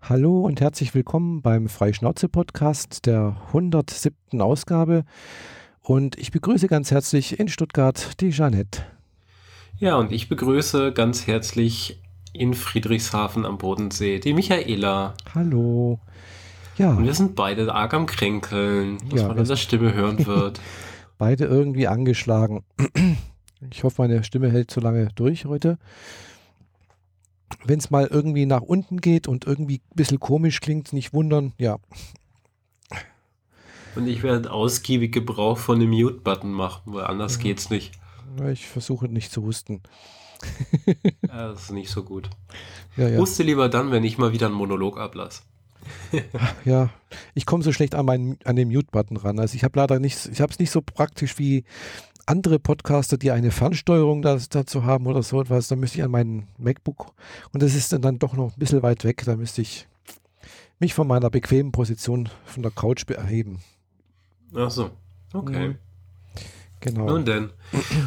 Hallo und herzlich willkommen beim Freischnauze-Podcast der 107. Ausgabe. Und ich begrüße ganz herzlich in Stuttgart die Jeanette. Ja, und ich begrüße ganz herzlich in Friedrichshafen am Bodensee die Michaela. Hallo. Ja. Und wir sind beide arg am Kränkeln, was ja, man an der Stimme hören wird. beide irgendwie angeschlagen. Ich hoffe, meine Stimme hält so lange durch heute wenn es mal irgendwie nach unten geht und irgendwie ein bisschen komisch klingt, nicht wundern, ja. Und ich werde ausgiebig Gebrauch von dem Mute-Button machen, weil anders ja. geht's nicht. Ich versuche nicht zu husten. ja, das ist nicht so gut. Ja, ja. Huste lieber dann, wenn ich mal wieder einen Monolog ablasse. ja, ich komme so schlecht an, meinen, an den Mute-Button ran. Also ich habe leider nicht, ich habe es nicht so praktisch wie andere Podcaster, die eine Fernsteuerung das, dazu haben oder so etwas, dann müsste ich an meinen MacBook und das ist dann, dann doch noch ein bisschen weit weg, da müsste ich mich von meiner bequemen Position von der Couch erheben. Ach so, okay. Mhm. Genau. Nun denn,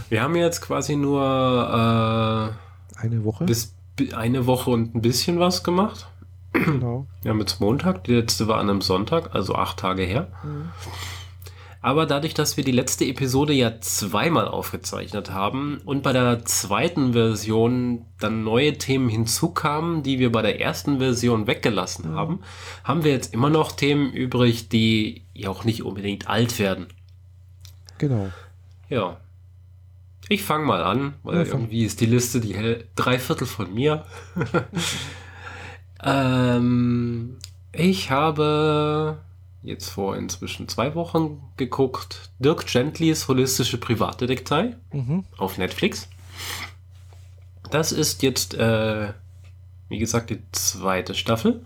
wir haben jetzt quasi nur äh, eine Woche. Bis eine Woche und ein bisschen was gemacht. Genau. Wir haben jetzt Montag, die letzte war an einem Sonntag, also acht Tage her. Mhm. Aber dadurch, dass wir die letzte Episode ja zweimal aufgezeichnet haben und bei der zweiten Version dann neue Themen hinzukamen, die wir bei der ersten Version weggelassen mhm. haben, haben wir jetzt immer noch Themen übrig, die ja auch nicht unbedingt alt werden. Genau. Ja. Ich fange mal an, weil ja, irgendwie ist die Liste die Hel drei Viertel von mir. ähm, ich habe jetzt vor inzwischen zwei Wochen geguckt. Dirk Gentlys Holistische Privatdetektei mhm. auf Netflix. Das ist jetzt, äh, wie gesagt, die zweite Staffel.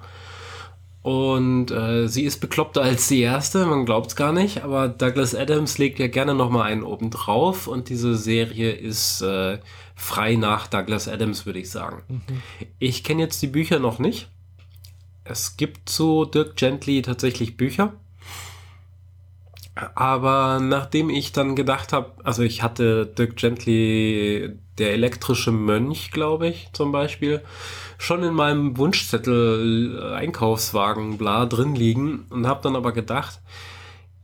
Und äh, sie ist bekloppter als die erste, man glaubt es gar nicht, aber Douglas Adams legt ja gerne nochmal einen oben drauf und diese Serie ist äh, frei nach Douglas Adams, würde ich sagen. Mhm. Ich kenne jetzt die Bücher noch nicht. Es gibt zu Dirk Gently tatsächlich Bücher. Aber nachdem ich dann gedacht habe, also ich hatte Dirk Gently, der elektrische Mönch, glaube ich, zum Beispiel, schon in meinem Wunschzettel äh, Einkaufswagen bla drin liegen und habe dann aber gedacht,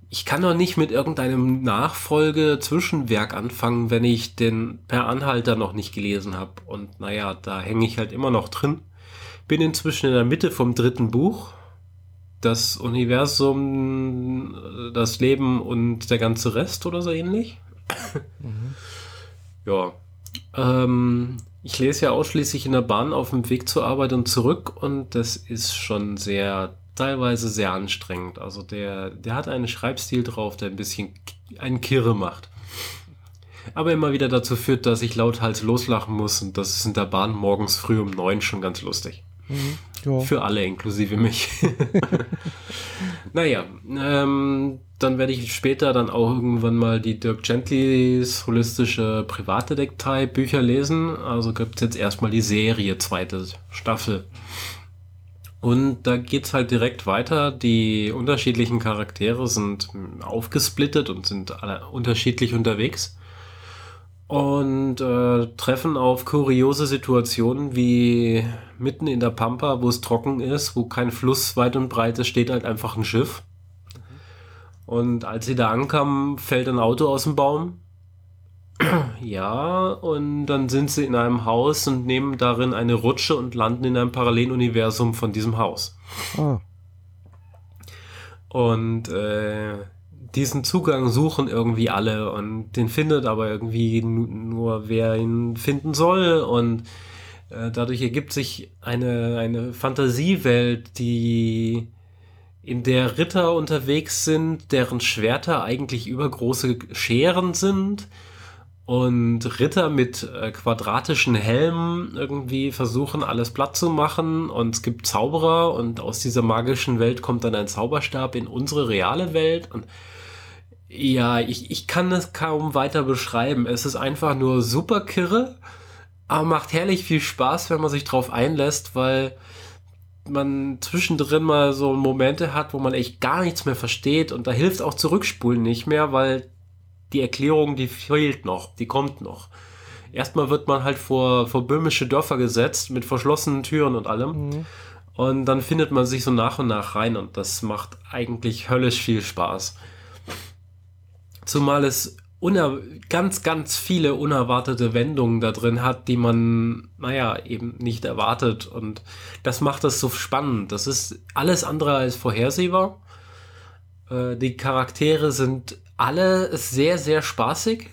ich kann doch nicht mit irgendeinem Nachfolge-Zwischenwerk anfangen, wenn ich den Per Anhalter noch nicht gelesen habe. Und naja, da hänge ich halt immer noch drin bin inzwischen in der Mitte vom dritten Buch. Das Universum, das Leben und der ganze Rest oder so ähnlich. Mhm. Ja. Ähm, ich lese ja ausschließlich in der Bahn auf dem Weg zur Arbeit und zurück und das ist schon sehr, teilweise sehr anstrengend. Also der, der hat einen Schreibstil drauf, der ein bisschen einen Kirre macht. Aber immer wieder dazu führt, dass ich lauthals loslachen muss und das ist in der Bahn morgens früh um neun schon ganz lustig. Mhm. Ja. Für alle, inklusive mich. naja, ähm, dann werde ich später dann auch irgendwann mal die Dirk Gentlys holistische Privatdetektei Bücher lesen. Also gibt es jetzt erstmal die Serie, zweite Staffel. Und da geht es halt direkt weiter. Die unterschiedlichen Charaktere sind aufgesplittet und sind alle unterschiedlich unterwegs und äh, treffen auf kuriose Situationen wie mitten in der Pampa, wo es trocken ist, wo kein Fluss weit und breit ist, steht halt einfach ein Schiff. Und als sie da ankamen, fällt ein Auto aus dem Baum. ja, und dann sind sie in einem Haus und nehmen darin eine Rutsche und landen in einem Paralleluniversum von diesem Haus. Oh. Und äh, diesen Zugang suchen irgendwie alle und den findet aber irgendwie nur wer ihn finden soll und äh, dadurch ergibt sich eine, eine Fantasiewelt, die in der Ritter unterwegs sind, deren Schwerter eigentlich übergroße Scheren sind und Ritter mit äh, quadratischen Helmen irgendwie versuchen alles platt zu machen und es gibt Zauberer und aus dieser magischen Welt kommt dann ein Zauberstab in unsere reale Welt und ja, ich, ich kann es kaum weiter beschreiben. Es ist einfach nur super kirre, aber macht herrlich viel Spaß, wenn man sich drauf einlässt, weil man zwischendrin mal so Momente hat, wo man echt gar nichts mehr versteht und da hilft auch Zurückspulen nicht mehr, weil die Erklärung, die fehlt noch, die kommt noch. Erstmal wird man halt vor, vor böhmische Dörfer gesetzt mit verschlossenen Türen und allem. Mhm. Und dann findet man sich so nach und nach rein und das macht eigentlich höllisch viel Spaß. Zumal es ganz, ganz viele unerwartete Wendungen da drin hat, die man, naja, eben nicht erwartet. Und das macht das so spannend. Das ist alles andere als vorhersehbar. Äh, die Charaktere sind alle sehr, sehr spaßig.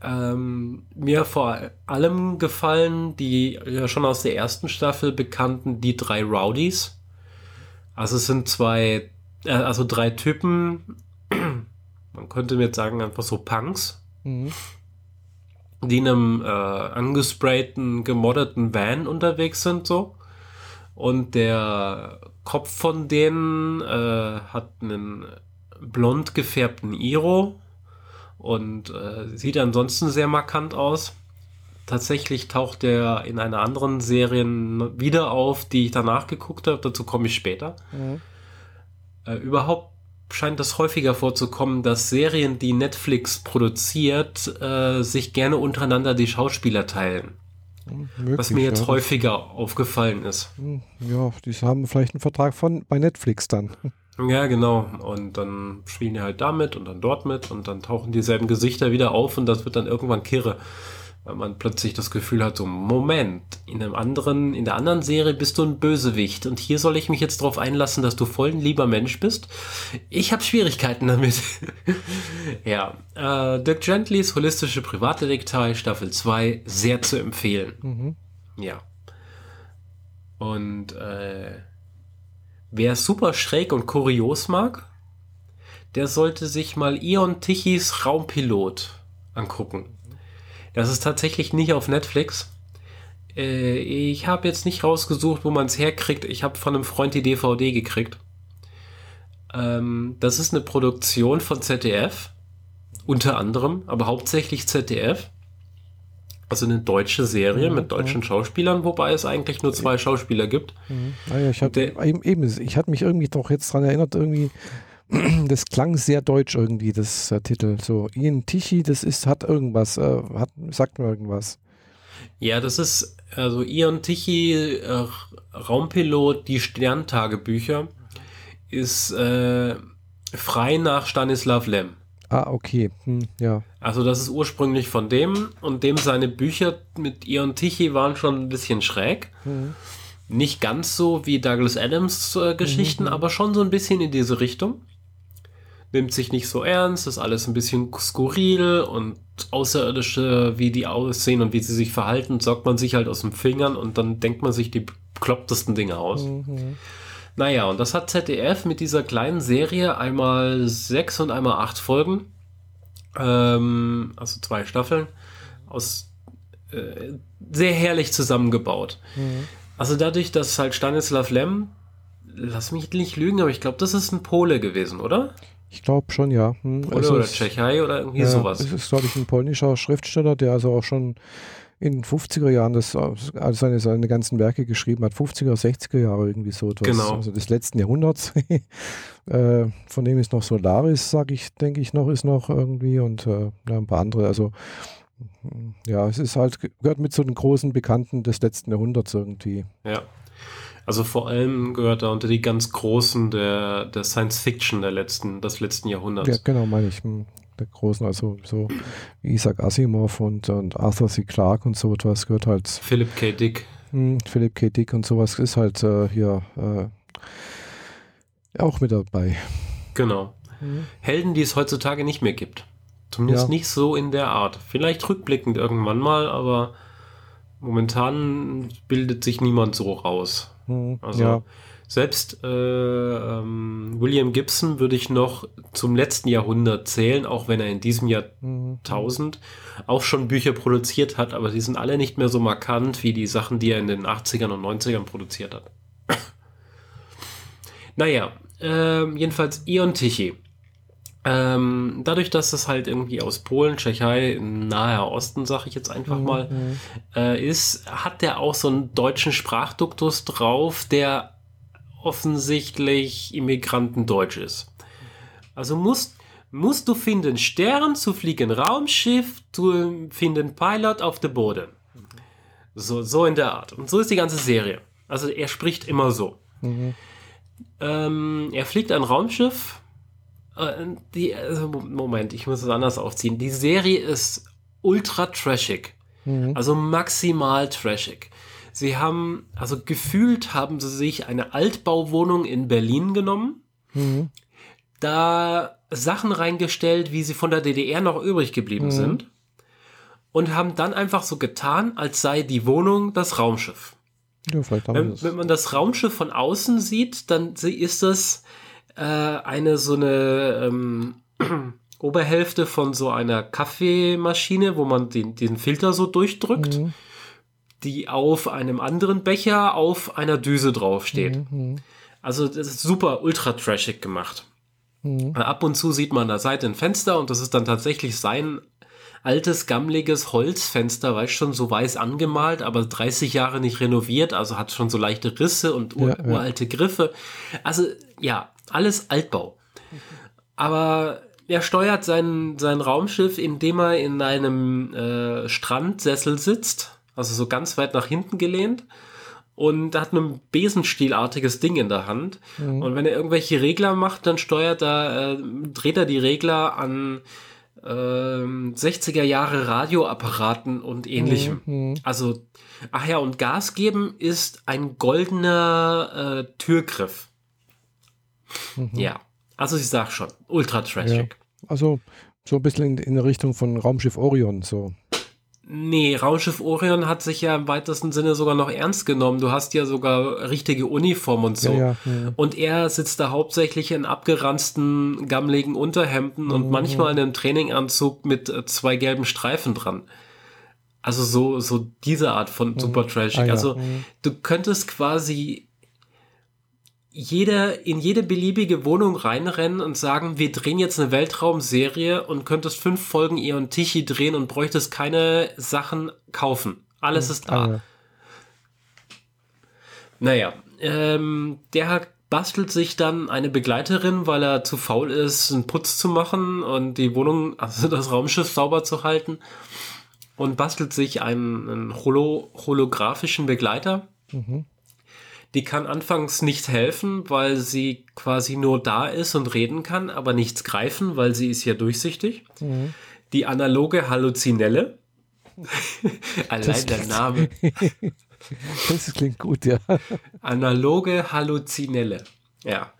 Ähm, mir vor allem gefallen die ja schon aus der ersten Staffel bekannten die drei Rowdies. Also es sind zwei, äh, also drei Typen, man könnte mir jetzt sagen, einfach so Punks, mhm. die in einem äh, angesprayten, gemoddeten Van unterwegs sind, so. Und der Kopf von denen äh, hat einen blond gefärbten Iro und äh, sieht ansonsten sehr markant aus. Tatsächlich taucht er in einer anderen Serie wieder auf, die ich danach geguckt habe. Dazu komme ich später. Mhm. Äh, überhaupt scheint das häufiger vorzukommen, dass Serien, die Netflix produziert, äh, sich gerne untereinander die Schauspieler teilen. Möglich, was mir jetzt ja. häufiger aufgefallen ist. Hm, ja, die haben vielleicht einen Vertrag von bei Netflix dann. Ja, genau. Und dann spielen die halt damit und dann dort mit und dann tauchen dieselben Gesichter wieder auf und das wird dann irgendwann kirre weil man plötzlich das Gefühl hat, so Moment, in einem anderen, in der anderen Serie bist du ein Bösewicht und hier soll ich mich jetzt darauf einlassen, dass du voll ein lieber Mensch bist. Ich habe Schwierigkeiten damit. ja, äh, Dirk Gentlys holistische Privatdetektei Staffel 2 sehr zu empfehlen. Mhm. Ja. Und äh, wer super schräg und kurios mag, der sollte sich mal Ion Tichys Raumpilot angucken. Das ist tatsächlich nicht auf Netflix. Äh, ich habe jetzt nicht rausgesucht, wo man es herkriegt. Ich habe von einem Freund die DVD gekriegt. Ähm, das ist eine Produktion von ZDF, unter anderem, aber hauptsächlich ZDF. Also eine deutsche Serie mhm, mit deutschen ja. Schauspielern, wobei es eigentlich nur zwei Schauspieler gibt. Mhm. Ah ja, ich habe eben, ich hatte mich irgendwie doch jetzt daran erinnert, irgendwie das klang sehr deutsch irgendwie, das äh, Titel. So, Ian Tichy, das ist, hat irgendwas, äh, hat, sagt mir irgendwas. Ja, das ist, also Ian Tichy, äh, Raumpilot, die Sterntagebücher, ist äh, frei nach Stanislav Lem. Ah, okay, hm, ja. Also das ist ursprünglich von dem und dem seine Bücher mit Ian Tichy waren schon ein bisschen schräg. Mhm. Nicht ganz so wie Douglas Adams äh, Geschichten, mhm. aber schon so ein bisschen in diese Richtung nimmt sich nicht so ernst, ist alles ein bisschen skurril und Außerirdische, wie die aussehen und wie sie sich verhalten, sorgt man sich halt aus den Fingern und dann denkt man sich die beklopptesten Dinge aus. Mhm. Naja, und das hat ZDF mit dieser kleinen Serie einmal sechs und einmal acht Folgen, ähm, also zwei Staffeln, aus äh, sehr herrlich zusammengebaut. Mhm. Also dadurch, dass halt Stanislav Lem, lass mich nicht lügen, aber ich glaube, das ist ein Pole gewesen, oder? Ich glaube schon, ja. Hm. Oder, also oder Tschechei oder irgendwie ja, sowas. Es ist, glaube ich, ein polnischer Schriftsteller, der also auch schon in den 50er Jahren das, also seine, seine ganzen Werke geschrieben hat. 50er, 60er Jahre irgendwie so etwas. Genau. Also des letzten Jahrhunderts. äh, von dem ist noch Solaris, sage ich, denke ich noch, ist noch irgendwie und äh, ein paar andere. Also ja, es ist halt, gehört mit zu den großen Bekannten des letzten Jahrhunderts irgendwie. Ja. Also vor allem gehört er unter die ganz großen der, der Science Fiction der letzten, des letzten Jahrhunderts. Ja, genau, meine ich. Hm, der großen, also so wie Isaac Asimov und, und Arthur C. Clarke und so etwas gehört halt. Philip K. Dick. Mh, hm, Philip K. Dick und sowas ist halt äh, hier äh, auch mit dabei. Genau. Mhm. Helden, die es heutzutage nicht mehr gibt. Zumindest ja. nicht so in der Art. Vielleicht rückblickend irgendwann mal, aber momentan bildet sich niemand so raus. Hm, also ja. selbst äh, ähm, William Gibson würde ich noch zum letzten Jahrhundert zählen, auch wenn er in diesem Jahrtausend hm. auch schon Bücher produziert hat, aber die sind alle nicht mehr so markant wie die Sachen, die er in den 80ern und 90ern produziert hat. naja, äh, jedenfalls Ion Tichy. Ähm, dadurch, dass es halt irgendwie aus Polen, Tschechei, naher Osten, sag ich jetzt einfach mhm. mal, äh, ist, hat der auch so einen deutschen Sprachduktus drauf, der offensichtlich Immigrantendeutsch ist. Also musst, musst du finden Stern, zu fliegen Raumschiff, zu finden Pilot auf dem Boden. So, so in der Art. Und so ist die ganze Serie. Also er spricht immer so. Mhm. Ähm, er fliegt ein Raumschiff. Äh, die, also Moment, ich muss es anders aufziehen. Die Serie ist ultra trashig. Mhm. Also maximal trashig. Sie haben, also gefühlt haben sie sich eine Altbauwohnung in Berlin genommen, mhm. da Sachen reingestellt, wie sie von der DDR noch übrig geblieben mhm. sind und haben dann einfach so getan, als sei die Wohnung das Raumschiff. Ja, wenn, wenn, man das Raumschiff von außen sieht, dann ist das äh, eine so eine ähm, Oberhälfte von so einer Kaffeemaschine, wo man den, den Filter so durchdrückt, mhm. die auf einem anderen Becher auf einer Düse draufsteht. Mhm. Also das ist super ultra trashig gemacht. Mhm. Ab und zu sieht man an der Seite ein Fenster und das ist dann tatsächlich sein altes, gammliges Holzfenster, weißt schon, so weiß angemalt, aber 30 Jahre nicht renoviert, also hat schon so leichte Risse und ur ja, ja. uralte Griffe. Also ja, alles Altbau. Aber er steuert sein, sein Raumschiff, indem er in einem äh, Strandsessel sitzt, also so ganz weit nach hinten gelehnt und hat ein Besenstielartiges Ding in der Hand. Mhm. Und wenn er irgendwelche Regler macht, dann steuert er, äh, dreht er die Regler an 60er ähm, Jahre Radioapparaten und ähnlichem. Mhm. Also, ach ja, und Gas geben ist ein goldener äh, Türgriff. Mhm. Ja, also ich sag schon, ultra trashig. Ja. Also so ein bisschen in, in der Richtung von Raumschiff Orion, so. Nee, Raumschiff Orion hat sich ja im weitesten Sinne sogar noch ernst genommen. Du hast ja sogar richtige Uniform und so. Ja, ja, ja. Und er sitzt da hauptsächlich in abgeranzten, gammeligen Unterhemden mhm. und manchmal in einem Traininganzug mit äh, zwei gelben Streifen dran. Also so, so diese Art von mhm. Super Trashing. Ah, also mhm. du könntest quasi jeder in jede beliebige Wohnung reinrennen und sagen, wir drehen jetzt eine Weltraumserie und könntest fünf Folgen ihr und Tichy drehen und bräuchtest keine Sachen kaufen. Alles mhm. ist da. Ah, ja. Naja, ähm, der bastelt sich dann eine Begleiterin, weil er zu faul ist, einen Putz zu machen und die Wohnung, also das Raumschiff sauber zu halten und bastelt sich einen, einen Holo holographischen Begleiter. Mhm. Die kann anfangs nicht helfen, weil sie quasi nur da ist und reden kann, aber nichts greifen, weil sie ist ja durchsichtig. Mhm. Die analoge Halluzinelle. Allein der Name. das klingt gut, ja. Analoge Halluzinelle. Ja.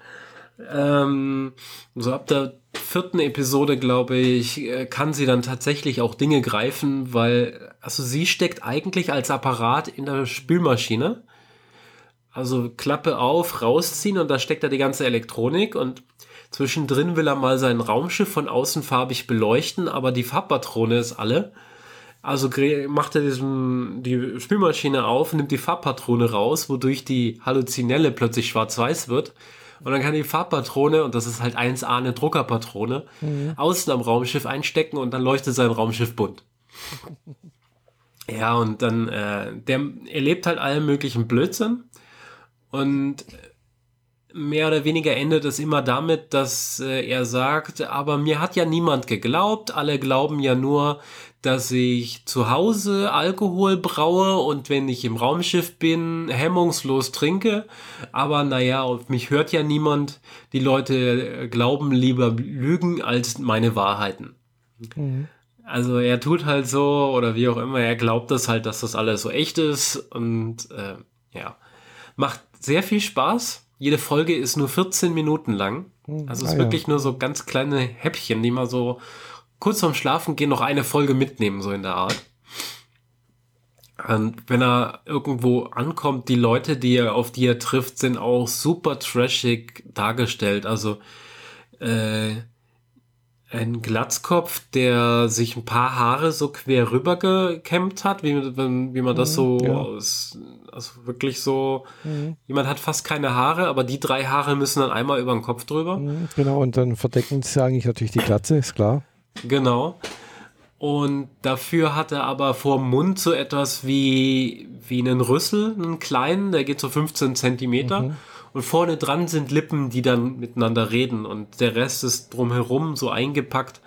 Ähm, so ab der vierten Episode, glaube ich, äh, kann sie dann tatsächlich auch Dinge greifen, weil, also sie steckt eigentlich als Apparat in der Spülmaschine also Klappe auf, rausziehen und da steckt da die ganze Elektronik und zwischendrin will er mal sein Raumschiff von außen farbig beleuchten, aber die Farbpatrone ist alle. Also macht er diesen, die Spülmaschine auf, nimmt die Farbpatrone raus, wodurch die Halluzinelle plötzlich schwarz-weiß wird. Und dann kann die Farbpatrone, und das ist halt 1A eine Druckerpatrone, mhm. außen am Raumschiff einstecken und dann leuchtet sein Raumschiff bunt. ja, und dann, äh, der erlebt halt allen möglichen Blödsinn. Und mehr oder weniger endet es immer damit, dass äh, er sagt, aber mir hat ja niemand geglaubt, alle glauben ja nur, dass ich zu Hause Alkohol braue und wenn ich im Raumschiff bin, hemmungslos trinke, aber naja, auf mich hört ja niemand, die Leute äh, glauben lieber Lügen als meine Wahrheiten. Mhm. Also er tut halt so, oder wie auch immer, er glaubt das halt, dass das alles so echt ist. Und äh, ja, macht sehr viel Spaß. Jede Folge ist nur 14 Minuten lang. Hm, also es ah, ist wirklich ja. nur so ganz kleine Häppchen, die mal so kurz vorm Schlafen gehen noch eine Folge mitnehmen, so in der Art. Und wenn er irgendwo ankommt, die Leute, die er, auf die er trifft, sind auch super trashig dargestellt. Also äh, ein Glatzkopf, der sich ein paar Haare so quer rüber gekämmt hat, wie, wie man das mhm, so ja. aus, also wirklich so, mhm. jemand hat fast keine Haare, aber die drei Haare müssen dann einmal über den Kopf drüber. Mhm, genau, und dann verdecken sie eigentlich natürlich die Glatze, ist klar. Genau. Und dafür hat er aber vor dem Mund so etwas wie, wie einen Rüssel, einen kleinen, der geht so 15 Zentimeter. Mhm und vorne dran sind Lippen, die dann miteinander reden und der Rest ist drumherum so eingepackt,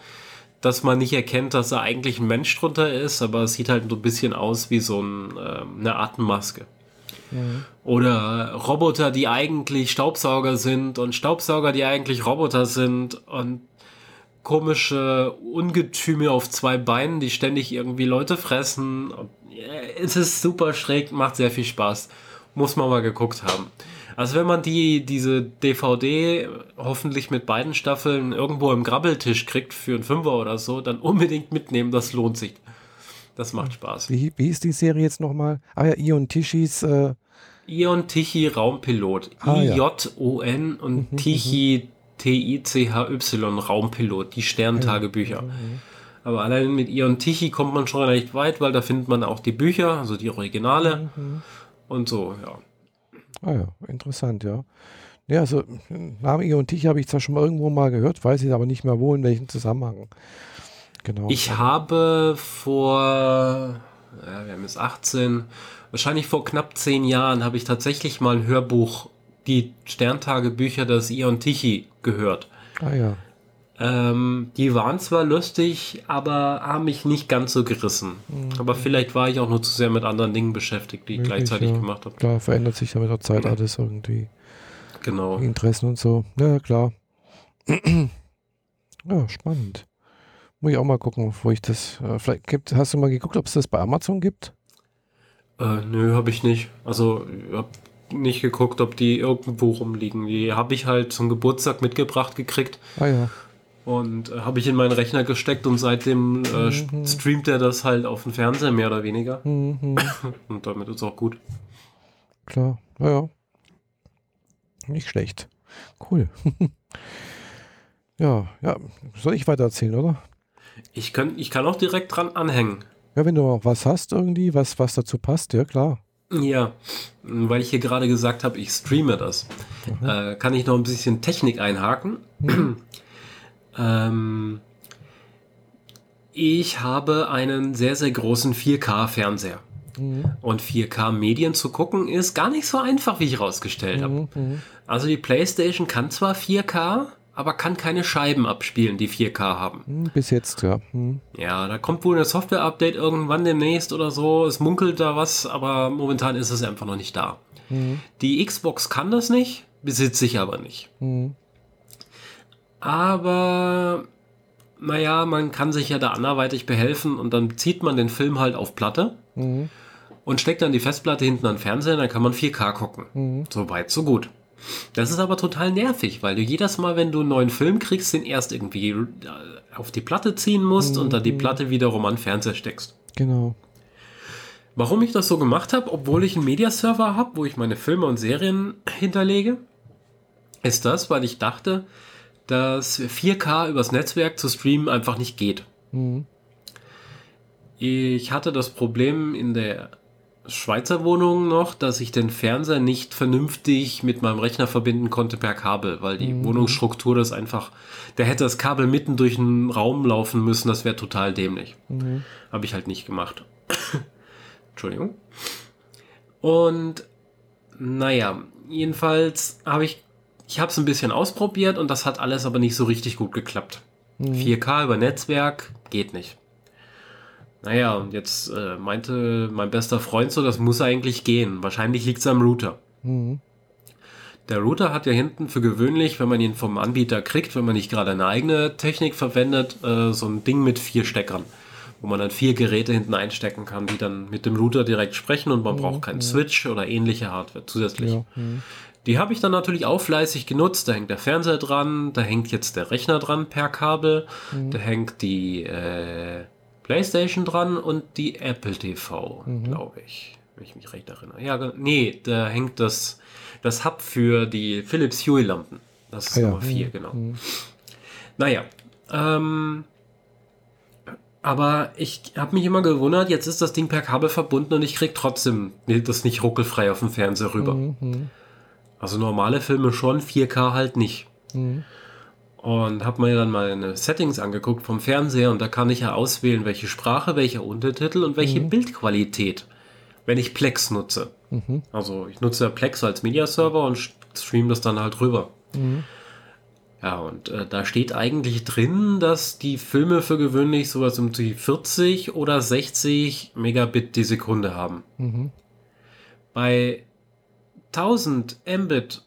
dass man nicht erkennt, dass da eigentlich ein Mensch drunter ist, aber es sieht halt so ein bisschen aus wie so ein, äh, eine Atemmaske. Oder Roboter, die eigentlich Staubsauger sind und Staubsauger, die eigentlich Roboter sind und komische Ungetüme auf zwei Beinen, die ständig irgendwie Leute fressen. Es ist super schräg, macht sehr viel Spaß. Muss man mal geguckt haben. Also wenn man die, diese DVD hoffentlich mit beiden Staffeln irgendwo im Grabbeltisch kriegt für einen Fünfer oder so, dann unbedingt mitnehmen, das lohnt sich. Das macht Spaß. Wie, wie ist die Serie jetzt nochmal? Ah ja, Ion Tichys. Äh Ion Tichy Raumpilot. Ah, ja. I-J-O-N und Tichy T-I-C-H-Y Raumpilot. Die Sterntagebücher. Aber allein mit Ion Tichy kommt man schon recht weit, weil da findet man auch die Bücher, also die Originale. Und so, ja. Ah ja, interessant, ja. Ja, also Name Ion Tichy habe ich zwar schon mal irgendwo mal gehört, weiß ich aber nicht mehr wo, in welchem Zusammenhang. Genau. Ich habe vor, ja, wir haben jetzt 18, wahrscheinlich vor knapp zehn Jahren habe ich tatsächlich mal ein Hörbuch, die Sterntagebücher des Ion Tichy gehört. ah ja. Ähm, die waren zwar lustig, aber haben mich nicht ganz so gerissen. Aber vielleicht war ich auch nur zu sehr mit anderen Dingen beschäftigt, die ich Möglich, gleichzeitig ja. gemacht habe. Klar, verändert sich ja mit der Zeit alles irgendwie. Genau. Interessen und so. Ja, klar. ja, spannend. Muss ich auch mal gucken, wo ich das. Äh, vielleicht gibt, hast du mal geguckt, ob es das bei Amazon gibt? Äh, nö, habe ich nicht. Also, ich habe nicht geguckt, ob die irgendwo rumliegen. Die habe ich halt zum Geburtstag mitgebracht gekriegt Ah ja. und äh, habe ich in meinen Rechner gesteckt und seitdem äh, streamt er das halt auf den Fernseher mehr oder weniger. Mhm, Und damit ist auch gut. klar. Ja, ja. Nicht schlecht. Cool. ja, ja. Soll ich weiter erzählen, oder? Ich, könnt, ich kann auch direkt dran anhängen. Ja, wenn du auch was hast irgendwie, was, was dazu passt, ja klar. Ja, weil ich hier gerade gesagt habe, ich streame das. Äh, kann ich noch ein bisschen Technik einhaken? ähm, ich habe einen sehr, sehr großen 4K-Fernseher. Und 4K-Medien zu gucken ist gar nicht so einfach, wie ich rausgestellt habe. Also die PlayStation kann zwar 4K, aber kann keine Scheiben abspielen, die 4K haben. Hm, Bis jetzt, ja. Hm. Ja, da kommt wohl ein Software-Update irgendwann demnächst oder so. Es munkelt da was, aber momentan ist es einfach noch nicht da. Die Xbox kann das nicht, besitze ich aber nicht. Hm. Aber naja, man kann sich ja da anderweitig behelfen und dann zieht man den Film halt auf Platte Mhm. und steckt dann die Festplatte hinten an den Fernseher, dann kann man 4K gucken. So weit, so gut. Das ist aber total nervig, weil du jedes Mal, wenn du einen neuen Film kriegst, den erst irgendwie äh, auf die Platte ziehen musst und dann die Platte wiederum an den Fernseher steckst. Genau. Warum ich das so gemacht habe, obwohl ich einen Mediaserver habe, wo ich meine Filme und Serien hinterlege, ist das, weil ich dachte, dass 4K übers Netzwerk zu streamen einfach nicht geht. Mhm. Ich hatte das Problem in der Schweizer Wohnung noch, dass ich den Fernseher nicht vernünftig mit meinem Rechner verbinden konnte per Kabel, weil die Wohnungsstruktur das einfach, der hätte das Kabel mitten durch den Raum laufen müssen, das wäre total dämlich. Habe ich halt nicht gemacht. Entschuldigung. Und naja, jedenfalls habe ich, ich habe es ein bisschen ausprobiert und das hat alles aber nicht so richtig gut geklappt. 4K über Netzwerk geht nicht. Naja, und jetzt äh, meinte mein bester Freund so, das muss eigentlich gehen. Wahrscheinlich liegt es am Router. Mhm. Der Router hat ja hinten für gewöhnlich, wenn man ihn vom Anbieter kriegt, wenn man nicht gerade eine eigene Technik verwendet, äh, so ein Ding mit vier Steckern, wo man dann vier Geräte hinten einstecken kann, die dann mit dem Router direkt sprechen und man braucht keinen Switch oder ähnliche Hardware zusätzlich. Ja. Mhm. Die habe ich dann natürlich auch fleißig genutzt. Da hängt der Fernseher dran, da hängt jetzt der Rechner dran per Kabel, da hängt die äh, PlayStation dran und die Apple TV, glaube ich, wenn ich mich recht erinnere. Ja, nee, da hängt das, das Hub für die Philips Hue Lampen. Das ist Ah ja. Nummer 4, genau. Naja, ähm, aber ich habe mich immer gewundert, jetzt ist das Ding per Kabel verbunden und ich krieg trotzdem das nicht ruckelfrei auf dem Fernseher rüber. Mhm. Also normale Filme schon, 4K halt nicht. Mhm. Und habe mir dann meine Settings angeguckt vom Fernseher und da kann ich ja auswählen, welche Sprache, welcher Untertitel und welche Bildqualität, wenn ich Plex nutze. Mhm. Also ich nutze Plex als Mediaserver und stream das dann halt rüber. Ja, und äh, da steht eigentlich drin, dass die Filme für gewöhnlich sowas um die 40 oder 60 Megabit die Sekunde haben. Mhm. Bei 1000 Mbit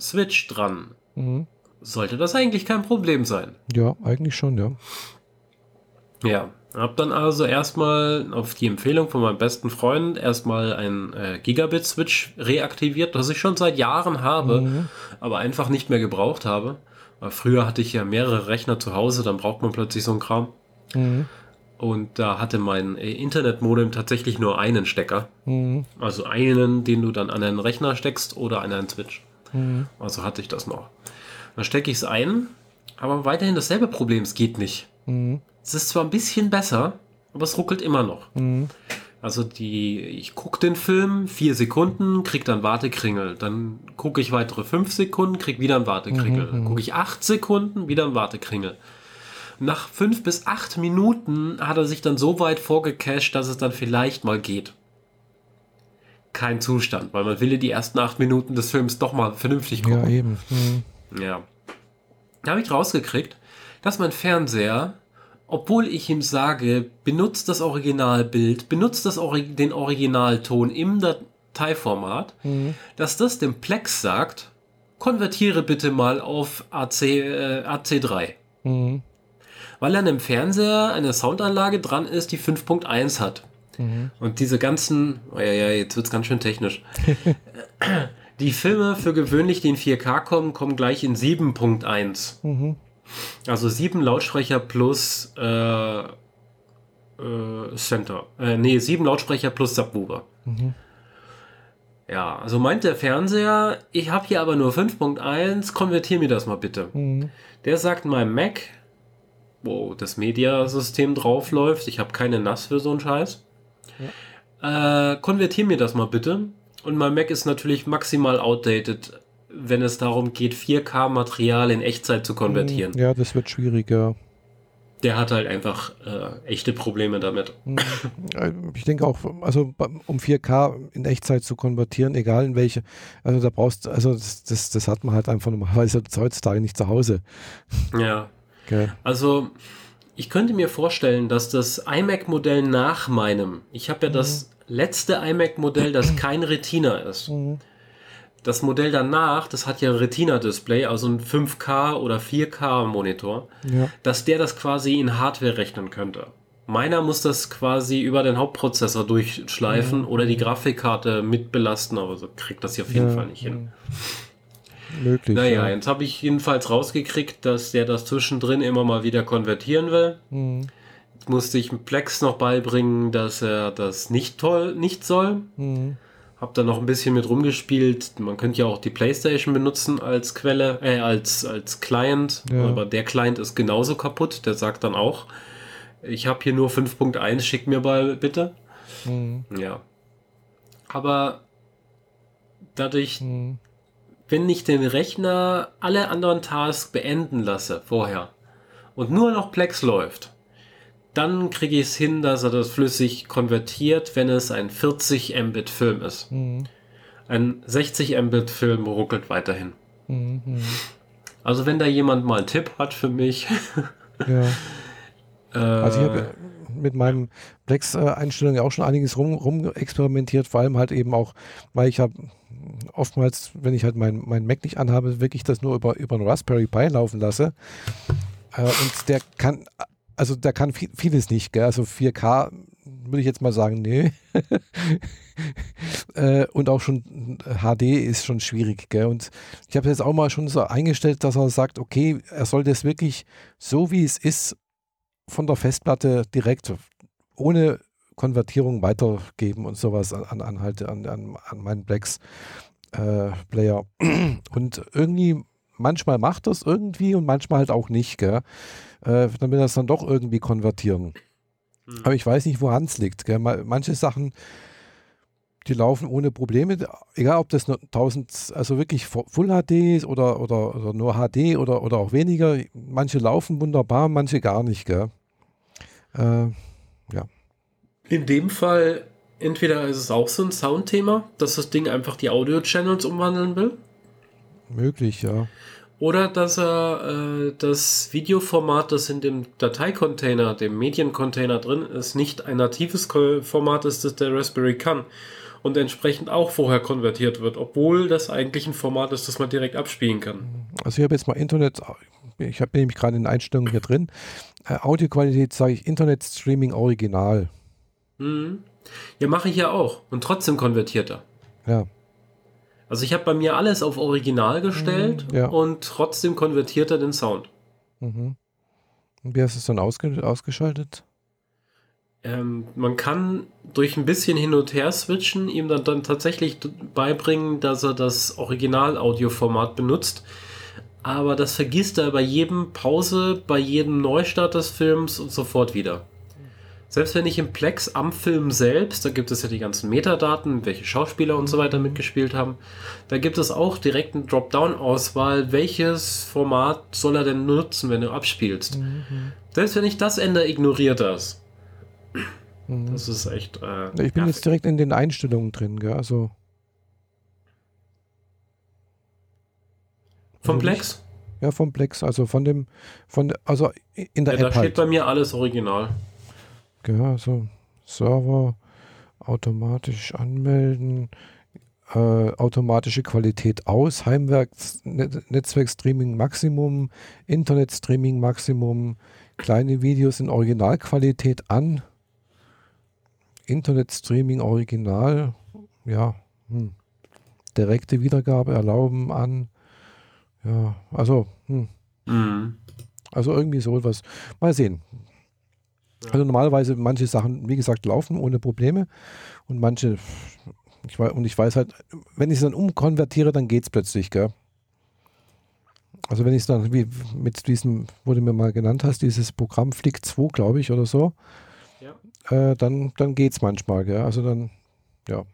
Switch dran, mhm. Sollte das eigentlich kein Problem sein. Ja, eigentlich schon, ja. Ja, hab dann also erstmal auf die Empfehlung von meinem besten Freund erstmal ein äh, Gigabit-Switch reaktiviert, das ich schon seit Jahren habe, mhm. aber einfach nicht mehr gebraucht habe. Weil früher hatte ich ja mehrere Rechner zu Hause, dann braucht man plötzlich so einen Kram. Mhm. Und da hatte mein äh, Internetmodem tatsächlich nur einen Stecker. Mhm. Also einen, den du dann an einen Rechner steckst oder an einen Switch. Mhm. Also hatte ich das noch. Dann stecke ich es ein, aber weiterhin dasselbe Problem, es geht nicht. Mhm. Es ist zwar ein bisschen besser, aber es ruckelt immer noch. Mhm. Also die, ich gucke den Film, vier Sekunden, krieg dann Wartekringel. Dann gucke ich weitere fünf Sekunden, krieg wieder ein Wartekringel. Mhm, mhm. gucke ich acht Sekunden, wieder ein Wartekringel. Nach fünf bis acht Minuten hat er sich dann so weit vorgecached, dass es dann vielleicht mal geht. Kein Zustand, weil man will ja die ersten acht Minuten des Films doch mal vernünftig gucken. Ja, eben. Mhm. Ja. Da habe ich rausgekriegt, dass mein Fernseher obwohl ich ihm sage, benutzt das Originalbild, benutzt das den Originalton im Dateiformat, mhm. dass das dem Plex sagt, konvertiere bitte mal auf AC, äh, AC3. Mhm. Weil an dem Fernseher eine Soundanlage dran ist, die 5.1 hat. Mhm. Und diese ganzen, oh ja, ja, jetzt wird es ganz schön technisch. die Filme für gewöhnlich, die in 4K kommen, kommen gleich in 7.1. Mhm. Also sieben Lautsprecher plus äh, äh, Center. Äh, nee, sieben Lautsprecher plus Subwoofer. Mhm. Ja, also meint der Fernseher, ich habe hier aber nur 5.1, konvertier mir das mal bitte. Mhm. Der sagt mein Mac, wo das Mediasystem draufläuft, ich habe keine NAS für so einen Scheiß. Ja. Äh, konvertier mir das mal bitte. Und mein Mac ist natürlich maximal outdated wenn es darum geht, 4K-Material in Echtzeit zu konvertieren. Ja, das wird schwieriger. Der hat halt einfach äh, echte Probleme damit. Hm. Ich denke auch, also um 4K in Echtzeit zu konvertieren, egal in welche, also da brauchst also das, das, das hat man halt einfach normalerweise heutzutage nicht zu Hause. Ja. Okay. Also ich könnte mir vorstellen, dass das iMac-Modell nach meinem, ich habe ja mhm. das letzte iMac-Modell, das kein Retina ist. Mhm das Modell danach, das hat ja ein Retina-Display, also ein 5K oder 4K-Monitor, ja. dass der das quasi in Hardware rechnen könnte. Meiner muss das quasi über den Hauptprozessor durchschleifen ja. oder die Grafikkarte mitbelasten, aber so kriegt das hier auf jeden ja, Fall nicht hin. Möglich. Naja, jetzt habe ich jedenfalls rausgekriegt, dass der das zwischendrin immer mal wieder konvertieren will. Mhm. Jetzt musste ich Plex noch beibringen, dass er das nicht toll, nicht soll. Mhm. Hab da noch ein bisschen mit rumgespielt. Man könnte ja auch die PlayStation benutzen als Quelle, äh, als, als Client. Ja. Aber der Client ist genauso kaputt. Der sagt dann auch, ich habe hier nur 5.1, schick mir mal bitte. Mhm. Ja. Aber dadurch, mhm. Wenn ich den Rechner alle anderen Tasks beenden lasse vorher und nur noch Plex läuft, dann kriege ich es hin, dass er das flüssig konvertiert, wenn es ein 40 Mbit Film ist. Mhm. Ein 60 Mbit Film ruckelt weiterhin. Mhm. Also wenn da jemand mal einen Tipp hat für mich. ja. äh, also ich habe mit meinem Plex-Einstellung auch schon einiges rum, rum experimentiert, vor allem halt eben auch, weil ich habe oftmals, wenn ich halt mein, mein Mac nicht anhabe, wirklich das nur über, über einen Raspberry Pi laufen lasse. Äh, und der kann also da kann viel, vieles nicht, gell? Also 4K würde ich jetzt mal sagen, nee. äh, und auch schon HD ist schon schwierig, gell? Und ich habe jetzt auch mal schon so eingestellt, dass er sagt, okay, er soll das wirklich so wie es ist von der Festplatte direkt ohne Konvertierung weitergeben und sowas an, an, halt, an, an, an meinen Blacks äh, Player. Und irgendwie, manchmal macht das irgendwie und manchmal halt auch nicht, gell? äh, dann will das dann doch irgendwie konvertieren. Mhm. Aber ich weiß nicht, woran es liegt. Gell? Manche Sachen, die laufen ohne Probleme, egal ob das nur 1000, also wirklich Full HD ist oder, oder, oder nur HD oder, oder auch weniger. Manche laufen wunderbar, manche gar nicht. Gell? Äh, ja. In dem Fall, entweder ist es auch so ein Soundthema, dass das Ding einfach die Audio-Channels umwandeln will. Möglich, ja. Oder dass er äh, das Videoformat, das in dem Dateicontainer, dem Mediencontainer drin ist, nicht ein natives Format ist, das der Raspberry kann. und entsprechend auch vorher konvertiert wird, obwohl das eigentlich ein Format ist, das man direkt abspielen kann. Also ich habe jetzt mal Internet, ich habe nämlich gerade in den Einstellungen hier drin, äh, Audioqualität sage ich Internet Streaming Original. Mhm. Ja, mache ich ja auch und trotzdem konvertiert er. Ja. Also ich habe bei mir alles auf Original gestellt Mhm, ja. und trotzdem konvertiert er den Sound. Mhm. Und wie hast du es dann ausge ausgeschaltet? Ähm, man kann durch ein bisschen hin und her switchen, ihm dann, dann tatsächlich beibringen, dass er das Original-Audioformat benutzt. Aber das vergisst er bei jedem Pause, bei jedem Neustart des Films und sofort wieder. Selbst wenn ich im Plex am Film selbst, da gibt es ja die ganzen Metadaten, welche Schauspieler und so weiter mitgespielt haben, da gibt es auch direkt eine Dropdown-Auswahl, welches Format soll er denn nutzen, wenn du abspielst. Selbst wenn ich das ändere, ignoriert das. Mhm. Das ist echt. Äh, Ich bin nervig. jetzt direkt in den Einstellungen drin, gell? Also Vom also Plex? ja vom Plex, also von dem, von der, also in der Ja, da App steht halt. bei mir alles original. Gell? Also Server automatisch anmelden, äh, automatische Qualität aus, Heimwerks, Net Netzwerk Streaming Maximum, Internet Streaming Maximum, kleine Videos in Originalqualität an, Internet Streaming Original, ja, hm. direkte Wiedergabe erlauben an, ja, also, hm. Mhm. Also irgendwie so etwas. Mal sehen. Also normalerweise manche Sachen, wie gesagt, laufen ohne Probleme und manche, ich weiß, und ich weiß halt, wenn ich es dann umkonvertiere, dann geht es plötzlich, gell? Also wenn ich es dann, wie mit diesem, wo du mir mal genannt hast, dieses Programm Flick 2, glaube ich, oder so, Ja. äh, dann, dann geht es manchmal, gell? Also dann, ja.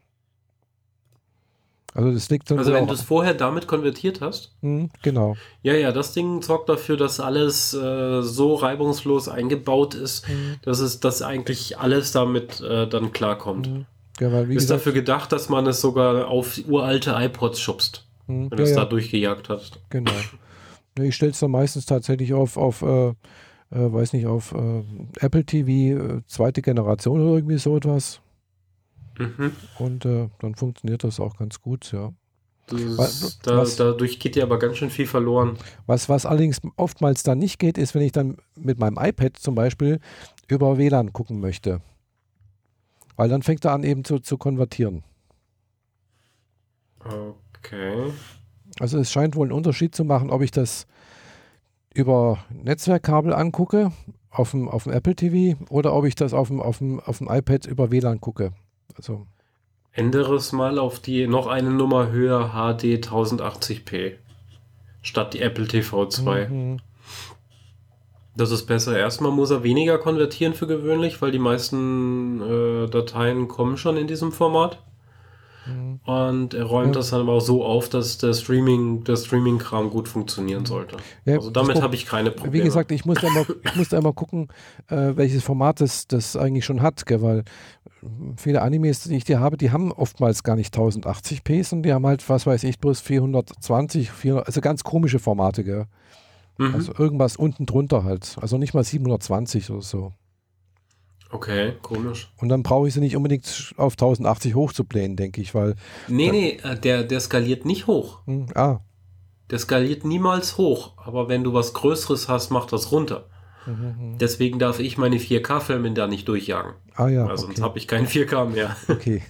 Also das liegt Also wenn du es vorher damit konvertiert hast, Hm, genau. ja, ja, das Ding sorgt dafür, dass alles äh, so reibungslos eingebaut ist, Hm, dass es, dass eigentlich alles damit äh, dann klarkommt. hm. Ja, weil ist gesagt, dafür gedacht, dass man es sogar auf uralte iPods schubst, hm, wenn ja, du es ja. da durchgejagt hast. Genau. Ich stelle es dann meistens tatsächlich auf, auf äh, äh, weiß nicht, auf äh, Apple TV, äh, zweite Generation oder irgendwie so etwas. Mhm. Und äh, dann funktioniert das auch ganz gut, ja. Was- da, was- dadurch geht dir aber ganz schön viel verloren. Was, was allerdings oftmals dann nicht geht, ist, wenn ich dann mit meinem iPad zum Beispiel über WLAN gucken möchte. Weil dann fängt er an eben zu, zu konvertieren. Okay. Also es scheint wohl einen Unterschied zu machen, ob ich das über Netzwerkkabel angucke, auf dem, auf dem Apple TV, oder ob ich das auf dem, auf, dem, auf dem iPad über WLAN gucke. Also, Ändere es mal auf die noch eine Nummer höher HD 1080p statt die Apple TV 2. mhm. Das ist besser. Erstmal muss er weniger konvertieren für gewöhnlich, weil die meisten äh, Dateien kommen schon in diesem Format. Und er räumt Ja. das dann aber auch so auf, dass der Streaming, der Streaming-Kram gut funktionieren sollte. Ja, also damit habe ich keine Probleme. Wie gesagt, ich musste immer, ich musste immer gucken, äh, welches Format das, das eigentlich schon hat, gell, weil äh, viele Animes, die ich dir habe, die haben oftmals gar nicht 1080p, sondern die haben halt, was weiß ich, bloß 420, 400, also ganz komische Formate, gell. mhm. Also irgendwas unten drunter halt. Also nicht mal 720 oder so. Okay, komisch. Und dann brauche ich sie nicht unbedingt auf 1080 hochzuplayen, denke ich, weil, Nee, nee, äh, der, der skaliert nicht hoch. hm, ah, Der skaliert niemals hoch. Aber wenn du was Größeres hast, macht das runter. mhm, mhm. Deswegen darf ich meine 4K-Filme da nicht durchjagen. ah ja, Weil sonst okay. habe ich kein 4K mehr. okay.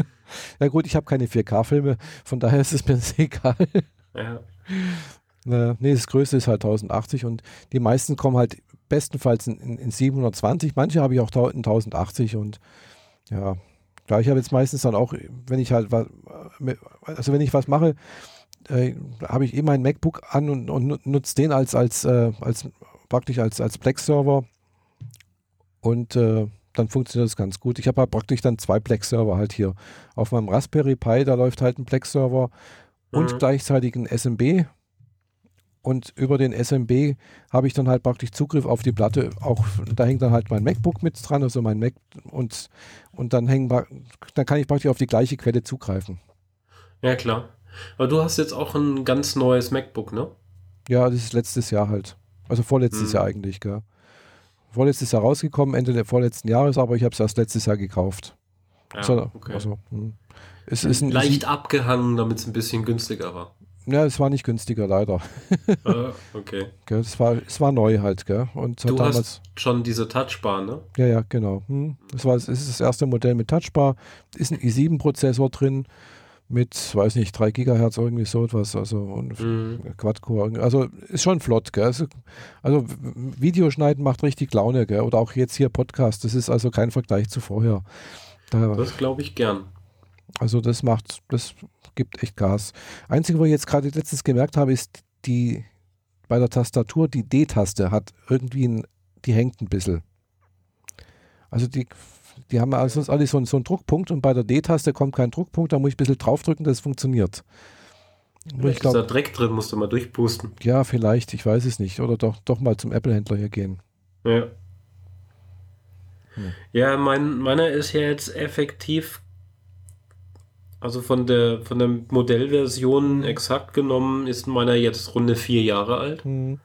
ja gut, ich habe keine 4K-Filme, von daher ist es mir egal. ja. Äh, nee, das größte ist halt 1080 und die meisten kommen halt bestenfalls in, in, in 720. Manche habe ich auch in 1080 und ja, klar, ich habe jetzt meistens dann auch, wenn ich halt was, also wenn ich was mache, äh, habe ich eh mein MacBook an und, und nutze den als, als, äh, als praktisch als, als Plex-Server und äh, dann funktioniert das ganz gut. Ich habe halt praktisch dann zwei Plex-Server halt hier. Auf meinem Raspberry Pi, da läuft halt ein Plex-Server und Mhm. gleichzeitig ein SMB. Und über den SMB habe ich dann halt praktisch Zugriff auf die Platte. Auch da hängt dann halt mein MacBook mit dran, also mein Mac und, und dann hängen dann kann ich praktisch auf die gleiche Quelle zugreifen. ja, klar. Aber du hast jetzt auch ein ganz neues MacBook, ne? Ja, das ist letztes Jahr halt. Also vorletztes Mhm. Jahr eigentlich, gell. Vorletztes Jahr rausgekommen, Ende der vorletzten Jahres, aber ich habe es erst letztes Jahr gekauft. Ja, So, okay. also, hm. es ist ein, Leicht abgehangen, damit es ein bisschen günstiger war. Ja, es war nicht günstiger, leider. äh, okay. Gell, es, war, es war neu halt, gell? Und Du damals, hast schon diese Touchbar, ne? ja, ja, genau. Hm. Das war, es ist das erste Modell mit Touchbar, ist ein i7-Prozessor drin mit, weiß nicht, 3 Gigahertz irgendwie so etwas, also und Mhm. Quad-Core, also ist schon flott, gell? Also, also Videoschneiden macht richtig Laune, gell? Oder auch jetzt hier Podcast, das ist also kein Vergleich zu vorher. Da, Das glaube ich gern. also das macht, das gibt echt Gas. Einzige, wo ich jetzt gerade letztens gemerkt habe, ist die bei der Tastatur, die D-Taste hat irgendwie ein, die hängt ein bisschen. Also die, die haben also alles so, einen- so einen Druckpunkt und bei der D-Taste kommt kein Druckpunkt, da muss ich ein bisschen draufdrücken, das funktioniert. Wo ich Vielleicht ist da Dreck drin, musst du mal durchpusten. ja, vielleicht, ich weiß es nicht. Oder doch, doch mal zum Apple-Händler hier gehen. Ja. Hm. Ja, mein, meiner ist ja jetzt effektiv, also von der, von der Modellversion exakt genommen, ist meiner jetzt runde vier Jahre alt. Hm,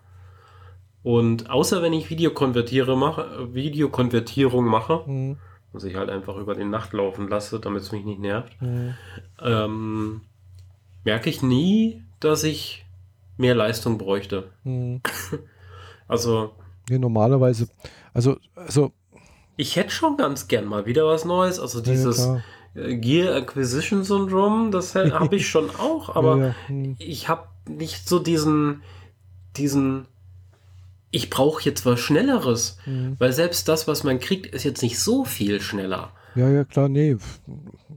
Und außer wenn ich Videokonvertiere mache, Videokonvertierung mache, hm, was ich halt einfach über den Nacht laufen lasse, damit es mich nicht nervt, hm. ähm, merke ich nie, dass ich mehr Leistung bräuchte. Hm. Also Nee, normalerweise, also, also ich hätte schon ganz gern mal wieder was Neues. Also ja, ja, dieses äh, Gear Acquisition Syndrome, das habe ich schon auch, aber ja, ja, ich habe nicht so diesen, diesen, ich brauche jetzt was Schnelleres, hm. weil selbst das, was man kriegt, ist jetzt nicht so viel schneller. ja, ja, klar, nee,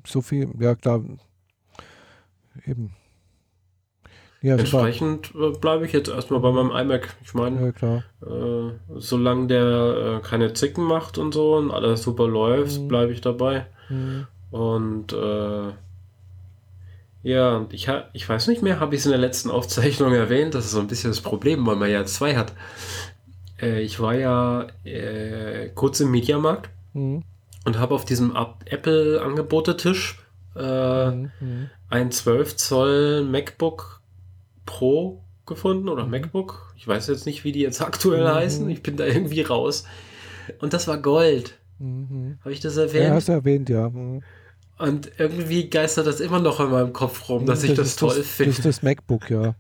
so viel, ja, klar, eben. Ja. Entsprechend äh, bleibe ich jetzt erstmal bei meinem iMac. Ich meine, Ja, äh, solange der äh, keine Zicken macht und so und alles super läuft, Mhm. bleibe ich dabei. Hm. Und äh, ja, ich, ha- ich weiß nicht mehr, habe ich es in der letzten Aufzeichnung erwähnt, das ist so ein bisschen das Problem, weil man ja zwei hat. Äh, ich war ja äh, kurz im Mediamarkt Hm. und habe auf diesem Apple-Angebotetisch äh, Hm. Hm. ein 12 Zoll MacBook Pro gefunden oder Mhm. MacBook. Ich weiß jetzt nicht, wie die jetzt aktuell Mhm. heißen. Ich bin da irgendwie raus. Und das war Gold. Hm. Hm. Habe ich das Ja, erwähnt? hast du erwähnt, ja. Und irgendwie geistert das immer noch in meinem Kopf rum, dass ich das, toll das, finde. Das ist das MacBook, ja.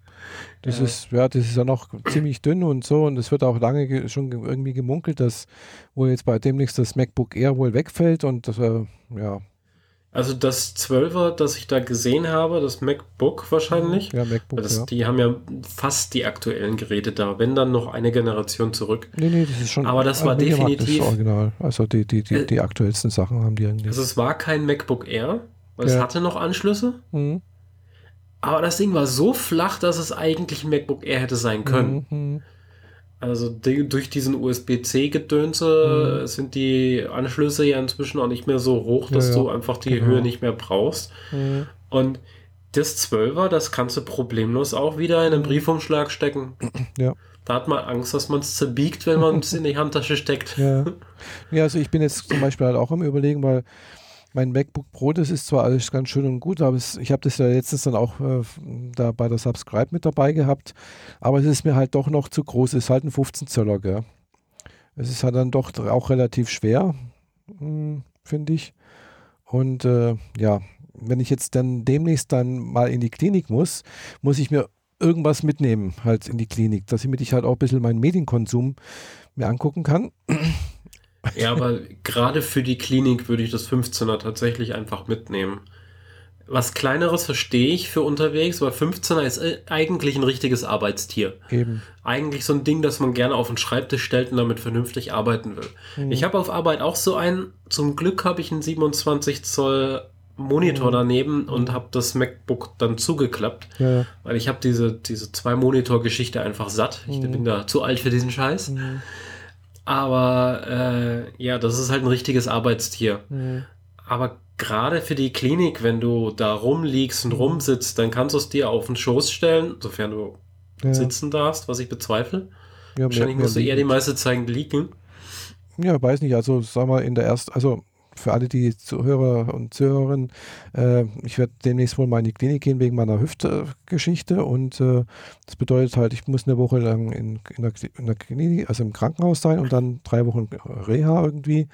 Das Ja. ist, ja, das ist ja noch ziemlich dünn und so und es wird auch lange ge schon ge irgendwie gemunkelt, dass wohl jetzt bei demnächst das MacBook Air wohl wegfällt und das, äh, ja, Also das 12er, das ich da gesehen habe, das MacBook wahrscheinlich. ja, MacBook, Das, ja. Die haben ja fast die aktuellen Geräte da, wenn dann noch eine Generation zurück. Nee, nee, das ist schon. Aber das war definitiv- original. Also die, die, die, Äh, die aktuellsten Sachen haben die irgendwie. Also es war kein MacBook Air, weil es Ja. hatte noch Anschlüsse. Mhm. Aber das Ding war so flach, dass es eigentlich ein MacBook Air hätte sein können. Mhm. Also die, durch diesen USB-C-Gedönse Mhm. sind die Anschlüsse ja inzwischen auch nicht mehr so hoch, dass Ja, ja. du einfach die Genau. Höhe nicht mehr brauchst. Mhm. Und das 12er, das kannst du problemlos auch wieder in einen Briefumschlag stecken. Ja. Da hat man Angst, dass man es zerbiegt, wenn man es in die Handtasche steckt. Ja. ja, also ich bin jetzt zum Beispiel halt auch am überlegen, weil mein MacBook Pro, das ist zwar alles ganz schön und gut, aber es, ich habe das ja letztens dann auch äh, da bei der Subscribe mit dabei gehabt, aber es ist mir halt doch noch zu groß, es ist halt ein 15 Zöller, gell. Es ist halt dann doch auch relativ schwer, hm, finde ich. Und äh, ja, wenn ich jetzt dann demnächst dann mal in die Klinik muss, muss ich mir irgendwas mitnehmen, halt in die Klinik, dass damit ich halt auch ein bisschen meinen Medienkonsum mir angucken kann. Ja, aber gerade für die Klinik würde ich das 15er tatsächlich einfach mitnehmen. Was kleineres verstehe ich für unterwegs, weil 15er ist äh, eigentlich ein richtiges Arbeitstier. Eben. Eigentlich so ein Ding, das man gerne auf den Schreibtisch stellt und damit vernünftig arbeiten will. Mhm. Ich habe auf Arbeit auch so einen. Zum Glück habe ich einen 27 Zoll Monitor Mhm. daneben und habe das MacBook dann zugeklappt, Ja, weil ich habe diese, diese zwei Monitor-Geschichte einfach satt. Ich Mhm. bin da zu alt für diesen Scheiß. Mhm. Aber äh, ja, das ist halt ein richtiges Arbeitstier. Mhm. Aber gerade für die Klinik, wenn du da rumliegst und Mhm. rumsitzt, dann kannst du es dir auf den Schoß stellen, sofern du Ja, sitzen darfst, was ich bezweifle. ja, Wahrscheinlich musst du eher die meiste Zeit liegen. Ja, weiß nicht. Also, sagen wir, in der ersten, also für alle die Zuhörer und Zuhörerinnen, äh, ich werde demnächst wohl mal in die Klinik gehen wegen meiner Hüftgeschichte und äh, das bedeutet halt, ich muss eine Woche lang in, in, der, in der Klinik, also im Krankenhaus sein und dann drei Wochen Reha irgendwie.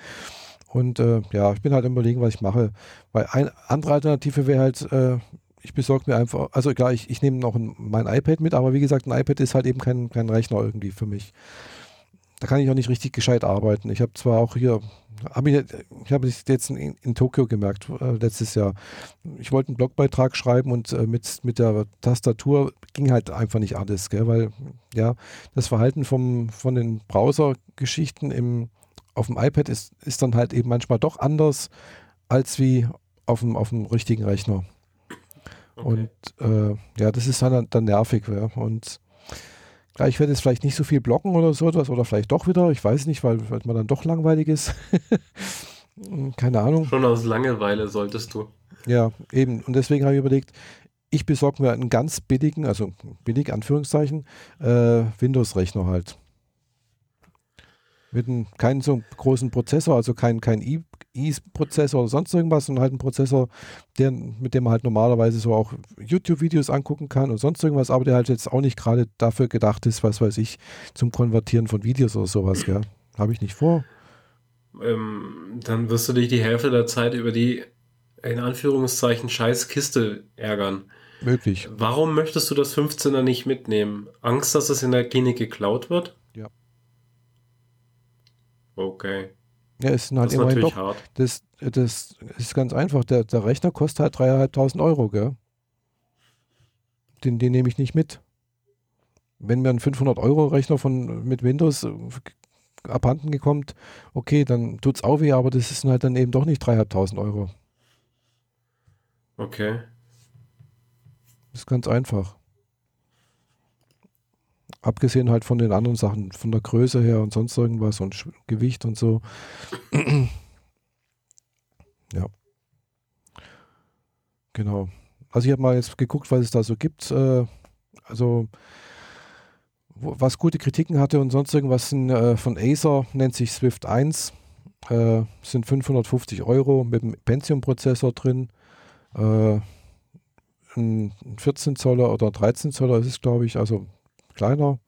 Und äh, ja, ich bin halt überlegen, was ich mache. Weil eine andere Alternative wäre halt, äh, ich besorge mir einfach, also egal, ich, ich nehme noch ein, mein iPad mit, aber wie gesagt, ein iPad ist halt eben kein, kein Rechner irgendwie für mich. Da kann ich auch nicht richtig gescheit arbeiten. Ich habe zwar auch hier, hab ich, ich habe es jetzt in, in, Tokio gemerkt, äh, letztes Jahr. Ich wollte einen Blogbeitrag schreiben und äh, mit, mit der Tastatur ging halt einfach nicht alles, gell? weil ja, das Verhalten vom, von den Browser-Geschichten im, auf dem iPad ist, ist dann halt eben manchmal doch anders als wie auf dem, auf dem richtigen Rechner. Okay. Und äh, ja, das ist dann, dann nervig. Ja. Und klar, ich werde jetzt vielleicht nicht so viel blocken oder so etwas oder vielleicht doch wieder, ich weiß nicht, weil, weil man dann doch langweilig ist. Keine Ahnung. Schon aus Langeweile solltest du. Ja, eben. Und deswegen habe ich überlegt, ich besorge mir einen ganz billigen, also billig Anführungszeichen, äh, Windows-Rechner halt. Mit einem, keinen so großen Prozessor, also kein, kein i-Prozessor oder sonst irgendwas, sondern halt ein Prozessor, der, mit dem man halt normalerweise so auch YouTube-Videos angucken kann und sonst irgendwas, aber der halt jetzt auch nicht gerade dafür gedacht ist, was weiß ich, zum Konvertieren von Videos oder sowas, gell? Habe ich nicht vor. Ähm, dann wirst du dich die Hälfte der Zeit über die, in Anführungszeichen, scheiß Kiste ärgern. Möglich. Warum möchtest du das 15er nicht mitnehmen? Angst, dass es in der Klinik geklaut wird? Okay. Ja, ist halt das ist immerhin doch. Hart. Das, das ist ganz einfach. Der, der Rechner kostet halt 3.500 Euro, gell? Den, den nehme ich nicht mit. Wenn mir ein 500-Euro-Rechner von mit Windows äh, abhanden gekommt, okay, dann tut es auch weh, aber das ist halt dann eben doch nicht 3.500 Euro. Okay. Das ist ganz einfach. Abgesehen halt von den anderen Sachen, von der Größe her und sonst irgendwas und Gewicht und so. ja. Genau. Also ich habe mal jetzt geguckt, was es da so gibt. Äh, also was gute Kritiken hatte und sonst irgendwas sind, äh, von Acer, nennt sich Swift 1. Äh, sind 550 Euro mit einem Pentium-Prozessor drin. Ein 14 Zoller oder 13 Zoller ist es, glaube ich. Also kleiner,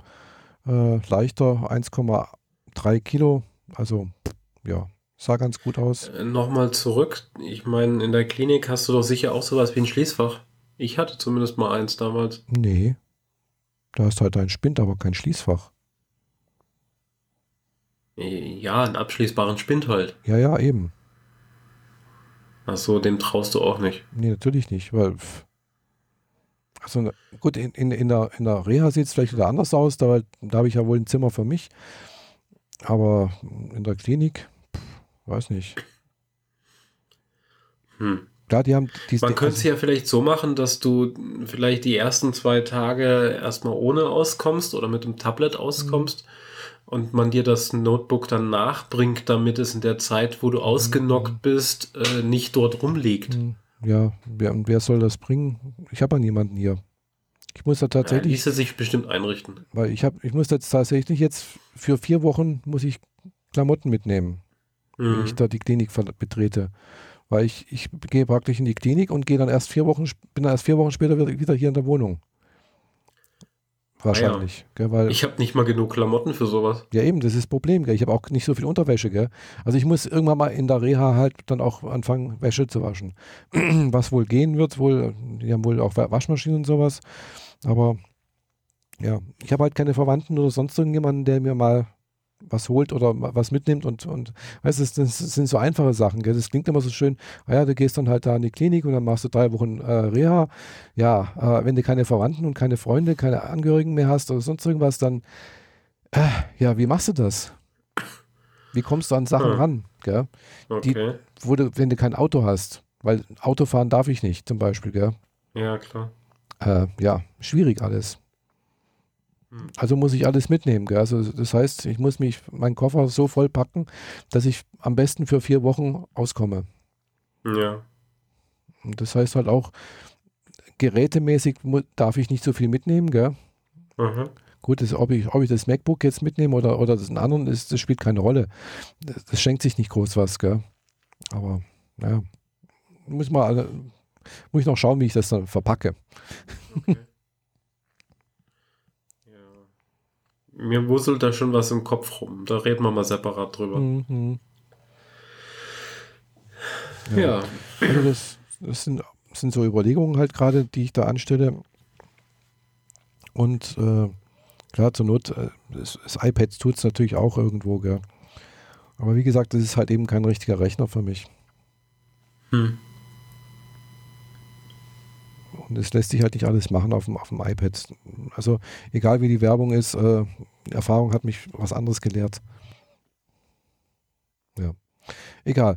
äh, leichter, 1,3 Kilo. Also ja, sah ganz gut aus. Äh, Nochmal zurück. Ich meine, in der Klinik hast du doch sicher auch sowas wie ein Schließfach. Ich hatte zumindest mal eins damals. Nee. Da hast du halt einen Spind, aber kein Schließfach. Äh, ja, einen abschließbaren Spind halt. Ja, ja, eben. Achso, dem traust du auch nicht. Nee, natürlich nicht, weil also gut, in, in, in, der, in der Reha sieht es vielleicht wieder anders aus, da, da habe ich ja wohl ein Zimmer für mich. Aber in der Klinik, pff, weiß nicht. Hm. Klar, die haben die, Man könnte es ja vielleicht so machen, dass du vielleicht die ersten zwei Tage erstmal ohne auskommst oder mit dem Tablet auskommst. Mhm und man dir das Notebook dann nachbringt, damit es in der Zeit, wo du ausgenockt mhm. bist, äh, nicht dort rumliegt. Ja, wer, wer soll das bringen? Ich habe ja niemanden hier. Ich muss da tatsächlich. Ja, ließe sich bestimmt einrichten. Weil ich habe, ich muss jetzt tatsächlich jetzt für vier Wochen muss ich Klamotten mitnehmen, mhm. wenn ich da die Klinik betrete. Weil ich, ich gehe praktisch in die Klinik und gehe dann erst vier Wochen, bin dann erst vier Wochen später wieder hier in der Wohnung. Wahrscheinlich. Ah ja. gell, weil, ich habe nicht mal genug Klamotten für sowas. Ja, eben, das ist das Problem. Gell? Ich habe auch nicht so viel Unterwäsche. Gell? Also ich muss irgendwann mal in der Reha halt dann auch anfangen, Wäsche zu waschen. Was wohl gehen wird, wohl, die haben wohl auch Waschmaschinen und sowas. Aber ja, ich habe halt keine Verwandten oder sonst irgendjemanden, der mir mal was holt oder was mitnimmt und, und weißt du, das, das, sind so einfache Sachen. Gell? Das klingt immer so schön, ah ja, du gehst dann halt da in die Klinik und dann machst du drei Wochen äh, Reha. Ja, äh, wenn du keine Verwandten und keine Freunde, keine Angehörigen mehr hast oder sonst irgendwas, dann äh, ja, wie machst du das? Wie kommst du an Sachen hm. ran? Gell? Okay. Die, wo du, wenn du kein Auto hast, weil Autofahren darf ich nicht, zum Beispiel, gell? Ja, klar. Äh, ja, schwierig alles. Hm. Also muss ich alles mitnehmen. Gell? Also das heißt, ich muss mich meinen Koffer so voll packen, dass ich am besten für vier Wochen auskomme. Ja. Und das heißt halt auch, gerätemäßig darf ich nicht so viel mitnehmen, gell? Mhm. Gut, das, ob, ich, ob ich das MacBook jetzt mitnehme oder, oder das einen anderen ist, das spielt keine Rolle. Das, das schenkt sich nicht groß was, gell? Aber, naja, muss mal, muss ich noch schauen, wie ich das dann verpacke. Okay. Mir wuselt da schon was im Kopf rum. Da reden wir mal separat drüber. Mhm. Ja. ja. Also das, das, sind, das, sind, so Überlegungen halt gerade, die ich da anstelle. Und äh, klar, zur Not, äh, das, das iPad tut es natürlich auch irgendwo, gell. Aber wie gesagt, das ist halt eben kein richtiger Rechner für mich. Hm. Es lässt sich halt nicht alles machen auf dem, auf dem iPad. Also egal wie die Werbung ist, äh, Erfahrung hat mich was anderes gelehrt. Ja. Egal.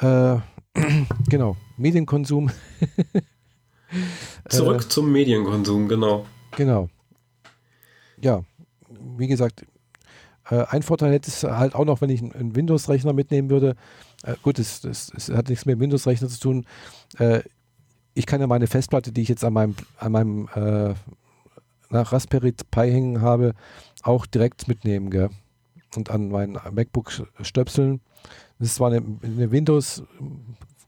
Äh, genau. Medienkonsum. Zurück äh, zum Medienkonsum, genau. Genau. Ja, wie gesagt, äh, ein Vorteil hätte es halt auch noch, wenn ich einen Windows-Rechner mitnehmen würde. Äh, gut, es, es, es, hat nichts mit dem Windows-Rechner zu tun. Ich kann ja meine Festplatte, die ich jetzt an meinem, an meinem äh, nach Raspberry Pi hängen habe, auch direkt mitnehmen gell? und an mein MacBook stöpseln. Das ist zwar eine, eine Windows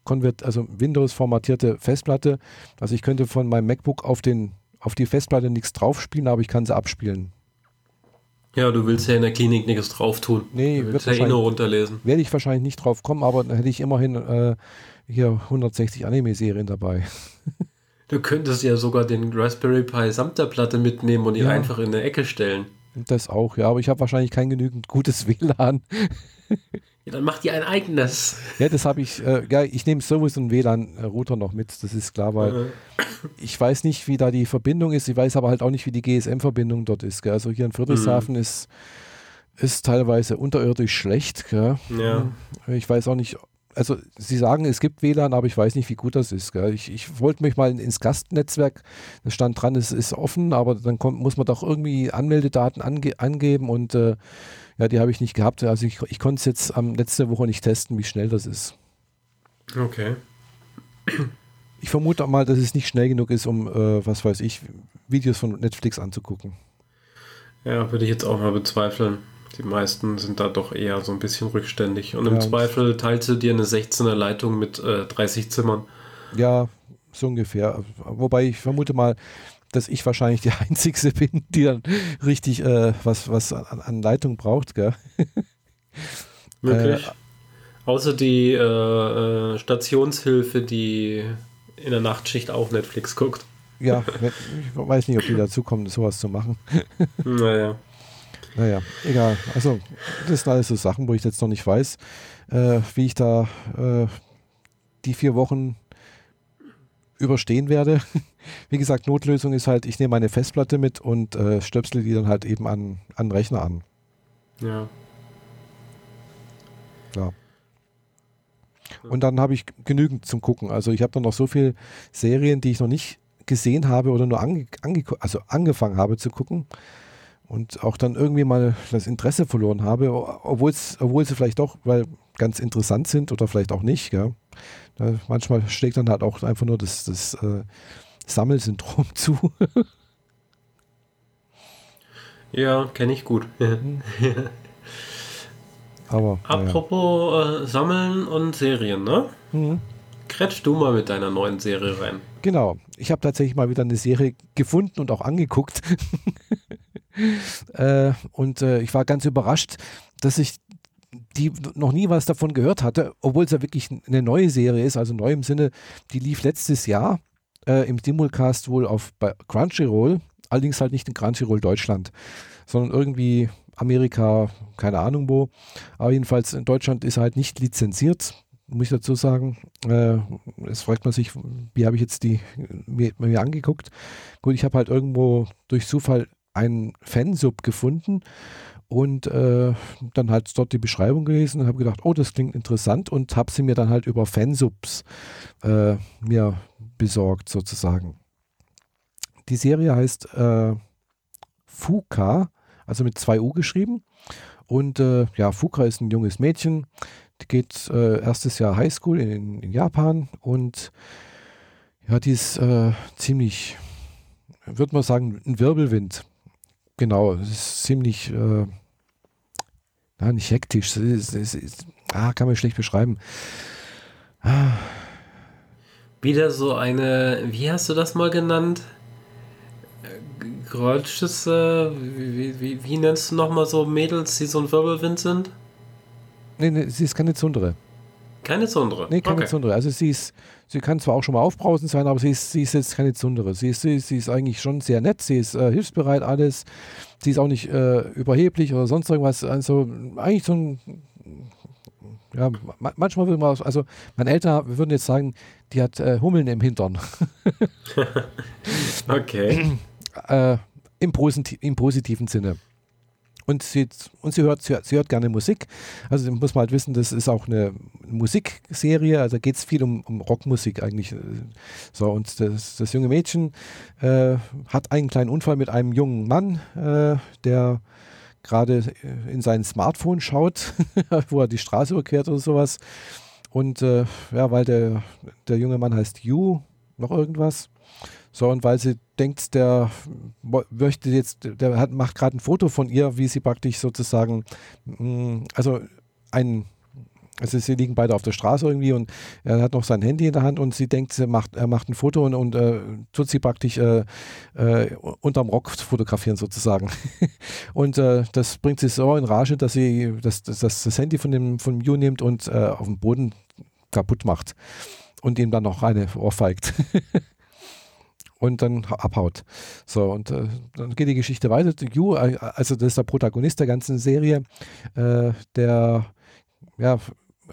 konvert, also Windows formatierte Festplatte. Also ich könnte von meinem MacBook auf den auf die Festplatte nichts draufspielen, aber ich kann sie abspielen. Ja, du willst ja in der Klinik nichts drauf tun. Nee, du willst ja eh nur runterlesen. Werde ich wahrscheinlich nicht drauf kommen, aber dann hätte ich immerhin äh, hier 160 Anime-Serien dabei. Du könntest ja sogar den Raspberry Pi samt der Platte mitnehmen und ihn ja. einfach in der Ecke stellen. Das auch, ja, aber ich habe wahrscheinlich kein genügend gutes WLAN. Ja, dann macht ihr ein eigenes. Ja, das habe ich, äh, ja, ich nehme sowieso einen WLAN-Router noch mit, das ist klar, weil mhm. ich weiß nicht, wie da die Verbindung ist, ich weiß aber halt auch nicht, wie die GSM-Verbindung dort ist. Gell? Also hier in Friedrichshafen mhm. ist, ist teilweise unterirdisch schlecht. Gell? Ja. Ich weiß auch nicht, also Sie sagen, es gibt WLAN, aber ich weiß nicht, wie gut das ist. Gell? Ich, ich wollte mich mal ins Gastnetzwerk, da stand dran, es ist offen, aber dann kommt, muss man doch irgendwie Anmeldedaten ange angeben und äh, ja, die habe ich nicht gehabt. Also ich, ich konnte es jetzt am letzte Woche nicht testen, wie schnell das ist. Okay. Ich vermute mal, dass es nicht schnell genug ist, um, äh, was weiß ich, Videos von Netflix anzugucken. Ja, würde ich jetzt auch mal bezweifeln. Die meisten sind da doch eher so ein bisschen rückständig. Und im ja, Zweifel teilst du dir eine 16er Leitung mit äh, 30 Zimmern. Ja, so ungefähr. Wobei ich vermute mal, dass ich wahrscheinlich die Einzige bin, die dann richtig äh, was, was an, an, Leitung braucht. Gell? Wirklich? Äh, Außer die äh, äh, Stationshilfe, die in der Nachtschicht auch Netflix guckt. Ja, ich weiß nicht, ob die dazu kommen, sowas zu machen. naja. Naja, egal. Also, das sind alles so Sachen, wo ich jetzt noch nicht weiß, äh, wie ich da äh, die vier Wochen überstehen werde. Wie gesagt, Notlösung ist halt, ich nehme meine Festplatte mit und äh, stöpsel die dann halt eben an, an Rechner an. Ja. Ja. Und dann habe ich genügend zum Gucken. Also ich habe dann noch so viele Serien, die ich noch nicht gesehen habe oder nur ange, ange also angefangen habe zu gucken und auch dann irgendwie mal das Interesse verloren habe, obwohl sie vielleicht doch weil ganz interessant sind oder vielleicht auch nicht. Gell? Da manchmal schlägt dann halt auch einfach nur das, das äh, Sammelsyndrom zu. ja, kenne ich gut. Aber. Apropos ja. äh, Sammeln und Serien, ne? Mhm. Kretsch du mal mit deiner neuen Serie rein. Genau. Ich habe tatsächlich mal wieder eine Serie gefunden und auch angeguckt. äh, und äh, ich war ganz überrascht, dass ich die noch nie was davon gehört hatte, obwohl es ja wirklich eine neue Serie ist, also neu im Sinne, die lief letztes Jahr äh, im Simulcast wohl auf bei Crunchyroll, allerdings halt nicht in Crunchyroll Deutschland, sondern irgendwie Amerika, keine Ahnung wo. Aber jedenfalls in Deutschland ist halt nicht lizenziert, muss ich dazu sagen. Äh, es fragt man sich, wie habe ich jetzt die mir, mir angeguckt? Gut, ich habe halt irgendwo durch Zufall einen Fansub gefunden und äh, dann halt dort die Beschreibung gelesen und habe gedacht, oh, das klingt interessant und habe sie mir dann halt über Fansubs äh, mir besorgt sozusagen. Die Serie heißt äh, Fuka, also mit zwei U geschrieben. Und äh, ja, Fuka ist ein junges Mädchen, die geht äh, erstes Jahr Highschool in, in Japan und ja, die ist äh, ziemlich, würde man sagen, ein Wirbelwind. Genau, es ist ziemlich, äh, na, nicht hektisch, es ist, es ist, ah, kann man schlecht beschreiben. Ah. Wieder so eine, wie hast du das mal genannt? Grolsches, äh, wie, wie, wie nennst du nochmal so Mädels, die so ein Wirbelwind sind? Nee, nee, sie ist keine Zundere. Keine Zundere. Nee, keine okay. Zundere. Also sie ist, sie kann zwar auch schon mal aufbrausend sein, aber sie ist, sie ist jetzt keine Zundere. Sie ist, sie, sie ist eigentlich schon sehr nett, sie ist äh, hilfsbereit, alles. Sie ist auch nicht äh, überheblich oder sonst irgendwas. Also eigentlich so ein ja, manchmal würde man, also meine Eltern würden jetzt sagen, die hat äh, Hummeln im Hintern. okay. äh, im, Posit Im positiven Sinne. Und sie, und sie hört, sie, sie hört gerne Musik. Also muss man halt wissen, das ist auch eine Musikserie, also geht es viel um, um, Rockmusik eigentlich. So, und das, das junge Mädchen äh, hat einen kleinen Unfall mit einem jungen Mann, äh, der gerade in sein Smartphone schaut, wo er die Straße überquert oder sowas. Und äh, ja, weil der, der junge Mann heißt Yu, noch irgendwas. So, und weil sie denkt, der möchte jetzt, der hat, macht gerade ein Foto von ihr, wie sie praktisch sozusagen, mm, also ein also sie liegen beide auf der Straße irgendwie und er hat noch sein Handy in der Hand und sie denkt, sie macht, er macht ein Foto und, und äh, tut sie praktisch äh, äh, unterm Rock fotografieren sozusagen. und äh, das bringt sie so in Rage, dass sie das, das, das Handy von dem von Mew nimmt und äh, auf dem Boden kaputt macht und ihm dann noch eine ohrfeigt. und dann abhaut. So, und äh, dann geht die Geschichte weiter. Yu, also das ist der Protagonist der ganzen Serie, äh, der ja,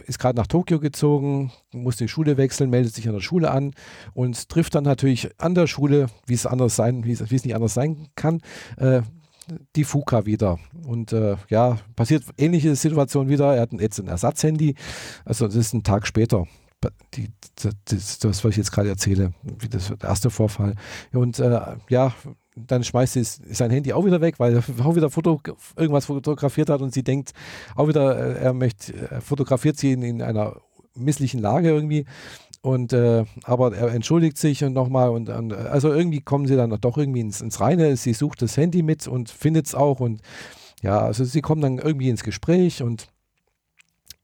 ist gerade nach Tokio gezogen, muss die Schule wechseln, meldet sich an der Schule an und trifft dann natürlich an der Schule, wie es anders sein, wie es nicht anders sein kann, äh, die Fuka wieder. Und äh, ja, passiert ähnliche Situation wieder. Er hat jetzt ein Ersatzhandy. Also das ist ein Tag später. Die, das, das, was ich jetzt gerade erzähle, wie das der erste Vorfall. Und äh, ja, dann schmeißt sie sein Handy auch wieder weg, weil er auch wieder Foto, irgendwas fotografiert hat und sie denkt auch wieder, äh, er möchte, er fotografiert sie in, in einer misslichen Lage irgendwie. Und äh, aber er entschuldigt sich und nochmal und, und, also irgendwie kommen sie dann doch irgendwie ins, ins Reine. Sie sucht das Handy mit und findet es auch und ja, also sie kommen dann irgendwie ins Gespräch und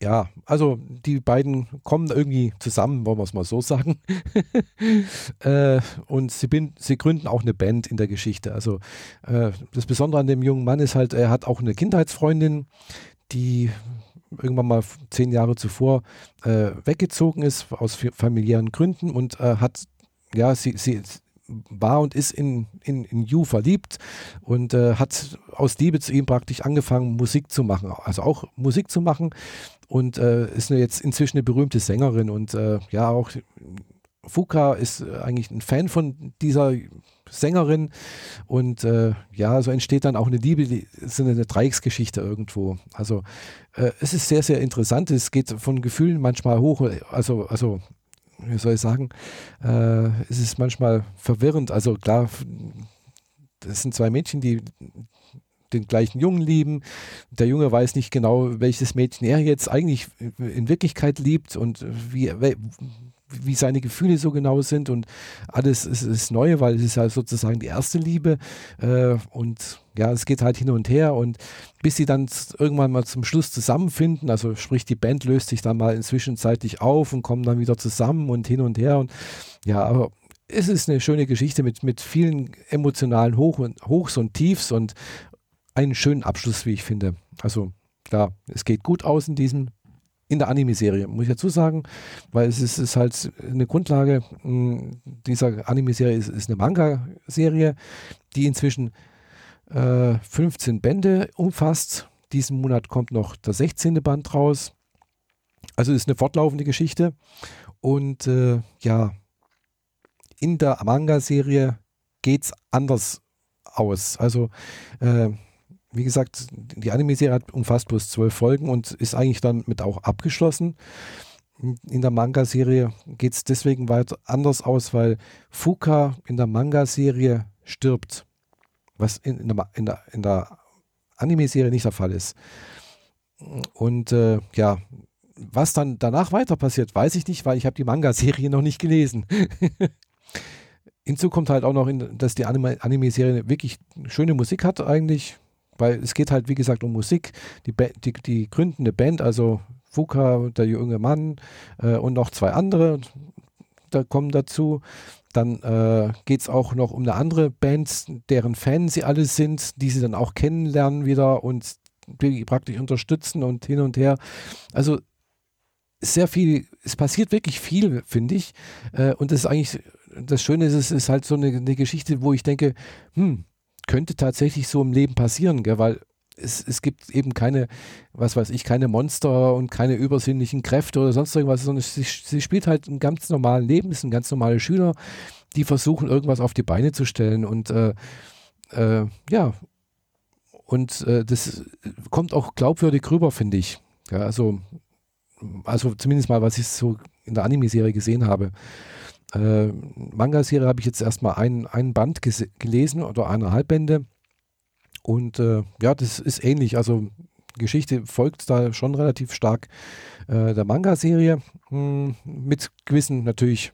ja, also die beiden kommen irgendwie zusammen, wollen wir es mal so sagen. äh, und sie, bin, sie, gründen auch eine Band in der Geschichte. Also äh, das Besondere an dem jungen Mann ist halt, er hat auch eine Kindheitsfreundin, die irgendwann mal zehn Jahre zuvor äh, weggezogen ist aus familiären Gründen und äh, hat, ja, sie, sie, war und ist in, in, in Yu verliebt und äh, hat aus Liebe zu ihm praktisch angefangen, Musik zu machen. Also auch Musik zu machen und äh, ist jetzt inzwischen eine berühmte Sängerin und äh, ja, auch Fuka ist eigentlich ein Fan von dieser Sängerin und äh, ja, so entsteht dann auch eine Liebe, die eine Dreiecksgeschichte irgendwo. Also äh, es ist sehr, sehr interessant. Es geht von Gefühlen manchmal hoch, also, also wie soll ich sagen, äh, es ist manchmal verwirrend. Also klar, das sind zwei Mädchen, die den gleichen Jungen lieben. Der Junge weiß nicht genau, welches Mädchen er jetzt eigentlich in Wirklichkeit liebt und wie, wie seine Gefühle so genau sind. Und alles ist, ist neu, weil es ist ja sozusagen die erste Liebe. Äh, und ja, es geht halt hin und her. Und bis sie dann irgendwann mal zum Schluss zusammenfinden, also sprich die Band löst sich dann mal inzwischenzeitlich auf und kommen dann wieder zusammen und hin und her. Und ja, aber es ist eine schöne Geschichte mit, mit vielen emotionalen Hoch und, Hochs und Tiefs. Und einen schönen Abschluss, wie ich finde. Also klar, es geht gut aus in diesem in der Anime-Serie, muss ich dazu sagen, weil es ist, ist halt eine Grundlage hm, dieser Anime-Serie ist, ist, eine Manga-Serie, die inzwischen äh, 15 Bände umfasst. Diesen Monat kommt noch der 16. Band raus. Also ist eine fortlaufende Geschichte. Und äh, ja, in der Manga-Serie geht es anders aus. Also äh, wie gesagt, die Anime-Serie umfasst bloß zwölf Folgen und ist eigentlich dann mit auch abgeschlossen. In der Manga-Serie geht es deswegen weiter anders aus, weil Fuka in der Manga-Serie stirbt. Was in, in der, in der, in der Anime-Serie nicht der Fall ist. Und äh, ja, was dann danach weiter passiert, weiß ich nicht, weil ich habe die Manga-Serie noch nicht gelesen. Hinzu kommt halt auch noch, in, dass die Anime-Serie wirklich schöne Musik hat eigentlich. Weil es geht halt, wie gesagt, um Musik. Die, die, die gründende Band, also Fuka, der junge Mann äh, und noch zwei andere, da kommen dazu. Dann äh, geht es auch noch um eine andere Band, deren Fans sie alle sind, die sie dann auch kennenlernen wieder und die praktisch unterstützen und hin und her. Also sehr viel, es passiert wirklich viel, finde ich. Äh, und das ist eigentlich, das Schöne ist, es ist halt so eine, eine Geschichte, wo ich denke, hm, könnte tatsächlich so im Leben passieren, gell? weil es, es gibt eben keine, was weiß ich, keine Monster und keine übersinnlichen Kräfte oder sonst irgendwas, sondern sie, sie spielt halt ein ganz normalen Leben, ist ein ganz normaler Schüler, die versuchen, irgendwas auf die Beine zu stellen und äh, äh, ja, und äh, das kommt auch glaubwürdig rüber, finde ich. Ja, also, also zumindest mal, was ich so in der Anime-Serie gesehen habe. Äh, Manga-Serie habe ich jetzt erstmal einen, einen Band gelesen oder eineinhalb Bände. Und äh, ja, das ist ähnlich. Also Geschichte folgt da schon relativ stark äh, der Manga-Serie hm, mit gewissen natürlich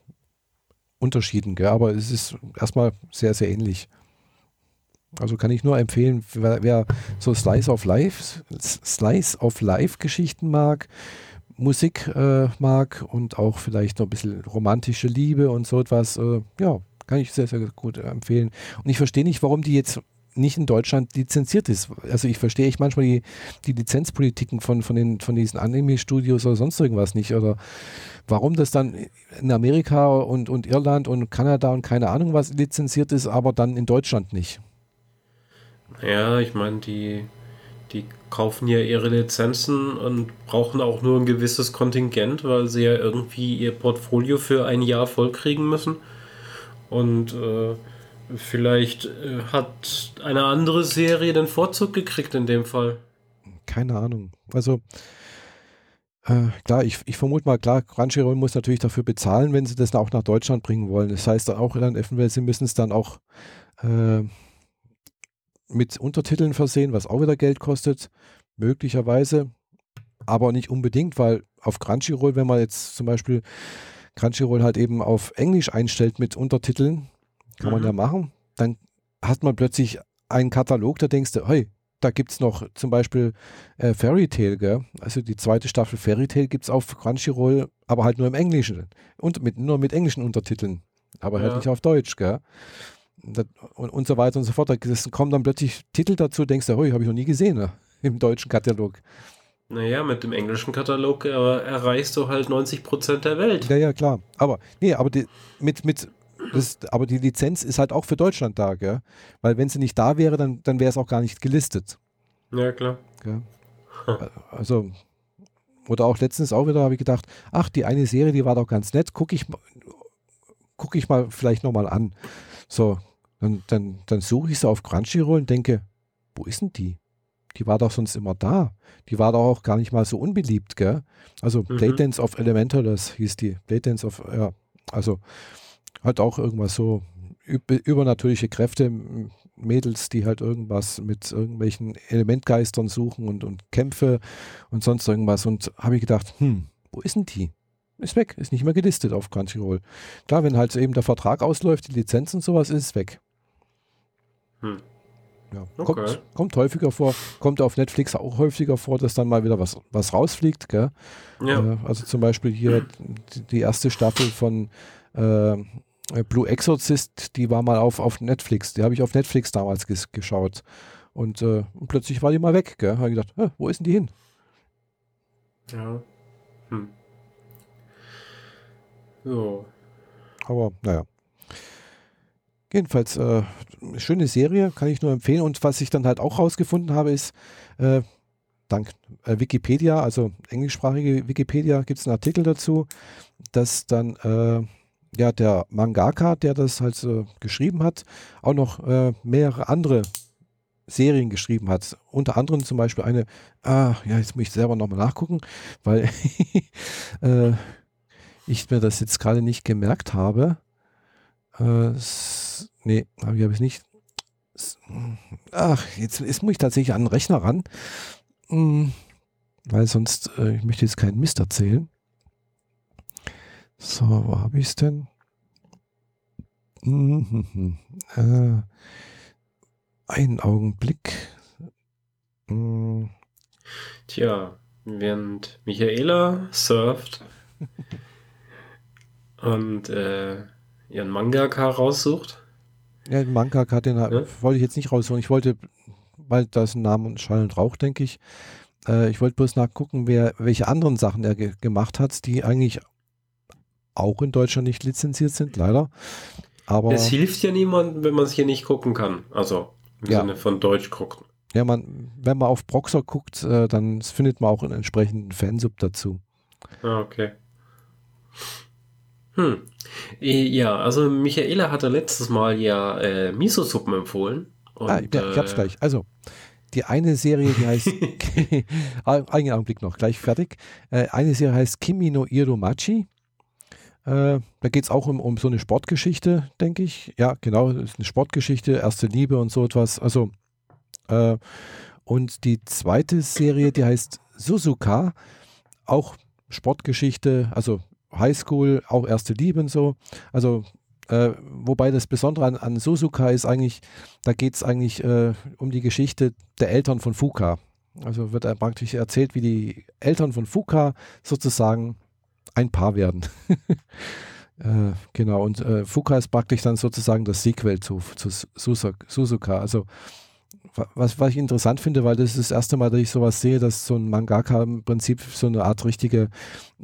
Unterschieden, gell? aber es ist erstmal sehr, sehr ähnlich. Also kann ich nur empfehlen, wer, wer so Slice of Life, Slice of Life Geschichten mag, Musik äh, mag und auch vielleicht noch ein bisschen romantische Liebe und so etwas, äh, ja, kann ich sehr, sehr gut empfehlen. Und ich verstehe nicht, warum die jetzt nicht in Deutschland lizenziert ist. Also ich verstehe ich manchmal die, die Lizenzpolitiken von, von, den, von diesen Anime-Studios oder sonst irgendwas nicht. Oder warum das dann in Amerika und, und Irland und Kanada und keine Ahnung was lizenziert ist, aber dann in Deutschland nicht. Ja, ich meine, die, die kaufen ja ihre Lizenzen und brauchen auch nur ein gewisses Kontingent, weil sie ja irgendwie ihr Portfolio für ein Jahr vollkriegen müssen. Und äh, Vielleicht äh, hat eine andere Serie den Vorzug gekriegt in dem Fall. Keine Ahnung. Also äh, klar, ich, ich vermute mal, klar, Crunchyroll muss natürlich dafür bezahlen, wenn sie das auch nach Deutschland bringen wollen. Das heißt auch dann eventuell, sie müssen es dann auch äh, mit Untertiteln versehen, was auch wieder Geld kostet, möglicherweise, aber nicht unbedingt, weil auf Crunchyroll, wenn man jetzt zum Beispiel Crunchyroll halt eben auf Englisch einstellt mit Untertiteln, kann mhm. man ja machen. Dann hat man plötzlich einen Katalog, da denkst du, hey, da gibt es noch zum Beispiel äh, Fairy Tale, gell? Also die zweite Staffel Fairy Tale gibt es auf Crunchyroll, aber halt nur im Englischen. Und mit, nur mit englischen Untertiteln. Aber halt ja. halt nicht auf Deutsch, gell? Und, und, so weiter und so fort. Es kommen dann plötzlich Titel dazu, denkst du, hey, habe ich noch nie gesehen, ne? im deutschen Katalog. Naja, mit dem englischen Katalog äh, erreichst du halt 90% der Welt. Ja, ja, klar. Aber, nee, aber die, mit, mit das, aber die Lizenz ist halt auch für Deutschland da, gell? Weil wenn sie nicht da wäre, dann, dann wäre es auch gar nicht gelistet. Ja, klar. Gell? Also, oder auch letztens auch wieder habe ich gedacht, ach, die eine Serie, die war doch ganz nett, gucke ich, guck ich mal vielleicht nochmal an. So, dann, dann, dann suche ich sie auf Crunchyroll und denke, wo ist denn die? Die war doch sonst immer da. Die war doch auch gar nicht mal so unbeliebt, gell? Also mhm. Playdance of Elementalist hieß die. Playdance of, ja, also halt auch irgendwas so übernatürliche Kräfte, Mädels, die halt irgendwas mit irgendwelchen Elementgeistern suchen und, und Kämpfe und sonst irgendwas. Und habe ich gedacht, hm, wo ist denn die? Ist weg, ist nicht mehr gelistet auf Crunchyroll. Klar, wenn halt eben der Vertrag ausläuft, die Lizenz und sowas, ist es weg. Hm. Ja, okay. kommt, kommt, häufiger vor, kommt auf Netflix auch häufiger vor, dass dann mal wieder was, was rausfliegt. Gell? Ja. Äh, also zum Beispiel hier die, die erste Staffel von äh, Blue Exorcist, die war mal auf, auf Netflix. Die habe ich auf Netflix damals ges geschaut. Und, äh, und, plötzlich war die mal weg. Habe ich gedacht, wo ist denn die hin? Ja. Hm. So. Aber naja. Jedenfalls, äh, schöne Serie, kann ich nur empfehlen. Und was ich dann halt auch rausgefunden habe, ist, äh, dank äh, Wikipedia, also englischsprachige Wikipedia, gibt es einen Artikel dazu, dass dann äh, ja, der Mangaka, der das halt so geschrieben hat, auch noch äh, mehrere andere Serien geschrieben hat. Unter anderem zum Beispiel eine, ah, ja, jetzt muss ich selber nochmal nachgucken, weil äh, ich mir das jetzt gerade nicht gemerkt habe. Äh, nee, habe ich, hab ich nicht. Ach, jetzt, jetzt muss ich tatsächlich an den Rechner ran, hm, weil sonst, äh, ich möchte jetzt keinen Mist erzählen. So, wo habe ich es denn? Mhm, äh, einen Augenblick. Mhm. Tja, während Michaela surft und äh, ihren Mangaka raussucht. Ja, den Mangaka, den ja? wollte ich jetzt nicht raussuchen. Ich wollte, weil da ist ein Name und Schall und Rauch, denke ich. Äh, ich wollte bloß nachgucken, wer, welche anderen Sachen er ge gemacht hat, die eigentlich auch in Deutschland nicht lizenziert sind, leider. Aber es hilft ja niemandem, wenn man es hier nicht gucken kann. Also im Ja. Sinne von Deutsch gucken. ja, man, wenn man auf Proxer guckt, äh, dann findet man auch einen entsprechenden Fansub dazu. Ah, okay. Hm. Ja, also Michaela hatte letztes Mal ja äh, Miso-Suppen empfohlen. Und, ah, ja, ich hab's äh, gleich. Also, die eine Serie, die heißt, einen Augenblick noch, gleich fertig. Äh, eine Serie heißt Kimi no Iromachi. Äh, da geht es auch um, um so eine Sportgeschichte, denke ich. Ja, genau, das ist eine Sportgeschichte, erste Liebe und so etwas. Also, äh, und die zweite Serie, die heißt Suzuka, auch Sportgeschichte, also Highschool, auch erste Liebe und so. Also, äh, wobei das Besondere an, an Suzuka ist eigentlich, da geht es eigentlich äh, um die Geschichte der Eltern von Fuka. Also wird praktisch erzählt, wie die Eltern von Fuka sozusagen ein Paar werden. äh, genau, und äh, Fuka ist praktisch dann sozusagen das Sequel zu, zu Suzuka. Also was, was ich interessant finde, weil das ist das erste Mal, dass ich sowas sehe, dass so ein Mangaka im Prinzip so eine Art richtige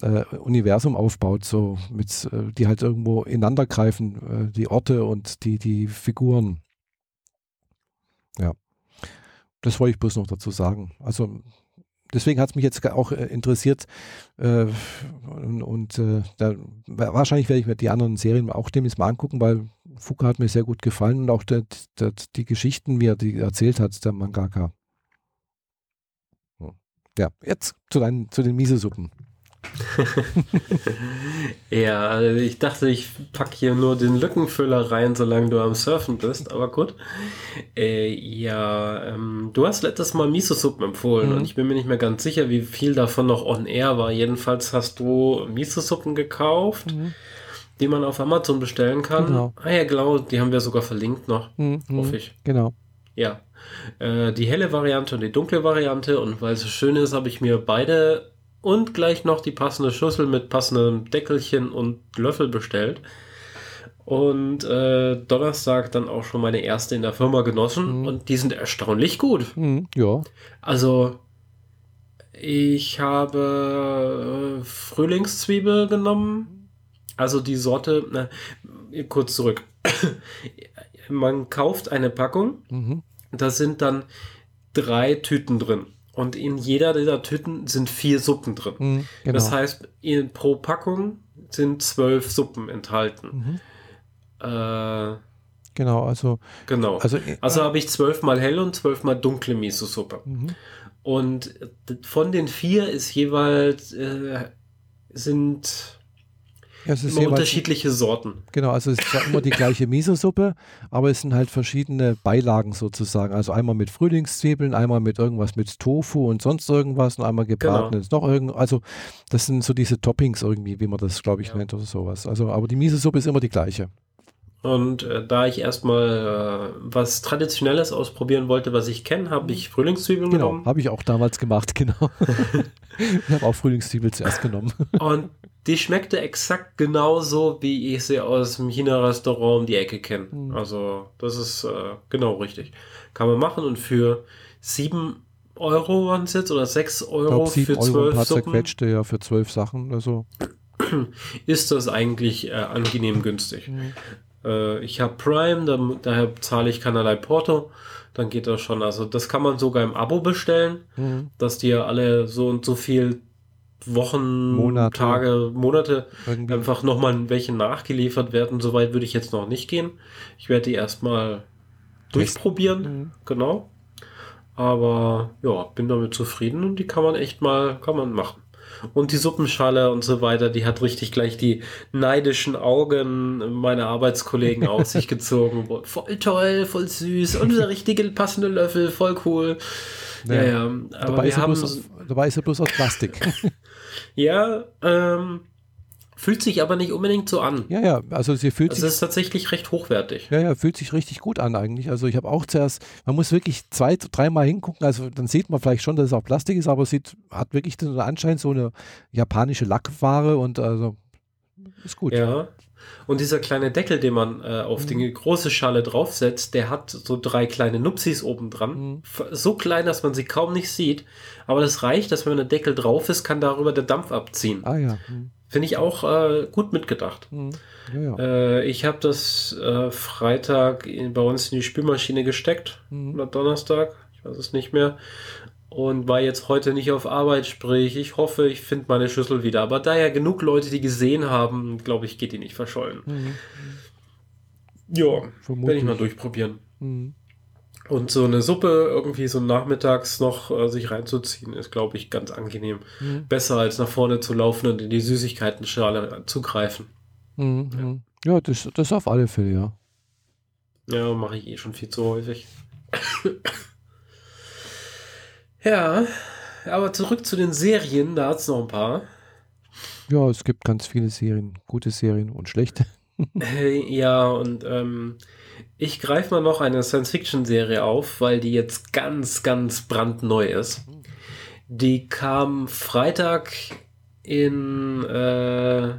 äh, Universum aufbaut, so mit, äh, die halt irgendwo ineinander greifen, äh, die Orte und die, die Figuren. Ja. Das wollte ich bloß noch dazu sagen. Also deswegen hat es mich jetzt auch äh, interessiert äh, und, und wahrscheinlich werde ich mir die anderen Serien auch demnächst mal angucken, weil Fuka hat mir sehr gut gefallen und auch der, der, die Geschichten, wie er die erzählt hat, der Mangaka. Hm. Ja, jetzt zu, deinen, zu den Misesuppen. Ja, also ich dachte, ich packe hier nur den Lückenfüller rein, solange du am Surfen bist, aber gut. Äh, ja, ähm, du hast letztes Mal Miso-Suppen empfohlen Mhm. und ich bin mir nicht mehr ganz sicher, wie viel davon noch on air war. Jedenfalls hast du Miso-Suppen gekauft, die man auf Amazon bestellen kann. Genau. Ah ja, genau, die haben wir sogar verlinkt noch, Mhm, hoffe ich. Genau. Ja. Äh, die helle Variante und die dunkle Variante. Und weil es so schön ist, habe ich mir beide und gleich noch die passende Schüssel mit passendem Deckelchen und Löffel bestellt. Und äh, Donnerstag dann auch schon meine erste in der Firma genossen. Mhm. Und die sind erstaunlich gut. Mhm, ja. Also, ich habe äh, Frühlingszwiebel genommen. Also die Sorte, na, kurz zurück. Man kauft eine Packung, Mhm. da sind dann drei Tüten drin. Und in jeder dieser Tüten sind vier Suppen drin. Mhm, genau. Das heißt, in, pro Packung sind zwölf Suppen enthalten. mhm, Äh, genau, also, genau. also, äh, Also habe ich zwölfmal helle und zwölfmal dunkle Miso-Suppe. mhm, Und von den vier ist jeweils äh, sind ja, es ist immer unterschiedliche Sorten. Genau, also es ist zwar immer die gleiche Miso-Suppe, aber es sind halt verschiedene Beilagen sozusagen. Also einmal mit Frühlingszwiebeln, einmal mit irgendwas mit Tofu und sonst irgendwas und einmal gebratenes noch irgend. Also das sind so diese Toppings irgendwie, wie man das, glaube ich, Ja. nennt oder sowas. Also, aber die Miso-Suppe ist immer die gleiche. Und äh, da ich erstmal äh, was Traditionelles ausprobieren wollte, was ich kenne, habe ich Frühlingszwiebeln Genau, genommen. habe ich auch damals gemacht, genau. ich habe auch Frühlingszwiebel zuerst genommen. Und die schmeckte exakt genauso, wie ich sie aus dem China-Restaurant um die Ecke kenne. Mhm. Also, das ist äh, genau richtig. Kann man machen und für 7 Euro waren es jetzt oder 6 Ich Euro glaube, 7 für Euro 12 paar Suppen zerquetschte ja für zwölf Sachen. Also, ist das eigentlich äh, angenehm günstig. Äh, ich habe Prime, da, daher zahle ich keinerlei Porto. Dann geht das schon. Also, das kann man sogar im Abo bestellen, mhm, dass dir alle so und so viel Wochen, Monate. Tage, Monate irgendwie. einfach nochmal welche nachgeliefert werden. Soweit würde ich jetzt noch nicht gehen. Ich werde die erstmal durchprobieren, Mhm. genau. Aber ja, bin damit zufrieden und die kann man echt mal, kann man machen. Und die Suppenschale und so weiter, die hat richtig gleich die neidischen Augen meiner Arbeitskollegen auf sich gezogen. Voll toll, voll süß und der richtige passende Löffel, voll cool. Ja, Ja. ja. Aber Dabei, wir ist haben, bloß aus, dabei ist er bloß aus Plastik. ja, ähm, fühlt sich aber nicht unbedingt so an. ja, ja, also sie fühlt Also sich es ist tatsächlich recht hochwertig. Ja, ja, fühlt sich richtig gut an eigentlich. Also ich habe auch zuerst, man muss wirklich zwei, dreimal hingucken, also dann sieht man vielleicht schon, dass es auch Plastik ist, aber es sieht, hat wirklich den Anschein so eine japanische Lackware und also ist gut. Ja. Und dieser kleine Deckel, den man äh, auf mhm. die große Schale draufsetzt, der hat so drei kleine Nupsis oben dran. Mhm. So klein, dass man sie kaum nicht sieht. Aber das reicht, dass wenn der Deckel drauf ist, kann darüber der Dampf abziehen. Ah ja. Mhm. Finde ich auch äh, gut mitgedacht. Mhm. Ja, ja. Äh, ich habe das äh, Freitag in, bei uns in die Spülmaschine gesteckt. Mhm. Oder Donnerstag. Ich weiß es nicht mehr und war jetzt heute nicht auf Arbeit, sprich, ich hoffe, ich finde meine Schüssel wieder. Aber da ja genug Leute die gesehen haben, glaube ich, geht die nicht verschollen. Mhm. Ja, werde ich mal durchprobieren. Mhm. Und so eine Suppe irgendwie so nachmittags noch äh, sich reinzuziehen, ist, glaube ich, ganz angenehm. Mhm. Besser als nach vorne zu laufen und in die Süßigkeiten-Schale zu greifen. Mhm. Ja, ja das, das auf alle Fälle, ja. Ja, mache ich eh schon viel zu häufig. Ja, aber zurück zu den Serien, da hat es noch ein paar. Ja, es gibt ganz viele Serien, gute Serien und schlechte. ja, und ähm, ich greife mal noch eine Science-Fiction-Serie auf, weil die jetzt ganz, ganz brandneu ist. Die kam Freitag in äh,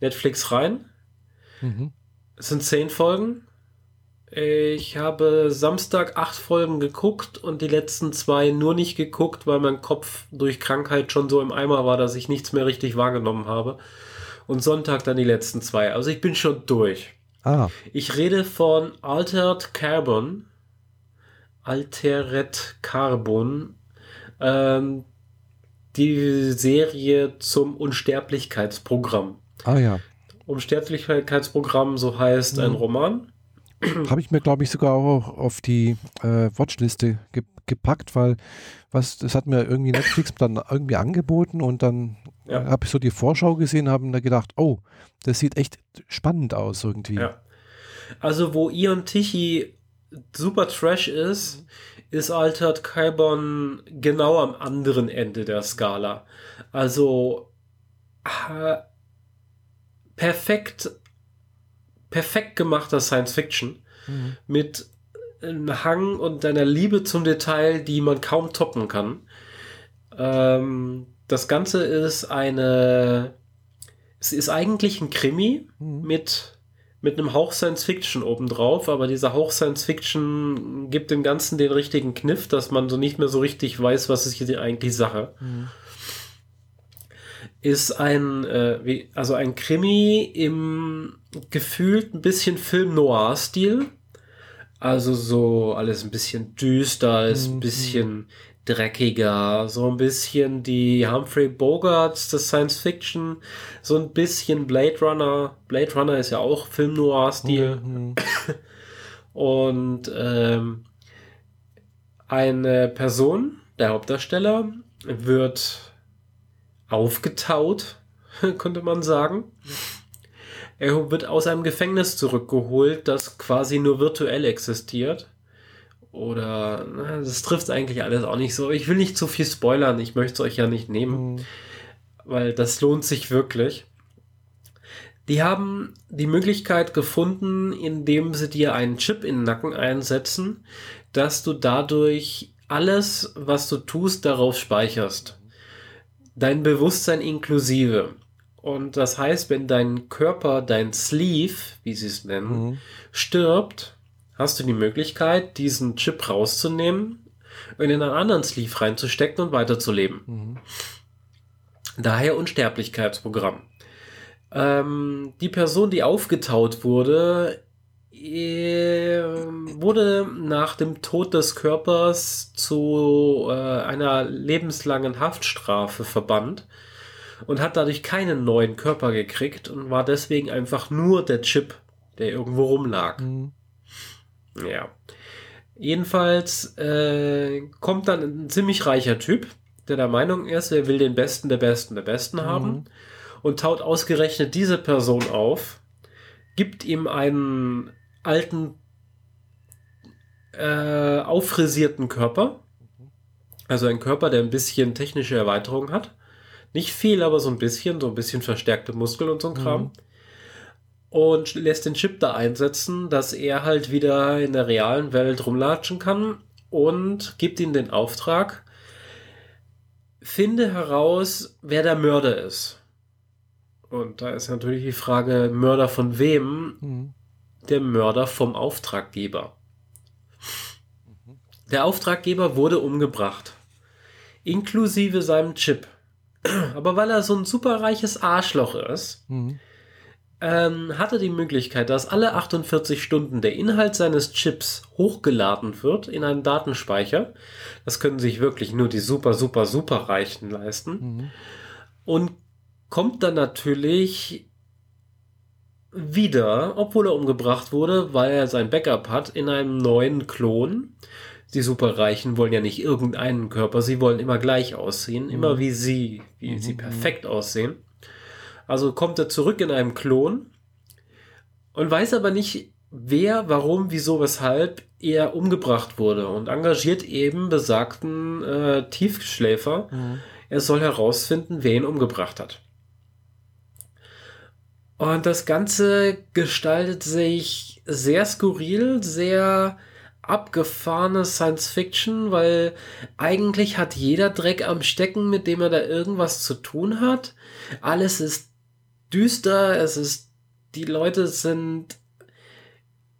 Netflix rein. Mhm. Es sind zehn Folgen. Ich habe Samstag acht Folgen geguckt und die letzten zwei nur nicht geguckt, weil mein Kopf durch Krankheit schon so im Eimer war, dass ich nichts mehr richtig wahrgenommen habe. Und Sonntag dann die letzten zwei. Also ich bin schon durch. Ah. Ich rede von Altered Carbon. Altered Carbon. Ähm, die Serie zum Unsterblichkeitsprogramm. Ah ja. Unsterblichkeitsprogramm, so heißt mhm. ein Roman. Habe ich mir, glaube ich, sogar auch auf die äh, Watchliste ge gepackt, weil was, das hat mir irgendwie Netflix dann irgendwie angeboten und dann ja. habe ich so die Vorschau gesehen, habe mir gedacht, oh, das sieht echt spannend aus irgendwie. Ja. Also wo Ion Tichy super trash ist, ist Altered Carbon genau am anderen Ende der Skala. Also äh, perfekt perfekt gemachter Science Fiction mhm. mit einem Hang und einer Liebe zum Detail, die man kaum toppen kann. Ähm, das Ganze ist eine, es ist eigentlich ein Krimi mhm. mit mit einem Hauch Science Fiction obendrauf, aber dieser Hauch Science Fiction gibt dem Ganzen den richtigen Kniff, dass man so nicht mehr so richtig weiß, was ist hier eigentlich Sache. Mhm ist ein, äh, wie, also ein Krimi im gefühlt ein bisschen Film-Noir-Stil. Also so alles ein bisschen düster, ist ein mhm. bisschen dreckiger, so ein bisschen die Humphrey Bogarts des Science Fiction, so ein bisschen Blade Runner. Blade Runner ist ja auch Film-Noir-Stil. Mhm. Und ähm, eine Person, der Hauptdarsteller, wird aufgetaut, könnte man sagen. Er wird aus einem Gefängnis zurückgeholt, das quasi nur virtuell existiert. Oder das trifft eigentlich alles auch nicht so. Ich will nicht zu viel spoilern, ich möchte es euch ja nicht nehmen, mhm. weil das lohnt sich wirklich. Die haben die Möglichkeit gefunden, indem sie dir einen Chip in den Nacken einsetzen, dass du dadurch alles, was du tust, darauf speicherst dein Bewusstsein inklusive. Und das heißt, wenn dein Körper, dein Sleeve, wie sie es nennen, mhm. stirbt, hast du die Möglichkeit, diesen Chip rauszunehmen und in einen anderen Sleeve reinzustecken und weiterzuleben. Mhm. Daher Unsterblichkeitsprogramm. Ähm, die Person, die aufgetaut wurde, wurde nach dem Tod des Körpers zu äh, einer lebenslangen Haftstrafe verbannt und hat dadurch keinen neuen Körper gekriegt und war deswegen einfach nur der Chip, der irgendwo rumlag. Mhm. Ja. Jedenfalls äh, kommt dann ein ziemlich reicher Typ, der der Meinung ist, er will den Besten der Besten der Besten mhm. haben und taut ausgerechnet diese Person auf, gibt ihm einen alten, äh, auffrisierten Körper. Also ein Körper, der ein bisschen technische Erweiterung hat. Nicht viel, aber so ein bisschen, so ein bisschen verstärkte Muskeln und so ein Kram. Mhm. Und lässt den Chip da einsetzen, dass er halt wieder in der realen Welt rumlatschen kann und gibt ihm den Auftrag, finde heraus, wer der Mörder ist Und da ist natürlich die Frage, Mörder von wem? Mhm. Der Mörder vom Auftraggeber. Der Auftraggeber wurde umgebracht. Inklusive seinem Chip. Aber weil er so ein superreiches Arschloch ist, Mhm. ähm, hat er die Möglichkeit, dass alle 48 Stunden der Inhalt seines Chips hochgeladen wird in einen Datenspeicher. Das können sich wirklich nur die super, super, super Reichen leisten. Mhm. Und kommt dann natürlich wieder, obwohl er umgebracht wurde, weil er sein Backup hat, in einem neuen Klon. Die Superreichen wollen ja nicht irgendeinen Körper, sie wollen immer gleich aussehen, immer wie sie, wie sie perfekt aussehen. Also kommt er zurück in einem Klon und weiß aber nicht, wer, warum, wieso, weshalb er umgebracht wurde und engagiert eben besagten äh, Tiefschläfer. Er soll herausfinden, wer ihn umgebracht hat. Und das Ganze gestaltet sich sehr skurril, sehr abgefahrene Science Fiction, weil eigentlich hat jeder Dreck am Stecken, mit dem er da irgendwas zu tun hat. Alles ist düster, es ist, die Leute sind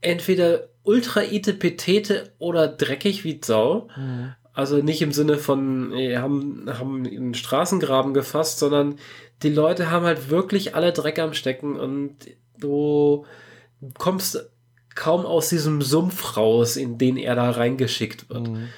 entweder ultra etepetete oder dreckig wie Sau. Mhm. Also nicht im Sinne von, haben, haben einen Straßengraben gefasst, sondern die Leute haben halt wirklich alle Dreck am Stecken und du kommst kaum aus diesem Sumpf raus, in den er da reingeschickt wird. Mhm.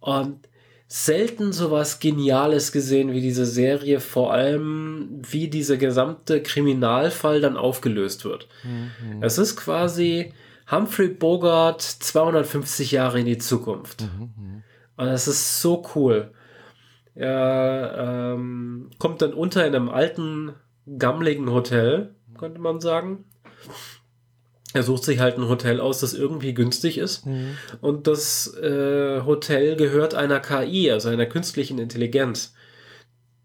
Und selten sowas Geniales gesehen wie diese Serie, vor allem wie dieser gesamte Kriminalfall dann aufgelöst wird. Mhm. Es ist quasi Humphrey Bogart 250 Jahre in die Zukunft. Mhm. Und das ist so cool. Er ähm, kommt dann unter in einem alten, gammligen Hotel, könnte man sagen. Er sucht sich halt ein Hotel aus, das irgendwie günstig ist. Mhm. Und das äh, Hotel gehört einer KI, also einer künstlichen Intelligenz.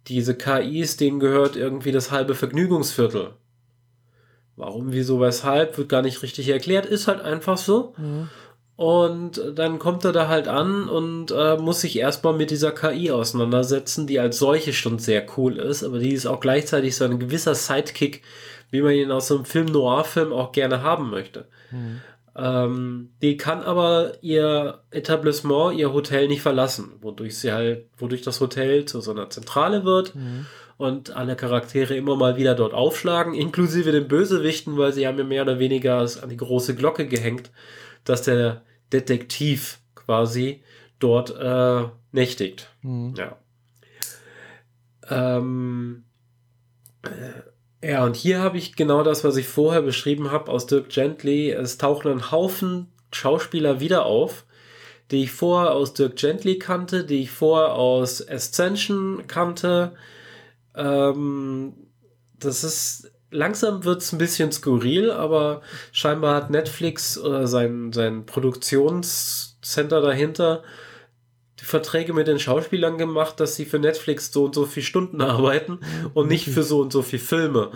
Diese KIs, denen gehört irgendwie das halbe Vergnügungsviertel. Warum, wieso, weshalb, wird gar nicht richtig erklärt, ist halt einfach so. Mhm. Und dann kommt er da halt an und äh, muss sich erstmal mit dieser KI auseinandersetzen, die als solche schon sehr cool ist, aber die ist auch gleichzeitig so ein gewisser Sidekick, wie man ihn aus so einem Film Noir-Film auch gerne haben möchte. Mhm. Ähm, die kann aber ihr Etablissement, ihr Hotel nicht verlassen, wodurch sie halt, wodurch das Hotel zu so einer Zentrale wird Mhm. und alle Charaktere immer mal wieder dort aufschlagen, inklusive den Bösewichten, weil sie haben ja mehr oder weniger an die große Glocke gehängt, dass der Detektiv quasi dort äh, nächtigt. Mhm. Ja. Ähm, äh, ja, und hier habe ich genau das, was ich vorher beschrieben habe aus Dirk Gently. Es tauchen ein Haufen Schauspieler wieder auf, die ich vorher aus Dirk Gently kannte, die ich vorher aus Ascension kannte. Ähm, das ist langsam wird es ein bisschen skurril, aber scheinbar hat Netflix oder sein, sein Produktionscenter dahinter Verträge mit den Schauspielern gemacht, dass sie für Netflix so und so viele Stunden arbeiten und nicht für so und so viele Filme.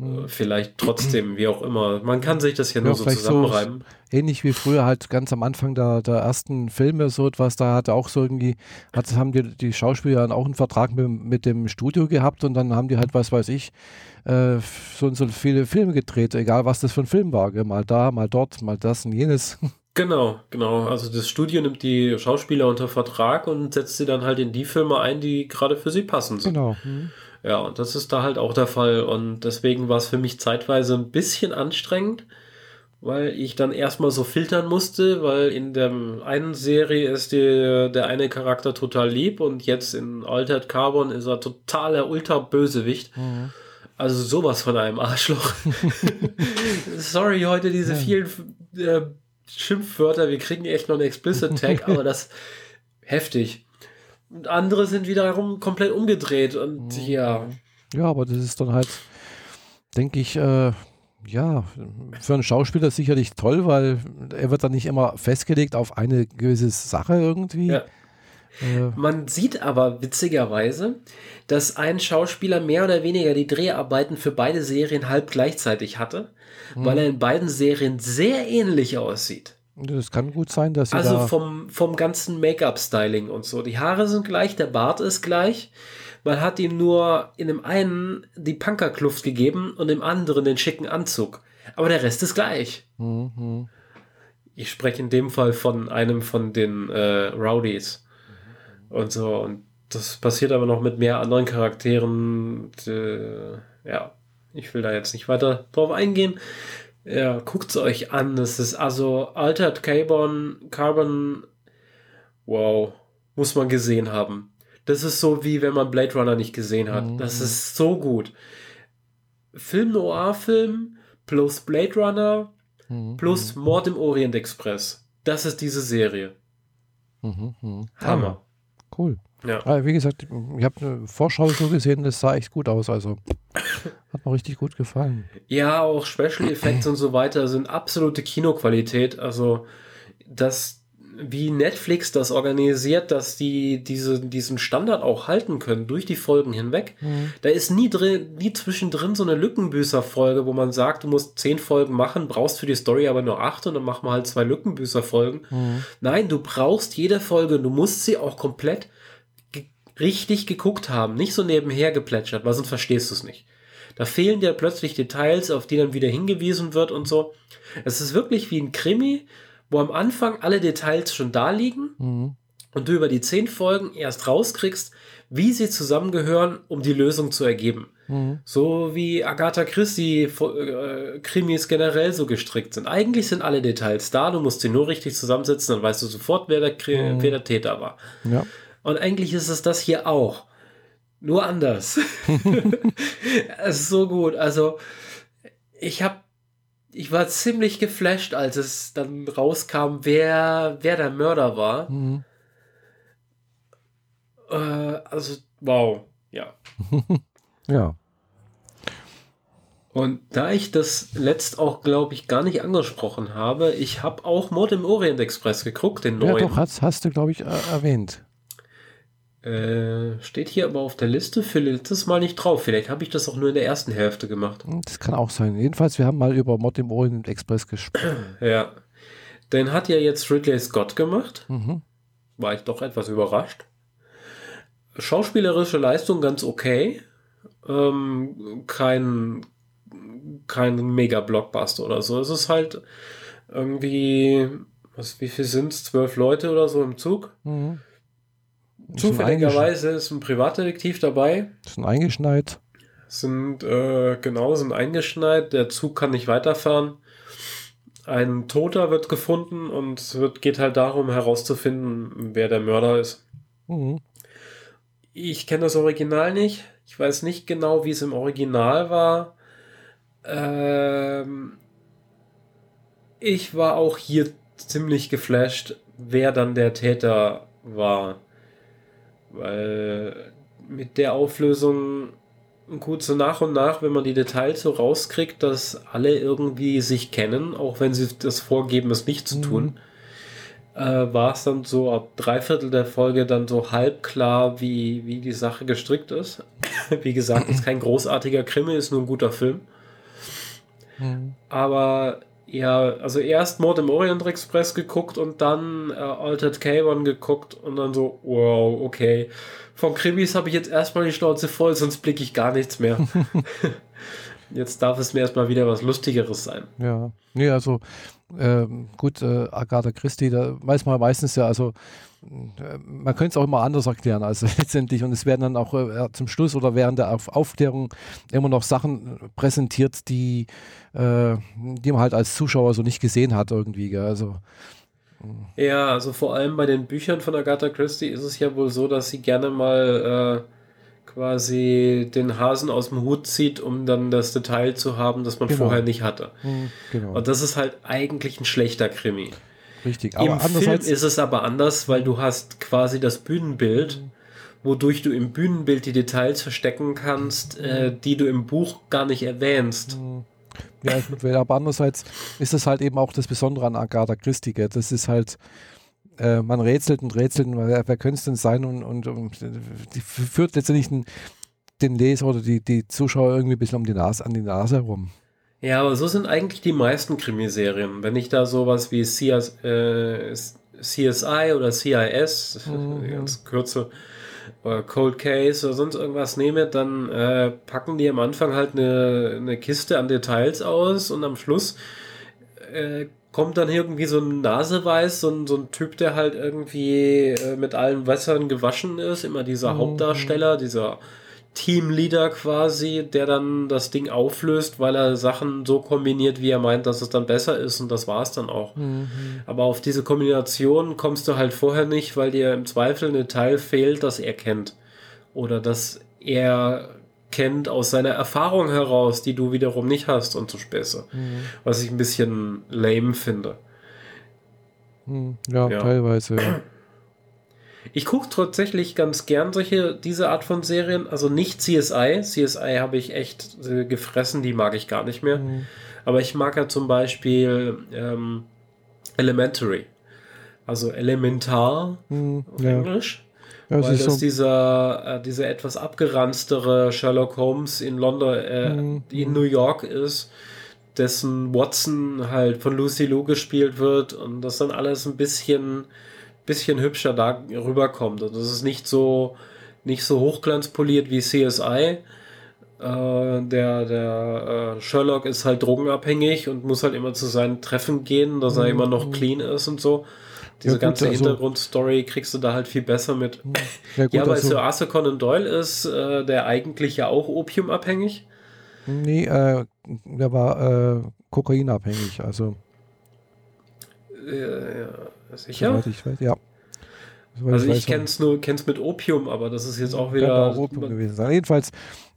Äh, Vielleicht trotzdem, wie auch immer. Man kann sich das ja nur Ja, so vielleicht so zusammenreiben. ähnlich wie früher halt ganz am Anfang der, der ersten Filme so etwas, da hat auch so irgendwie, hat, haben die, die Schauspieler dann auch einen Vertrag mit, mit dem Studio gehabt und dann haben die halt, was weiß ich, äh, so und so viele Filme gedreht, egal was das für ein Film war, mal da, mal dort, mal das und jenes. Genau, genau. Also das Studio nimmt die Schauspieler unter Vertrag und setzt sie dann halt in die Filme ein, die gerade für sie passend sind. genau. Ja, und das ist da halt auch der Fall. Und deswegen war es für mich zeitweise ein bisschen anstrengend, weil ich dann erstmal so filtern musste, weil in der einen Serie ist die, der eine Charakter total lieb und jetzt in Altered Carbon ist er totaler Ultra-Bösewicht. Also sowas von einem Arschloch. Sorry, heute diese vielen äh, Schimpfwörter. Wir kriegen echt noch einen Explicit Tag, aber das heftig. Und andere sind wiederum komplett umgedreht und ja, Ja, aber das ist dann halt, denke ich, äh, ja, für einen Schauspieler sicherlich toll, weil er wird dann nicht immer festgelegt auf eine gewisse Sache irgendwie. ja. Äh, Man sieht aber witzigerweise, dass ein Schauspieler mehr oder weniger die Dreharbeiten für beide Serien halb gleichzeitig hatte, weil er in beiden Serien sehr ähnlich aussieht. das kann gut sein, dass sie Also vom, vom ganzen Make-up-Styling und so. Die Haare sind gleich, der Bart ist gleich. Man hat ihm nur in dem einen die Punkerkluft gegeben und im anderen den schicken Anzug. Aber der Rest ist gleich. Mhm. Ich spreche in dem Fall von einem von den äh, Rowdies. Und so. Und das passiert aber noch mit mehr anderen Charakteren. Und, äh, ja, ich will da jetzt nicht weiter drauf eingehen. Ja, guckt es euch an. Es ist also Altered Carbon, Carbon, wow, muss man gesehen haben. Das ist so wie wenn man Blade Runner nicht gesehen hat. Mhm. Das ist so gut. Film Noir-Film plus Blade Runner mhm. plus Mord im Orient Express. Das ist diese Serie. Mhm. mhm. Hammer. Cool. Ja. Aber wie gesagt, ich habe eine Vorschau so gesehen, das sah echt gut aus. Also hat mir richtig gut gefallen. Ja, auch Special Effects und so weiter sind absolute Kinoqualität. Also das, wie Netflix das organisiert, dass die diese, diesen Standard auch halten können durch die Folgen hinweg. Mhm. Da ist nie drin, nie zwischendrin so eine Lückenbüßer-Folge, wo man sagt, du musst zehn Folgen machen, brauchst für die Story aber nur acht und dann machen wir halt zwei Lückenbüßer-Folgen. Mhm. Nein, du brauchst jede Folge, du musst sie auch komplett richtig geguckt haben, nicht so nebenher geplätschert, weil sonst verstehst du es nicht. Da fehlen dir plötzlich Details, auf die dann wieder hingewiesen wird und so. Es ist wirklich wie ein Krimi, wo am Anfang alle Details schon da liegen mhm. und du über die zehn Folgen erst rauskriegst, wie sie zusammengehören, um die Lösung zu ergeben. Mhm. So wie Agatha Christie äh, Krimis generell so gestrickt sind. Eigentlich sind alle Details da, du musst sie nur richtig zusammensetzen, dann weißt du sofort, wer der, mhm. wer der Täter war. Ja. Und eigentlich ist es das hier auch. Nur anders. es ist so gut. Also, ich habe ich war ziemlich geflasht, als es dann rauskam, wer, wer der Mörder war. Mhm. Äh, also, wow, ja. ja. Und da ich das letzt auch, glaube ich, gar nicht angesprochen habe, ich habe auch Mord im Orient Express geguckt, den neuen. Ja, doch, hast, hast du, glaube ich, erwähnt. Äh, steht hier aber auf der Liste für letztes Mal nicht drauf. Vielleicht habe ich das auch nur in der ersten Hälfte gemacht. Das kann auch sein. Jedenfalls, wir haben mal über Mod im Orient Express gesprochen. Ja. Den hat ja jetzt Ridley Scott gemacht. Mhm. War ich doch etwas überrascht. Schauspielerische Leistung ganz okay. Ähm, kein, kein Mega-Blockbuster oder so. Es ist halt irgendwie, was, wie viel sind es? Zwölf Leute oder so im Zug. Mhm Zufälligerweise ist ein Privatdetektiv dabei. Sind eingeschneit. Sind, äh, genau, sind eingeschneit. Der Zug kann nicht weiterfahren. Ein Toter wird gefunden und es wird, geht halt darum herauszufinden, wer der Mörder ist. Mhm. Ich kenne das Original nicht. Ich weiß nicht genau, wie es im Original war. Ähm, ich war auch hier ziemlich geflasht, wer dann der Täter war. Weil mit der Auflösung gut so nach und nach, wenn man die Details so rauskriegt, dass alle irgendwie sich kennen, auch wenn sie das vorgeben, es nicht zu tun, mhm. äh, war es dann so ab Dreiviertel der Folge dann so halb klar, wie, wie die Sache gestrickt ist. wie gesagt, ist kein großartiger Krimi, ist nur ein guter Film. Mhm. Aber ja, also erst Mord im Orient Express geguckt und dann äh, Altered K1 geguckt und dann so, wow, okay. Von Krimis habe ich jetzt erstmal die Schnauze voll, sonst blicke ich gar nichts mehr. jetzt darf es mir erstmal wieder was Lustigeres sein. Ja, nee, also ähm, gut, äh, Agatha Christie, da weiß man meistens ja, also man könnte es auch immer anders erklären, also letztendlich. Und es werden dann auch äh, zum Schluss oder während der Auf Aufklärung immer noch Sachen präsentiert, die, äh, die man halt als Zuschauer so nicht gesehen hat irgendwie. Gell? Also, ja, also vor allem bei den Büchern von Agatha Christie ist es ja wohl so, dass sie gerne mal äh, quasi den Hasen aus dem Hut zieht, um dann das Detail zu haben, das man genau. vorher nicht hatte. Mhm, genau. Und das ist halt eigentlich ein schlechter Krimi. Richtig, aber Im Film ist es aber anders, weil du hast quasi das Bühnenbild, wodurch du im Bühnenbild die Details verstecken kannst, äh, die du im Buch gar nicht erwähnst. Ja, aber andererseits ist das halt eben auch das Besondere an Agatha Christie. Das ist halt, äh, man rätselt und rätselt, wer, wer könnte es denn sein und, und, und die führt letztendlich den, den Leser oder die, die Zuschauer irgendwie ein bisschen um die Nase, an die Nase herum. Ja, aber so sind eigentlich die meisten Krimiserien. Wenn ich da sowas wie CS, äh, CSI oder CIS, mhm. ganz kürze, oder Cold Case oder sonst irgendwas nehme, dann äh, packen die am Anfang halt eine, eine Kiste an Details aus und am Schluss äh, kommt dann irgendwie so ein Naseweiß, so ein, so ein Typ, der halt irgendwie äh, mit allen Wässern gewaschen ist, immer dieser mhm. Hauptdarsteller, dieser Teamleader quasi, der dann das Ding auflöst, weil er Sachen so kombiniert, wie er meint, dass es dann besser ist und das war es dann auch. Mhm. Aber auf diese Kombination kommst du halt vorher nicht, weil dir im Zweifel ein Teil fehlt, das er kennt. Oder das er kennt aus seiner Erfahrung heraus, die du wiederum nicht hast und so Späße. Mhm. Was ich ein bisschen lame finde. Mhm. Ja, ja, teilweise. Ja. Ich gucke tatsächlich ganz gern solche, diese Art von Serien. Also nicht CSI. CSI habe ich echt äh, gefressen, die mag ich gar nicht mehr. Mhm. Aber ich mag ja zum Beispiel ähm, Elementary. Also Elementar mhm, auf ja. Englisch. Ja, weil das so dieser, äh, dieser etwas abgeranztere Sherlock Holmes in London, äh, mhm. in New York ist, dessen Watson halt von Lucy Liu gespielt wird und das dann alles ein bisschen bisschen hübscher da rüberkommt. Und das ist nicht so, nicht so hochglanzpoliert wie CSI. Äh, der der äh, Sherlock ist halt drogenabhängig und muss halt immer zu seinen Treffen gehen, dass er mhm. immer noch clean ist und so. Diese ja, gut, ganze also, Hintergrundstory kriegst du da halt viel besser mit. Ja, gut, ja aber also, so Arthur Conan Doyle ist äh, der eigentlich ja auch opiumabhängig. Nee, äh, der war äh, kokainabhängig, also. Ja. Sicher? Soweit ich weiß, ja. Soweit also ich, ich kenne es nur kenn's mit Opium, aber das ist jetzt auch wieder. Auch Opium gewesen sein. Jedenfalls,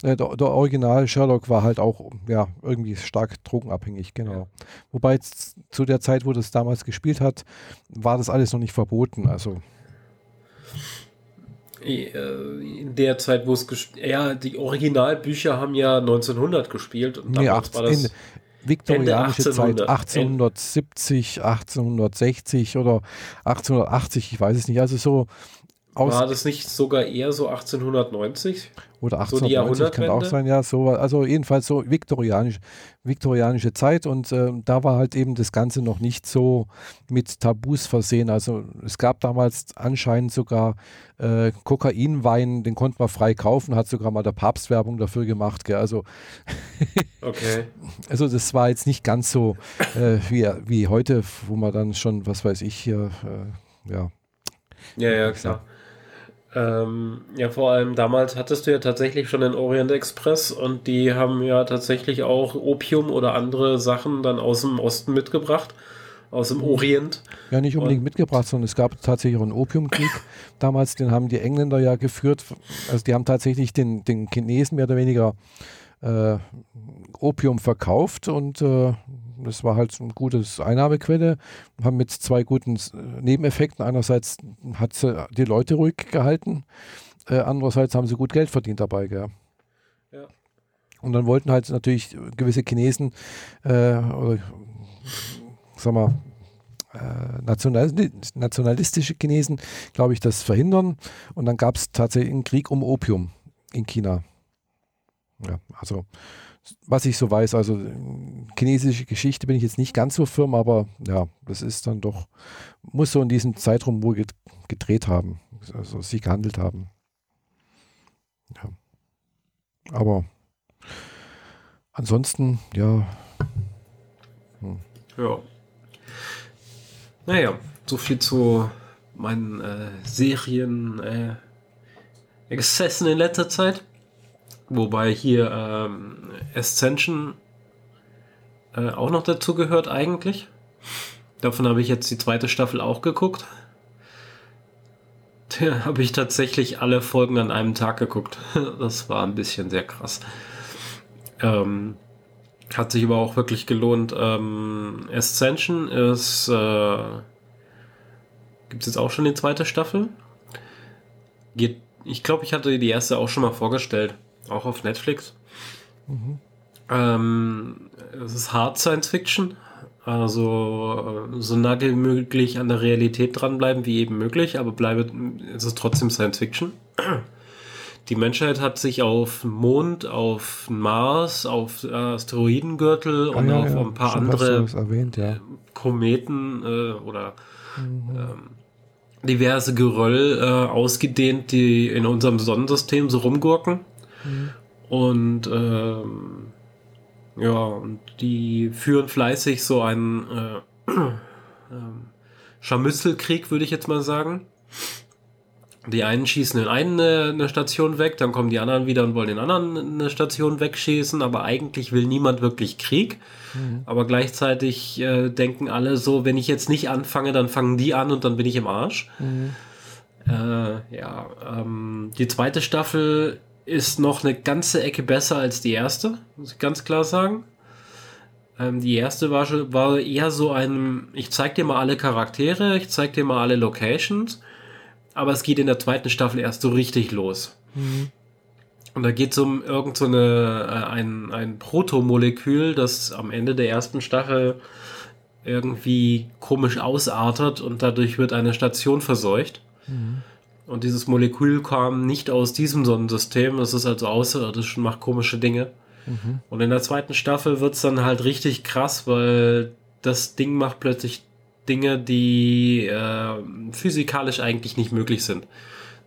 äh, der, der, Original Sherlock war halt auch ja, irgendwie stark drogenabhängig, genau. Ja. Wobei zu der Zeit, wo das damals gespielt hat, war das alles noch nicht verboten. Also äh, in der Zeit, wo es ja, die Originalbücher haben ja 1900 gespielt und damals nee, 18, war das viktorianische Zeit 1870, 1860 oder 1880, ich weiß es nicht. Also so aus. War das nicht sogar eher so 1890? Oder 1890 so kann auch sein, ja. So, also jedenfalls so viktorianisch, viktorianische Zeit und äh, da war halt eben das Ganze noch nicht so mit Tabus versehen. Also es gab damals anscheinend sogar äh, Kokainwein, den konnte man frei kaufen, hat sogar mal der Papst Werbung dafür gemacht. Gell? Also, okay. also das war jetzt nicht ganz so äh, wie, wie heute, wo man dann schon, was weiß ich, hier, äh, ja. Ja, ja, klar. Ähm, ja, vor allem damals hattest du ja tatsächlich schon den Orient Express und die haben ja tatsächlich auch Opium oder andere Sachen dann aus dem Osten mitgebracht, aus dem Orient. Ja, nicht unbedingt und mitgebracht, sondern es gab tatsächlich auch einen Opiumkrieg. damals, den haben die Engländer ja geführt. Also die haben tatsächlich den, den Chinesen mehr oder weniger äh, Opium verkauft und äh, das war halt eine gute Einnahmequelle. Haben mit zwei guten Nebeneffekten. Einerseits hat sie die Leute ruhig gehalten, äh, andererseits haben sie gut Geld verdient dabei. Gell? Ja. Und dann wollten halt natürlich gewisse Chinesen äh, oder sag mal, äh, nationalistische Chinesen, glaube ich, das verhindern. Und dann gab es tatsächlich einen Krieg um Opium in China. Ja, also was ich so weiß, also chinesische Geschichte bin ich jetzt nicht ganz so firm, aber ja, das ist dann doch, muss so in diesem Zeitraum wohl gedreht haben, also sie gehandelt haben. Ja. Aber ansonsten, ja. Hm. Ja. Naja, so viel zu meinen äh, Serien äh, Exzessen in letzter Zeit. Wobei hier ähm, Ascension äh, auch noch dazu gehört eigentlich. Davon habe ich jetzt die zweite Staffel auch geguckt. Da habe ich tatsächlich alle Folgen an einem Tag geguckt. Das war ein bisschen sehr krass. Ähm, hat sich aber auch wirklich gelohnt. Ähm, Ascension ist. Äh, Gibt es jetzt auch schon die zweite Staffel? Geht, ich glaube, ich hatte die erste auch schon mal vorgestellt. Auch auf Netflix. Mhm. Ähm, es ist Hard Science Fiction. Also äh, so nah wie möglich an der Realität dranbleiben wie eben möglich, aber bleibe, es ist trotzdem Science Fiction. Die Menschheit hat sich auf Mond, auf Mars, auf Asteroidengürtel ah, und ja, auf ja. ein paar Schon andere erwähnt, ja. Kometen äh, oder mhm. ähm, diverse Geröll äh, ausgedehnt, die in unserem Sonnensystem so rumgurken. Mhm. Und ähm, ja, und die führen fleißig so einen äh, ähm, Scharmützelkrieg, würde ich jetzt mal sagen. Die einen schießen in eine, eine Station weg, dann kommen die anderen wieder und wollen den anderen eine Station wegschießen, aber eigentlich will niemand wirklich Krieg. Mhm. Aber gleichzeitig äh, denken alle so, wenn ich jetzt nicht anfange, dann fangen die an und dann bin ich im Arsch. Mhm. Äh, ja, ähm, die zweite Staffel ist noch eine ganze Ecke besser als die erste, muss ich ganz klar sagen. Ähm, die erste war, schon, war eher so ein, ich zeig dir mal alle Charaktere, ich zeig dir mal alle Locations aber es geht in der zweiten Staffel erst so richtig los. Mhm. Und da geht es um irgend so eine, äh, ein, ein Protomolekül, das am Ende der ersten Staffel irgendwie komisch ausartet und dadurch wird eine Station verseucht. Mhm. Und dieses Molekül kam nicht aus diesem Sonnensystem, es ist also außerirdisch und macht komische Dinge. Mhm. Und in der zweiten Staffel wird es dann halt richtig krass, weil das Ding macht plötzlich Dinge, die äh, physikalisch eigentlich nicht möglich sind.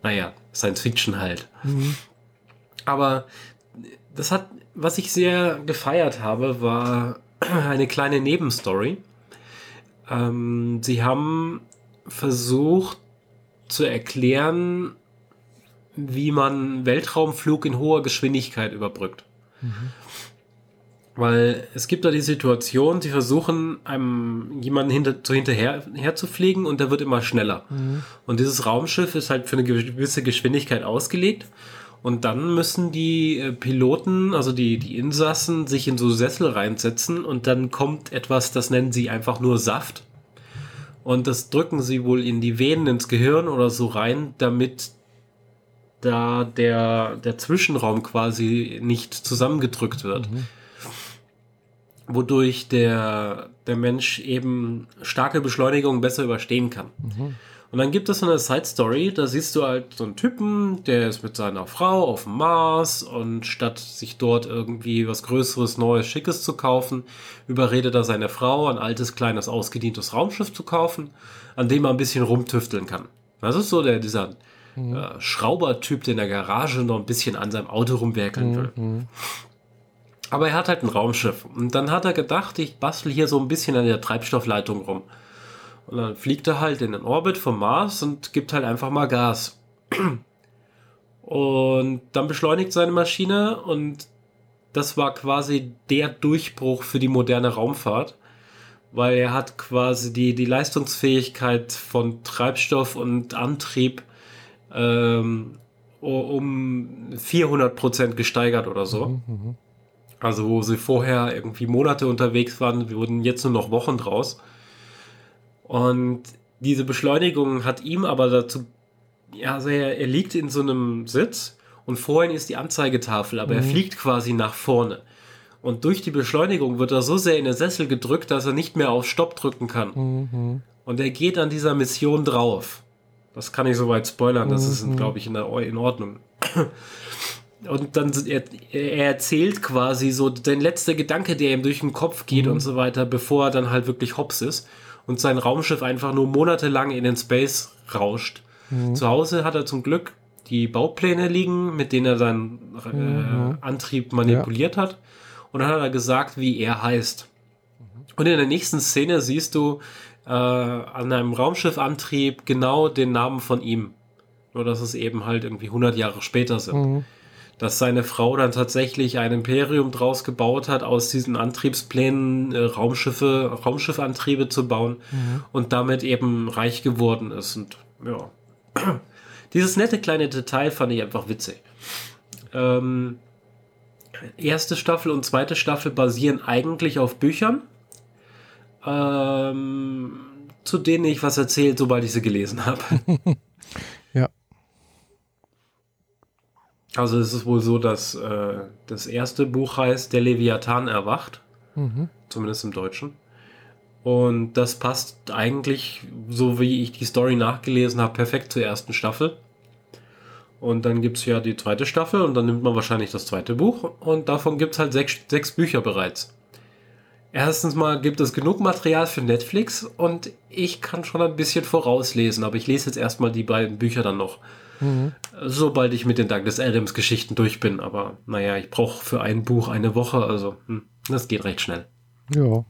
Naja, Science Fiction halt. Mhm. Aber das hat, was ich sehr gefeiert habe, war eine kleine Nebenstory. Ähm, sie haben versucht zu erklären, wie man Weltraumflug in hoher Geschwindigkeit überbrückt. Mhm. Weil es gibt da die Situation, sie versuchen, einem jemanden hinter, zu hinterher herzufliegen und der wird immer schneller. Mhm. Und dieses Raumschiff ist halt für eine gewisse Geschwindigkeit ausgelegt. Und dann müssen die äh, Piloten, also die, die Insassen, sich in so Sessel reinsetzen und dann kommt etwas, das nennen sie einfach nur Saft. Und das drücken sie wohl in die Venen, ins Gehirn oder so rein, damit da der, der Zwischenraum quasi nicht zusammengedrückt wird. Mhm wodurch der, der Mensch eben starke Beschleunigung besser überstehen kann. Mhm. Und dann gibt es so eine Side Story, da siehst du halt so einen Typen, der ist mit seiner Frau auf dem Mars und statt sich dort irgendwie was Größeres, Neues, Schickes zu kaufen, überredet er seine Frau, ein altes, kleines, ausgedientes Raumschiff zu kaufen, an dem er ein bisschen rumtüfteln kann. Das ist so der, dieser mhm. äh, Schraubertyp, der in der Garage noch ein bisschen an seinem Auto rumwerkeln will. Mhm. Aber er hat halt ein Raumschiff. Und dann hat er gedacht, ich bastel hier so ein bisschen an der Treibstoffleitung rum. Und dann fliegt er halt in den Orbit vom Mars und gibt halt einfach mal Gas. Und dann beschleunigt seine Maschine und das war quasi der Durchbruch für die moderne Raumfahrt, weil er hat quasi die, die Leistungsfähigkeit von Treibstoff und Antrieb ähm, um 400 Prozent gesteigert oder so. Mhm, mhm. Also wo sie vorher irgendwie Monate unterwegs waren, wurden jetzt nur noch Wochen draus. Und diese Beschleunigung hat ihm aber dazu, ja, also er, er liegt in so einem Sitz und vorhin ist die Anzeigetafel, aber mhm. er fliegt quasi nach vorne. Und durch die Beschleunigung wird er so sehr in den Sessel gedrückt, dass er nicht mehr auf Stopp drücken kann. Mhm. Und er geht an dieser Mission drauf. Das kann ich soweit spoilern, das ist, mhm. glaube ich, in, der, in Ordnung und dann er, er erzählt quasi so den letzter Gedanke, der ihm durch den Kopf geht mhm. und so weiter, bevor er dann halt wirklich hops ist und sein Raumschiff einfach nur monatelang in den Space rauscht. Mhm. Zu Hause hat er zum Glück die Baupläne liegen, mit denen er seinen äh, mhm. Antrieb manipuliert ja. hat. Und dann hat er gesagt, wie er heißt. Und in der nächsten Szene siehst du äh, an einem Raumschiffantrieb genau den Namen von ihm. Nur dass es eben halt irgendwie 100 Jahre später sind. Mhm dass seine Frau dann tatsächlich ein Imperium draus gebaut hat, aus diesen Antriebsplänen äh, Raumschiffe, Raumschiffantriebe zu bauen mhm. und damit eben reich geworden ist. Und ja, dieses nette kleine Detail fand ich einfach witzig. Ähm, erste Staffel und zweite Staffel basieren eigentlich auf Büchern, ähm, zu denen ich was erzählt, sobald ich sie gelesen habe. Also es ist wohl so, dass äh, das erste Buch heißt Der Leviathan erwacht, mhm. zumindest im Deutschen. Und das passt eigentlich, so wie ich die Story nachgelesen habe, perfekt zur ersten Staffel. Und dann gibt es ja die zweite Staffel und dann nimmt man wahrscheinlich das zweite Buch und davon gibt es halt sechs, sechs Bücher bereits. Erstens mal gibt es genug Material für Netflix und ich kann schon ein bisschen vorauslesen, aber ich lese jetzt erstmal die beiden Bücher dann noch. Mhm. Sobald ich mit den Douglas Adams Geschichten durch bin. Aber naja, ich brauche für ein Buch eine Woche, also hm, das geht recht schnell. Ja.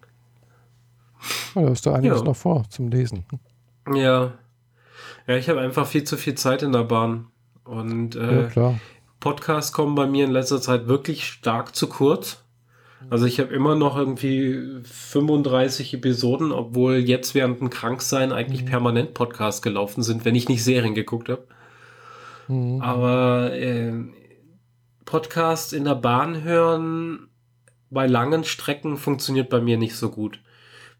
da ist da einiges ja. noch vor zum Lesen. Ja. Ja, ich habe einfach viel zu viel Zeit in der Bahn. Und äh, ja, Podcasts kommen bei mir in letzter Zeit wirklich stark zu kurz. Also ich habe immer noch irgendwie 35 Episoden, obwohl jetzt während dem Kranksein eigentlich mhm. permanent Podcasts gelaufen sind, wenn ich nicht Serien geguckt habe. Mhm. Aber äh, Podcast in der Bahn hören bei langen Strecken funktioniert bei mir nicht so gut.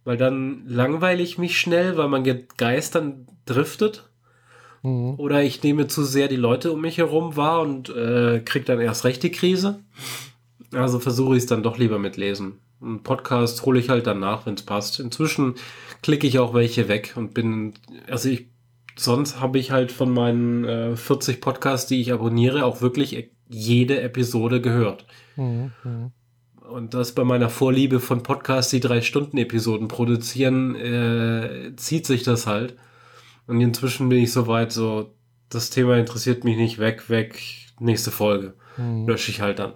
Weil dann langweile ich mich schnell, weil man Geist dann driftet. Mhm. Oder ich nehme zu sehr die Leute um mich herum wahr und äh, kriege dann erst recht die Krise. Also versuche ich es dann doch lieber mit Lesen. Ein Podcast hole ich halt danach, wenn es passt. Inzwischen klicke ich auch welche weg und bin, also ich, sonst habe ich halt von meinen äh, 40 Podcasts, die ich abonniere, auch wirklich jede Episode gehört. Mhm. mhm. Und das bei meiner Vorliebe von Podcasts, die drei Stunden Episoden produzieren, äh, zieht sich das halt. Und inzwischen bin ich soweit so, das Thema interessiert mich nicht, weg, weg, nächste Folge. Mhm. Lösche ich halt dann.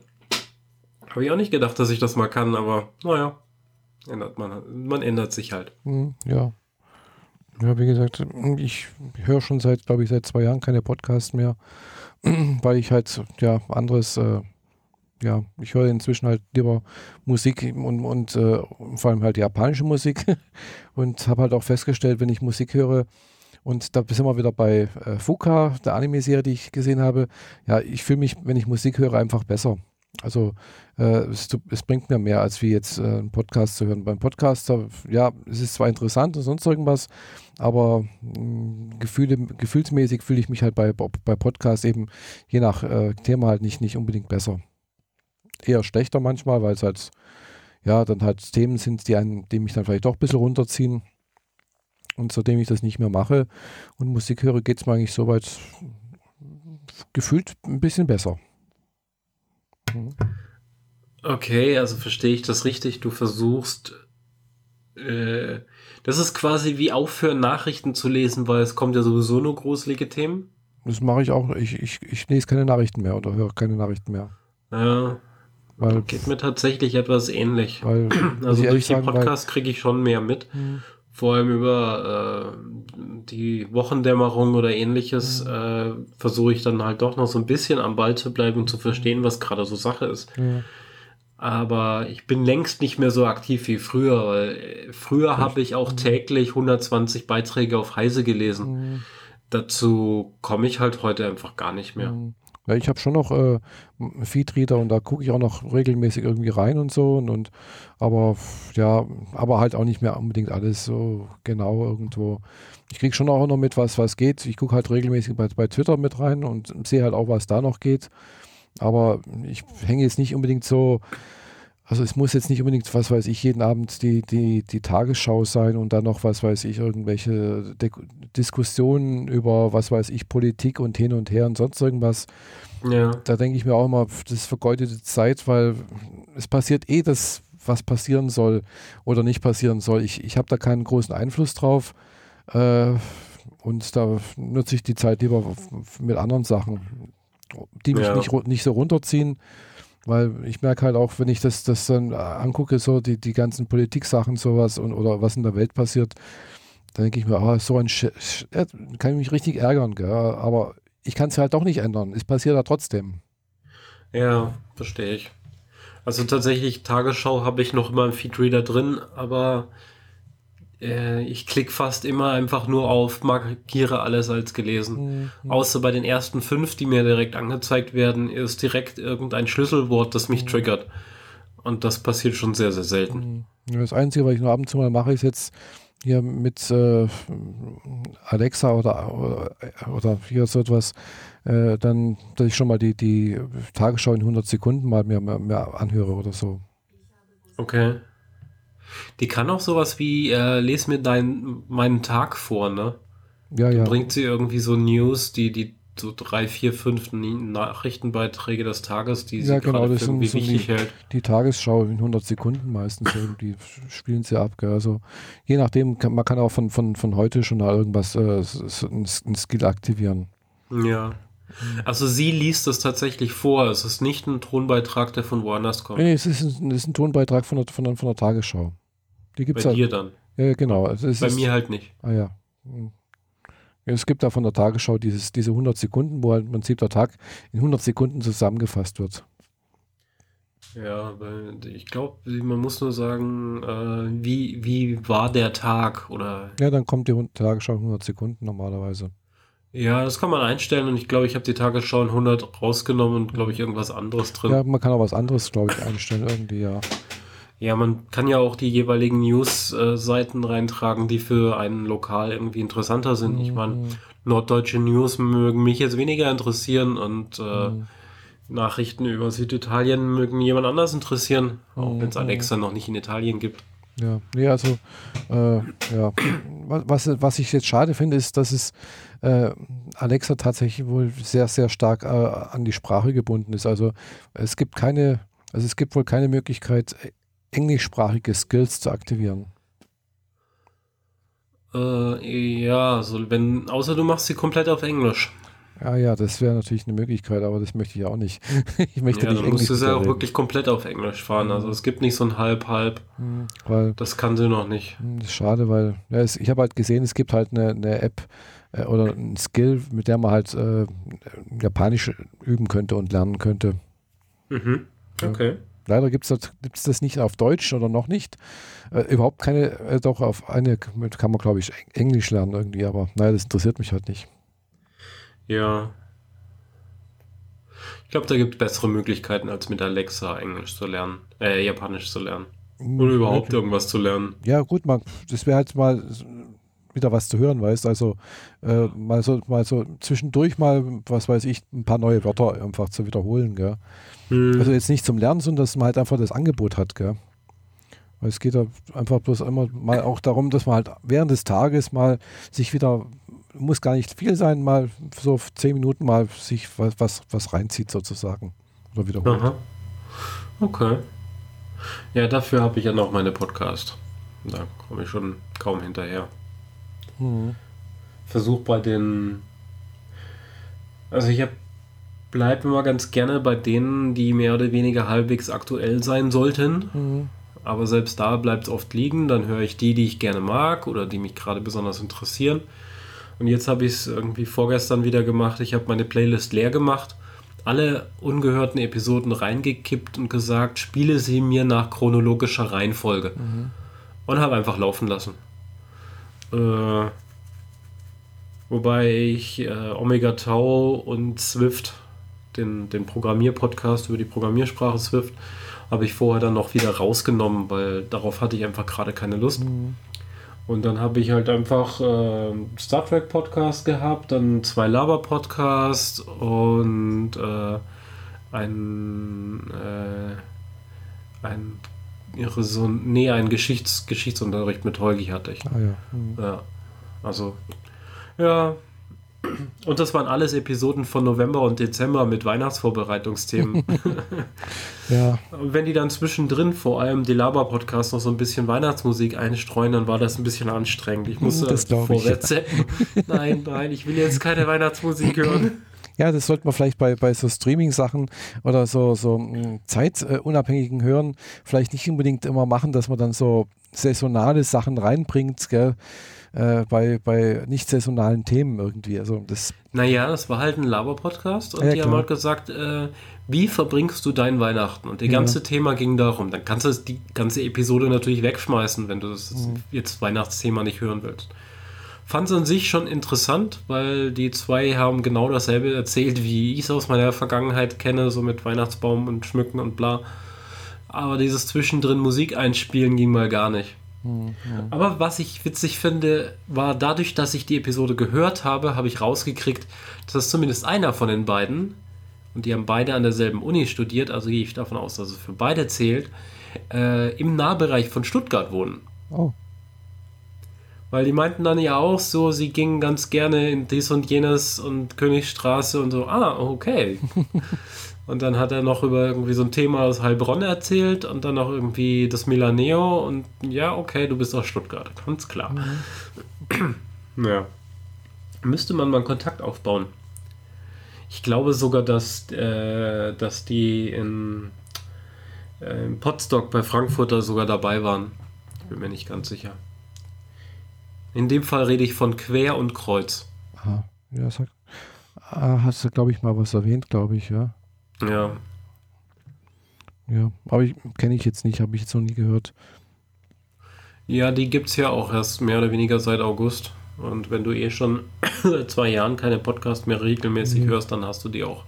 Habe ich auch nicht gedacht, dass ich das mal kann, aber naja, ändert man, man ändert sich halt. Mhm, ja. Ja, wie gesagt, ich höre schon seit, glaube ich, seit zwei Jahren keine Podcasts mehr, weil ich halt, ja, anderes, äh, ja, ich höre inzwischen halt lieber Musik und, und äh, vor allem halt japanische Musik und habe halt auch festgestellt, wenn ich Musik höre, und da sind wir wieder bei äh, Fuka, der Anime-Serie, die ich gesehen habe. Ja, ich fühle mich, wenn ich Musik höre, einfach besser. Also äh, es, es, bringt mir mehr, als wie jetzt äh, einen Podcast zu hören. Beim Podcaster, ja, es ist zwar interessant und sonst irgendwas, aber mh, mm, Gefühle, gefühlsmäßig fühle ich mich halt bei, bei Podcasts eben je nach äh, Thema halt nicht, nicht unbedingt besser. Eher schlechter manchmal, weil es halt, ja, dann halt Themen sind, die, einen, die mich dann vielleicht doch ein bisschen runterziehen. Und seitdem ich das nicht mehr mache und Musik höre, geht es mir eigentlich soweit gefühlt ein bisschen besser. Mhm. Okay, also verstehe ich das richtig. Du versuchst, äh, das ist quasi wie aufhören, Nachrichten zu lesen, weil es kommt ja sowieso nur gruselige Themen. Das mache ich auch. Ich, ich, ich lese keine Nachrichten mehr oder höre keine Nachrichten mehr. Ja. Weil, geht mir tatsächlich etwas ähnlich. Weil, also durch die Podcast kriege ich schon mehr mit. Mh vor allem über äh, die Wochendämmerung oder ähnliches, mhm. äh, versuche ich dann halt doch noch so ein bisschen am Ball zu bleiben und zu verstehen, was gerade so Sache ist. Mhm. Aber ich bin längst nicht mehr so aktiv wie früher, weil früher habe ich auch mhm. täglich 120 Beiträge auf Heise gelesen. Mhm. Dazu komme ich halt heute einfach gar nicht mehr. Ja, ich habe schon noch äh, Feedreader und da gucke ich auch noch regelmäßig irgendwie rein und so. Und, und aber ja, aber halt auch nicht mehr unbedingt alles so genau irgendwo. Ich kriege schon auch noch mit, was, was geht. Ich gucke halt regelmäßig bei, bei Twitter mit rein und sehe halt auch, was da noch geht. Aber ich hänge jetzt nicht unbedingt so also es muss jetzt nicht unbedingt, was weiß ich, jeden Abend die, die, die Tagesschau sein und dann noch, was weiß ich, irgendwelche De Diskussionen über, was weiß ich, Politik und hin und her und sonst irgendwas. Ja. Da denke ich mir auch immer, das ist vergeudete Zeit, weil es passiert eh das, was passieren soll oder nicht passieren soll. Ich, ich habe da keinen großen Einfluss drauf. Äh, und da nutze ich die Zeit lieber mit anderen Sachen, die mich ja. nicht, nicht so runterziehen. Weil ich merke halt auch, wenn ich das, das dann angucke, so die, die ganzen Politik-Sachen, sowas und oder was in der Welt passiert, dann denke ich mir, oh, so ein Sch Sch kann ich mich richtig ärgern, gell? aber ich kann es halt doch nicht ändern. Es passiert ja trotzdem. Ja, verstehe ich. Also tatsächlich, Tagesschau habe ich noch immer im Feedreader drin, aber äh, ich klicke fast immer einfach nur auf, markiere alles als gelesen. Mhm. Außer bei den ersten fünf, die mir direkt angezeigt werden, ist direkt irgendein Schlüsselwort, das mich mhm. triggert. Und das passiert schon sehr, sehr selten. Mhm. Das Einzige, was ich nur ab und zu mal mache, ist jetzt hier mit äh, Alexa oder, oder, oder, hier so etwas, äh, dann, dass ich schon mal die, die Tagesschau in 100 Sekunden mal mehr, mehr, mehr anhöre oder so. Okay. Die kann auch sowas wie, äh, les mir dein, meinen Tag vor, ne? Ja, ja. Dann bringt sie irgendwie so News, die, die so drei, vier, fünf Nachrichtenbeiträge des Tages, die ja, sie genau, gerade irgendwie so wichtig die, hält. die Tagesschau in 100 Sekunden meistens, die spielen sie ab. Gell? Also je nachdem, kann, man kann auch von, von, von heute schon mal irgendwas, äh, so ein, ein Skill aktivieren. Ja. Also sie liest das tatsächlich vor. Es ist nicht ein Tonbeitrag, der von woanders kommt. Nee, es ist ein, es ist ein Tonbeitrag von der, von der, von der Tagesschau. Die gibt's Bei ja, dir dann. ja, genau. Also Bei ist, mir halt nicht. Ah ja. Es gibt da von der Tagesschau dieses, diese 100 Sekunden, wo halt im Prinzip der Tag in 100 Sekunden zusammengefasst wird. Ja, weil ich glaube, man muss nur sagen, äh, wie, wie war der Tag oder Ja, dann kommt die Tagesschau in 100 Sekunden normalerweise. Ja, das kann man einstellen und ich glaube, ich habe die Tagesschau in 100 rausgenommen und glaube ich irgendwas anderes drin. Ja, man kann auch was anderes, glaube ich, einstellen irgendwie, ja. Ja, man kann ja auch die jeweiligen News-Seiten reintragen, die für einen lokal irgendwie interessanter sind. Ich meine, Mhm. norddeutsche News mögen mich jetzt weniger interessieren und äh, Mhm. Nachrichten über Süditalien mögen jemand anders interessieren, auch wenn es Mhm. Alexa noch nicht in Italien gibt. Ja, nee, also, äh, ja. Was, was ich jetzt schade finde, ist, dass es äh, Alexa tatsächlich wohl sehr, sehr stark äh, an die Sprache gebunden ist. Also es gibt keine, also es gibt wohl keine Möglichkeit, englischsprachige Skills zu aktivieren. Äh, ja, so wenn, außer du machst sie komplett auf Englisch. Ja, ja, das wäre natürlich eine Möglichkeit, aber das möchte ich auch nicht. ich möchte Ja, nicht dann musst Englisch du sie auch reden. wirklich komplett auf Englisch fahren. Also es gibt nicht so ein Halb-Halb. Hm, Weil Das kann sie noch nicht. hm, das ist schade, weil ja, es, ich habe halt gesehen, es gibt halt eine, eine App äh, oder ein Skill, mit der man halt äh, Japanisch üben könnte und lernen könnte. Mhm. Okay. Leider gibt es das, gibt's das nicht auf Deutsch oder noch nicht. Äh, überhaupt keine, äh, doch auf eine kann man, glaube ich, Eng- Englisch lernen irgendwie, aber naja, das interessiert mich halt nicht. Ja. Ich glaube, da gibt es bessere Möglichkeiten, als mit Alexa Englisch zu lernen, äh, Japanisch zu lernen. Oder überhaupt irgendwas zu lernen. Ja, gut, man, das wäre halt mal wieder was zu hören, weißt Also äh, mal so mal so zwischendurch mal, was weiß ich, ein paar neue Wörter einfach zu wiederholen, gell? Hm. Also jetzt nicht zum Lernen, sondern dass man halt einfach das Angebot hat, gell? Weil es geht da einfach bloß immer mal auch darum, dass man halt während des Tages mal sich wieder, muss gar nicht viel sein, mal so zehn Minuten mal sich was, was, was reinzieht sozusagen. Oder wiederholt. Aha. Okay. Ja, dafür habe ich ja noch meine Podcast. Da komme ich schon kaum hinterher. Mhm. Versuch bei den. Also ich hab, bleib immer ganz gerne bei denen, die mehr oder weniger halbwegs aktuell sein sollten. Mhm. Aber selbst da bleibt es oft liegen. Dann höre ich die, die ich gerne mag oder die mich gerade besonders interessieren. Und jetzt habe ich es irgendwie vorgestern wieder gemacht. Ich habe meine Playlist leer gemacht, alle ungehörten Episoden reingekippt und gesagt, spiele sie mir nach chronologischer Reihenfolge. Und habe einfach laufen lassen. Äh, wobei ich äh, Omega Tau und Swift, den, den Programmierpodcast über die Programmiersprache Swift, habe ich vorher dann noch wieder rausgenommen, weil darauf hatte ich einfach gerade keine Lust. Mhm. Und dann habe ich halt einfach äh, Star Trek Podcast gehabt, dann zwei Laber Podcasts und äh, ein, äh, ein so nee, ein Geschichts Geschichtsunterricht mit Holgi hatte ich. Ah ja. Mhm. Ja. Also, ja. Und das waren alles Episoden von November und Dezember mit Weihnachtsvorbereitungsthemen. Ja, Und wenn die dann zwischendrin, vor allem die Laber-Podcast, noch so ein bisschen Weihnachtsmusik einstreuen, dann war das ein bisschen anstrengend. Ich musste Das glaub ich. vorwärts zappen. Nein, nein, ich will jetzt keine Weihnachtsmusik hören. Ja, das sollte man vielleicht bei, bei so Streaming-Sachen oder so, so mh, zeitunabhängigen Hören vielleicht nicht unbedingt immer machen, dass man dann so saisonale Sachen reinbringt, gell? Äh, bei, bei nicht saisonalen Themen irgendwie. Also das, Naja, das war halt ein Laber-Podcast und Ja, die haben klar. halt gesagt, äh, wie verbringst du dein Weihnachten? Und das Ja. ganze Thema ging darum. Dann kannst du die ganze Episode natürlich wegschmeißen, wenn du das Mhm. jetzt Weihnachtsthema nicht hören willst. Fand es an sich schon interessant, weil die zwei haben genau dasselbe erzählt, wie ich es aus meiner Vergangenheit kenne, so mit Weihnachtsbaum und Schmücken und bla. Aber dieses zwischendrin Musik einspielen ging mal gar nicht. Aber was ich witzig finde, war dadurch, dass ich die Episode gehört habe, habe ich rausgekriegt, dass zumindest einer von den beiden, und die haben beide an derselben Uni studiert, also gehe ich davon aus, dass es für beide zählt, äh, im Nahbereich von Stuttgart wohnen. oh, Weil die meinten dann ja auch so, sie gingen ganz gerne in dies und jenes und Königstraße und so, ah, okay. und dann hat er noch über irgendwie so ein Thema aus Heilbronn erzählt und dann noch irgendwie das Milaneo und ja, okay, du bist aus Stuttgart, ganz klar. Mhm. ja. Müsste man mal Kontakt aufbauen. Ich glaube sogar, dass, äh, dass die in, äh, in Potsdok bei Frankfurter sogar dabei waren. Ich bin mir nicht ganz sicher. In dem Fall rede ich von Quer und Kreuz. Aha. Ja, sag, ah, hast du, glaube ich, mal was erwähnt, glaube ich, ja. Ja. Ja, aber ich kenne ich jetzt nicht, habe ich jetzt noch nie gehört. Ja, die gibt es ja auch erst mehr oder weniger seit August. Und wenn du eh schon seit zwei Jahren keine Podcast mehr regelmäßig mhm. hörst, dann hast du die auch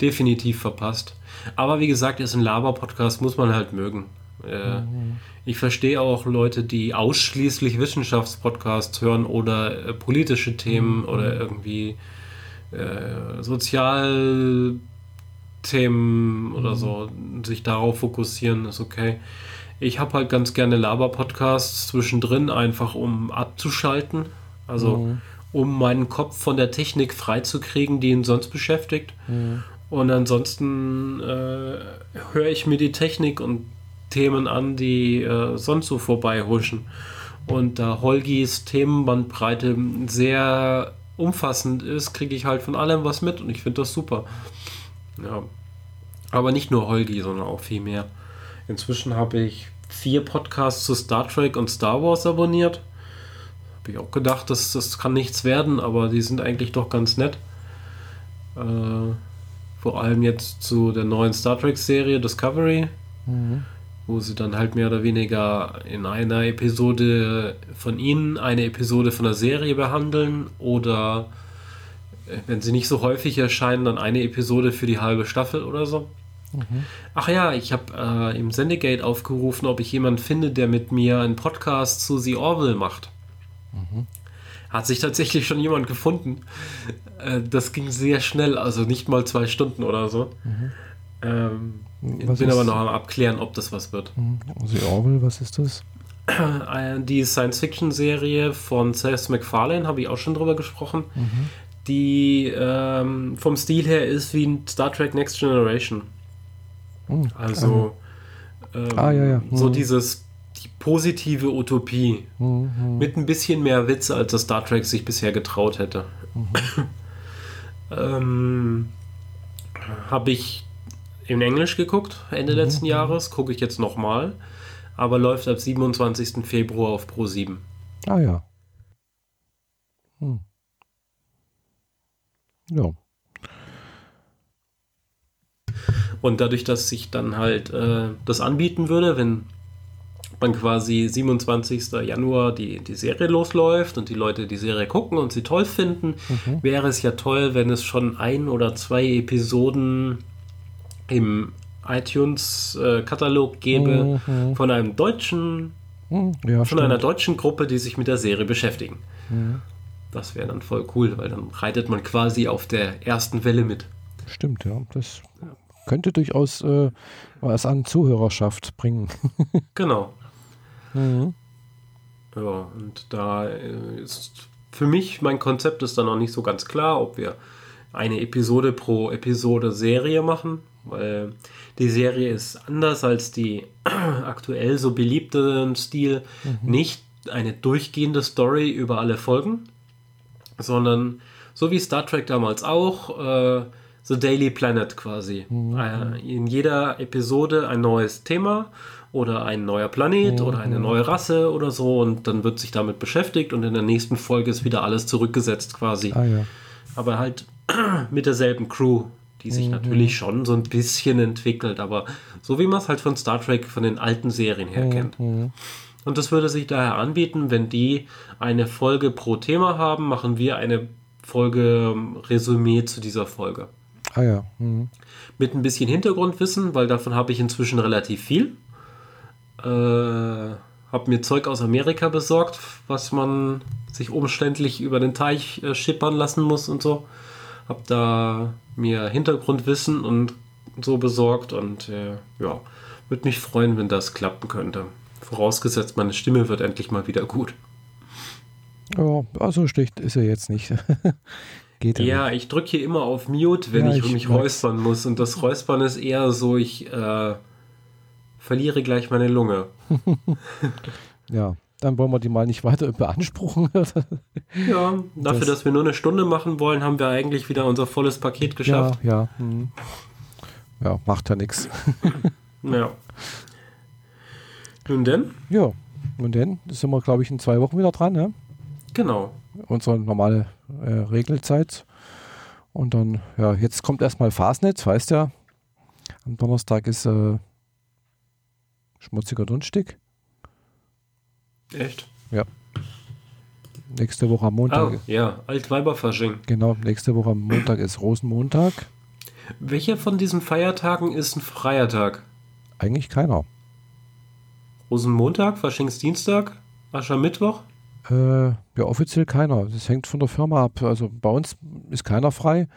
definitiv verpasst. Aber wie gesagt, ist ein Laber-Podcast, muss man halt mögen. Äh, mhm. Ich verstehe auch Leute, die ausschließlich Wissenschaftspodcasts hören oder äh, politische Themen mhm. oder irgendwie äh, Sozialthemen oder mhm. so, sich darauf fokussieren, ist okay. Ich habe halt ganz gerne Laber-Podcasts zwischendrin, einfach um abzuschalten also mhm. um meinen Kopf von der Technik freizukriegen, die ihn sonst beschäftigt. Mhm. Und ansonsten äh, höre ich mir die Technik und Themen an, die äh, sonst so vorbeihuschen. Und da Holgis Themenbandbreite sehr umfassend ist, kriege ich halt von allem was mit und ich finde das super. Ja. Aber nicht nur Holgi, sondern auch viel mehr. Inzwischen habe ich vier Podcasts zu Star Trek und Star Wars abonniert. Habe ich auch gedacht, dass das kann nichts werden, aber die sind eigentlich doch ganz nett. Äh, vor allem jetzt zu der neuen Star Trek-Serie Discovery, mhm. wo sie dann halt mehr oder weniger in einer Episode von ihnen eine Episode von der Serie behandeln oder wenn sie nicht so häufig erscheinen, dann eine Episode für die halbe Staffel oder so. Mhm. Ach ja, ich habe äh, im Sendegate aufgerufen, ob ich jemanden finde, der mit mir einen Podcast zu The Orville macht. Mhm. Hat sich tatsächlich schon jemand gefunden. Äh, das ging sehr schnell, also nicht mal zwei Stunden oder so. Mhm. Ähm, ich bin aber noch am Abklären, ob das was wird. Mhm. Also Orwell, was ist das? Äh, die Science-Fiction-Serie von Seth MacFarlane, habe ich auch schon drüber gesprochen. Mhm. Die ähm, vom Stil her ist wie ein Star Trek Next Generation. Mhm. Also ähm, ah, ja, ja. so mhm. dieses die positive Utopie. Mhm. Mit ein bisschen mehr Witz, als das Star Trek sich bisher getraut hätte. Mhm. ähm, Habe ich in Englisch geguckt, Ende mhm. letzten Jahres, gucke ich jetzt nochmal, aber läuft ab 27. Februar auf Pro 7. Ah ja. Hm. Ja. Und dadurch, dass sich dann halt äh, das anbieten würde, wenn man quasi 27. Januar die, die Serie losläuft und die Leute die Serie gucken und sie toll finden, mhm. wäre es ja toll, wenn es schon ein oder zwei Episoden im iTunes-Katalog äh, gäbe mhm. von einem deutschen, mhm. ja, von stimmt. einer deutschen Gruppe, die sich mit der Serie beschäftigen. Mhm. Das wäre dann voll cool, weil dann reitet man quasi auf der ersten Welle mit. Stimmt, ja. Das könnte durchaus äh, was an Zuhörerschaft bringen. genau. Mhm. Ja, und da äh, ist für mich, mein Konzept ist dann noch nicht so ganz klar, ob wir eine Episode pro Episode Serie machen, weil die Serie ist anders als die aktuell so beliebten Stil, mhm. nicht eine durchgehende Story über alle Folgen, sondern so wie Star Trek damals auch, äh, The Daily Planet quasi. Mhm. Äh, in jeder Episode ein neues Thema oder ein neuer Planet mhm. oder eine neue Rasse oder so und dann wird sich damit beschäftigt und in der nächsten Folge ist wieder alles zurückgesetzt quasi. Ah, ja. Aber halt mit derselben Crew, die sich mhm. natürlich schon so ein bisschen entwickelt, aber so wie man es halt von Star Trek, von den alten Serien her mhm. kennt. Und das würde sich daher anbieten, wenn die eine Folge pro Thema haben, machen wir eine Folge ähm, Resümee zu dieser Folge. Ah ja. Mhm. Mit ein bisschen Hintergrundwissen, weil davon habe ich inzwischen relativ viel. Äh, habe mir Zeug aus Amerika besorgt, was man sich umständlich über den Teich äh, schippern lassen muss und so. Habe da mir Hintergrundwissen und so besorgt und äh, ja, würde mich freuen, wenn das klappen könnte. Vorausgesetzt, meine Stimme wird endlich mal wieder gut. Ja, also schlecht ist er jetzt nicht. Geht ja, nicht. ich drücke hier immer auf Mute, wenn ja, ich, ich mich räuspern muss. Und das Räuspern ist eher so, ich äh, verliere gleich meine Lunge. ja, dann wollen wir die mal nicht weiter beanspruchen. ja, dafür, das, dass wir nur eine Stunde machen wollen, haben wir eigentlich wieder unser volles Paket geschafft. Ja, ja. Hm. Ja, macht ja nichts. ja. Nun denn? Ja, nun denn, sind wir, glaube ich, in zwei Wochen wieder dran, ne? Genau. Unsere normale äh, Regelzeit. Und dann, ja, jetzt kommt erstmal Fastnet, weißt ja. Am Donnerstag ist äh, schmutziger Dunstig. Echt? Ja. Nächste Woche am Montag. Ah, ja, Altweiberfasching. Genau, nächste Woche am Montag ist Rosenmontag. Welcher von diesen Feiertagen ist ein freier Tag? Eigentlich keiner. Rosenmontag, Faschingsdienstag, Aschermittwoch? Äh, ja, offiziell keiner. Das hängt von der Firma ab. Also bei uns ist keiner frei.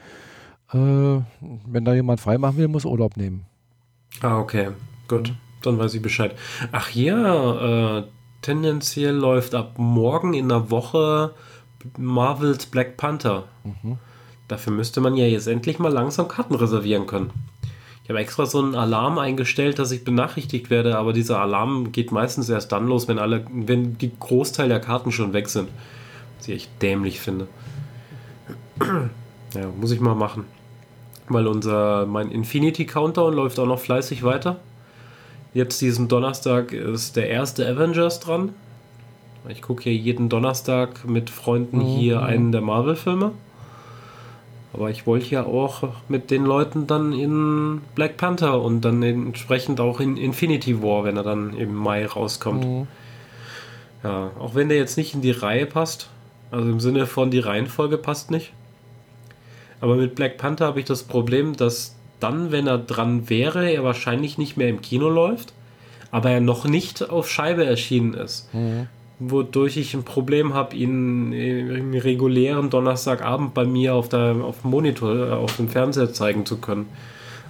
Äh, wenn da jemand frei machen will, muss Urlaub nehmen. Ah, okay. Gut. Dann weiß ich Bescheid. Ach ja, äh, tendenziell läuft ab morgen in der Woche Marvels Black Panther. Mhm. Dafür müsste man ja jetzt endlich mal langsam Karten reservieren können. Ich habe extra so einen Alarm eingestellt, dass ich benachrichtigt werde, aber dieser Alarm geht meistens erst dann los, wenn alle, wenn die Großteil der Karten schon weg sind. Was ich echt dämlich finde. ja, muss ich mal machen. Weil unser, mein Infinity Countdown läuft auch noch fleißig weiter. Jetzt diesen Donnerstag ist der erste Avengers dran. Ich gucke hier jeden Donnerstag mit Freunden mhm. hier einen der Marvel-Filme. Aber ich wollte ja auch mit den Leuten dann in Black Panther und dann entsprechend auch in Infinity War, wenn er dann im Mai rauskommt. Mhm. Ja, auch wenn der jetzt nicht in die Reihe passt. Also im Sinne von die Reihenfolge passt nicht. Aber mit Black Panther habe ich das Problem, dass dann, wenn er dran wäre, er wahrscheinlich nicht mehr im Kino läuft, aber er noch nicht auf Scheibe erschienen ist. Mhm wodurch ich ein Problem habe, ihn im regulären Donnerstagabend bei mir auf, der, auf dem Monitor, äh, auf dem Fernseher zeigen zu können.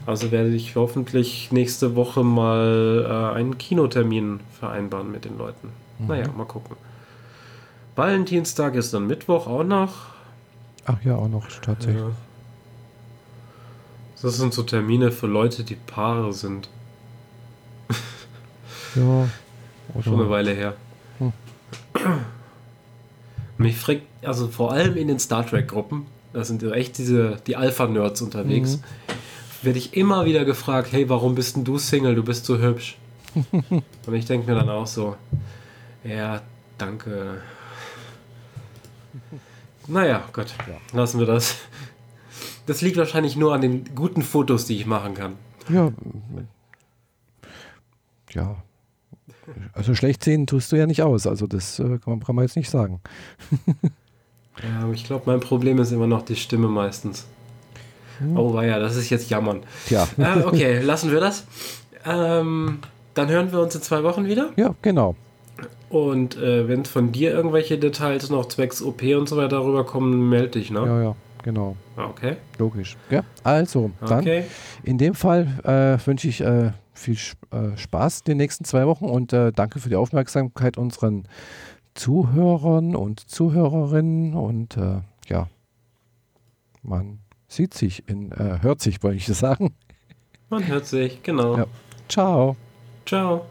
Also werde ich hoffentlich nächste Woche mal äh, einen Kinotermin vereinbaren mit den Leuten. Mhm. Naja, mal gucken. Valentinstag ist dann Mittwoch auch noch. Ach ja, auch noch tatsächlich. Ja. Das sind so Termine für Leute, die Paare sind. ja. Oder Schon eine Weile her. Mich fragt, also vor allem in den Star Trek-Gruppen, da sind echt diese, die Alpha-Nerds unterwegs, mhm. werde ich immer wieder gefragt, hey, warum bist denn du Single? Du bist so hübsch. Und ich denke mir dann auch so, ja, danke. Naja, Gott, ja. lassen wir das. Das liegt wahrscheinlich nur an den guten Fotos, die ich machen kann. Ja. Ja, also schlecht sehen tust du ja nicht aus. Also das äh, kann, man, kann man jetzt nicht sagen. ja, aber ich glaube, mein Problem ist immer noch die Stimme meistens. Hm. Oh, ja, das ist jetzt jammern. Ja. Äh, okay, lassen wir das. Ähm, dann hören wir uns in zwei Wochen wieder. Ja, genau. Und äh, wenn von dir irgendwelche Details noch zwecks OP und so weiter rüberkommen, melde dich, ne? Ja, ja, genau. Okay. Logisch. Ja, also, dann okay. in dem Fall äh, wünsche ich äh, viel äh, Spaß die nächsten zwei Wochen und äh, danke für die Aufmerksamkeit unseren Zuhörern und Zuhörerinnen und äh, ja, man sieht sich in, äh, hört sich, wollte ich sagen. Man hört sich, genau. Ja. Ciao. Ciao.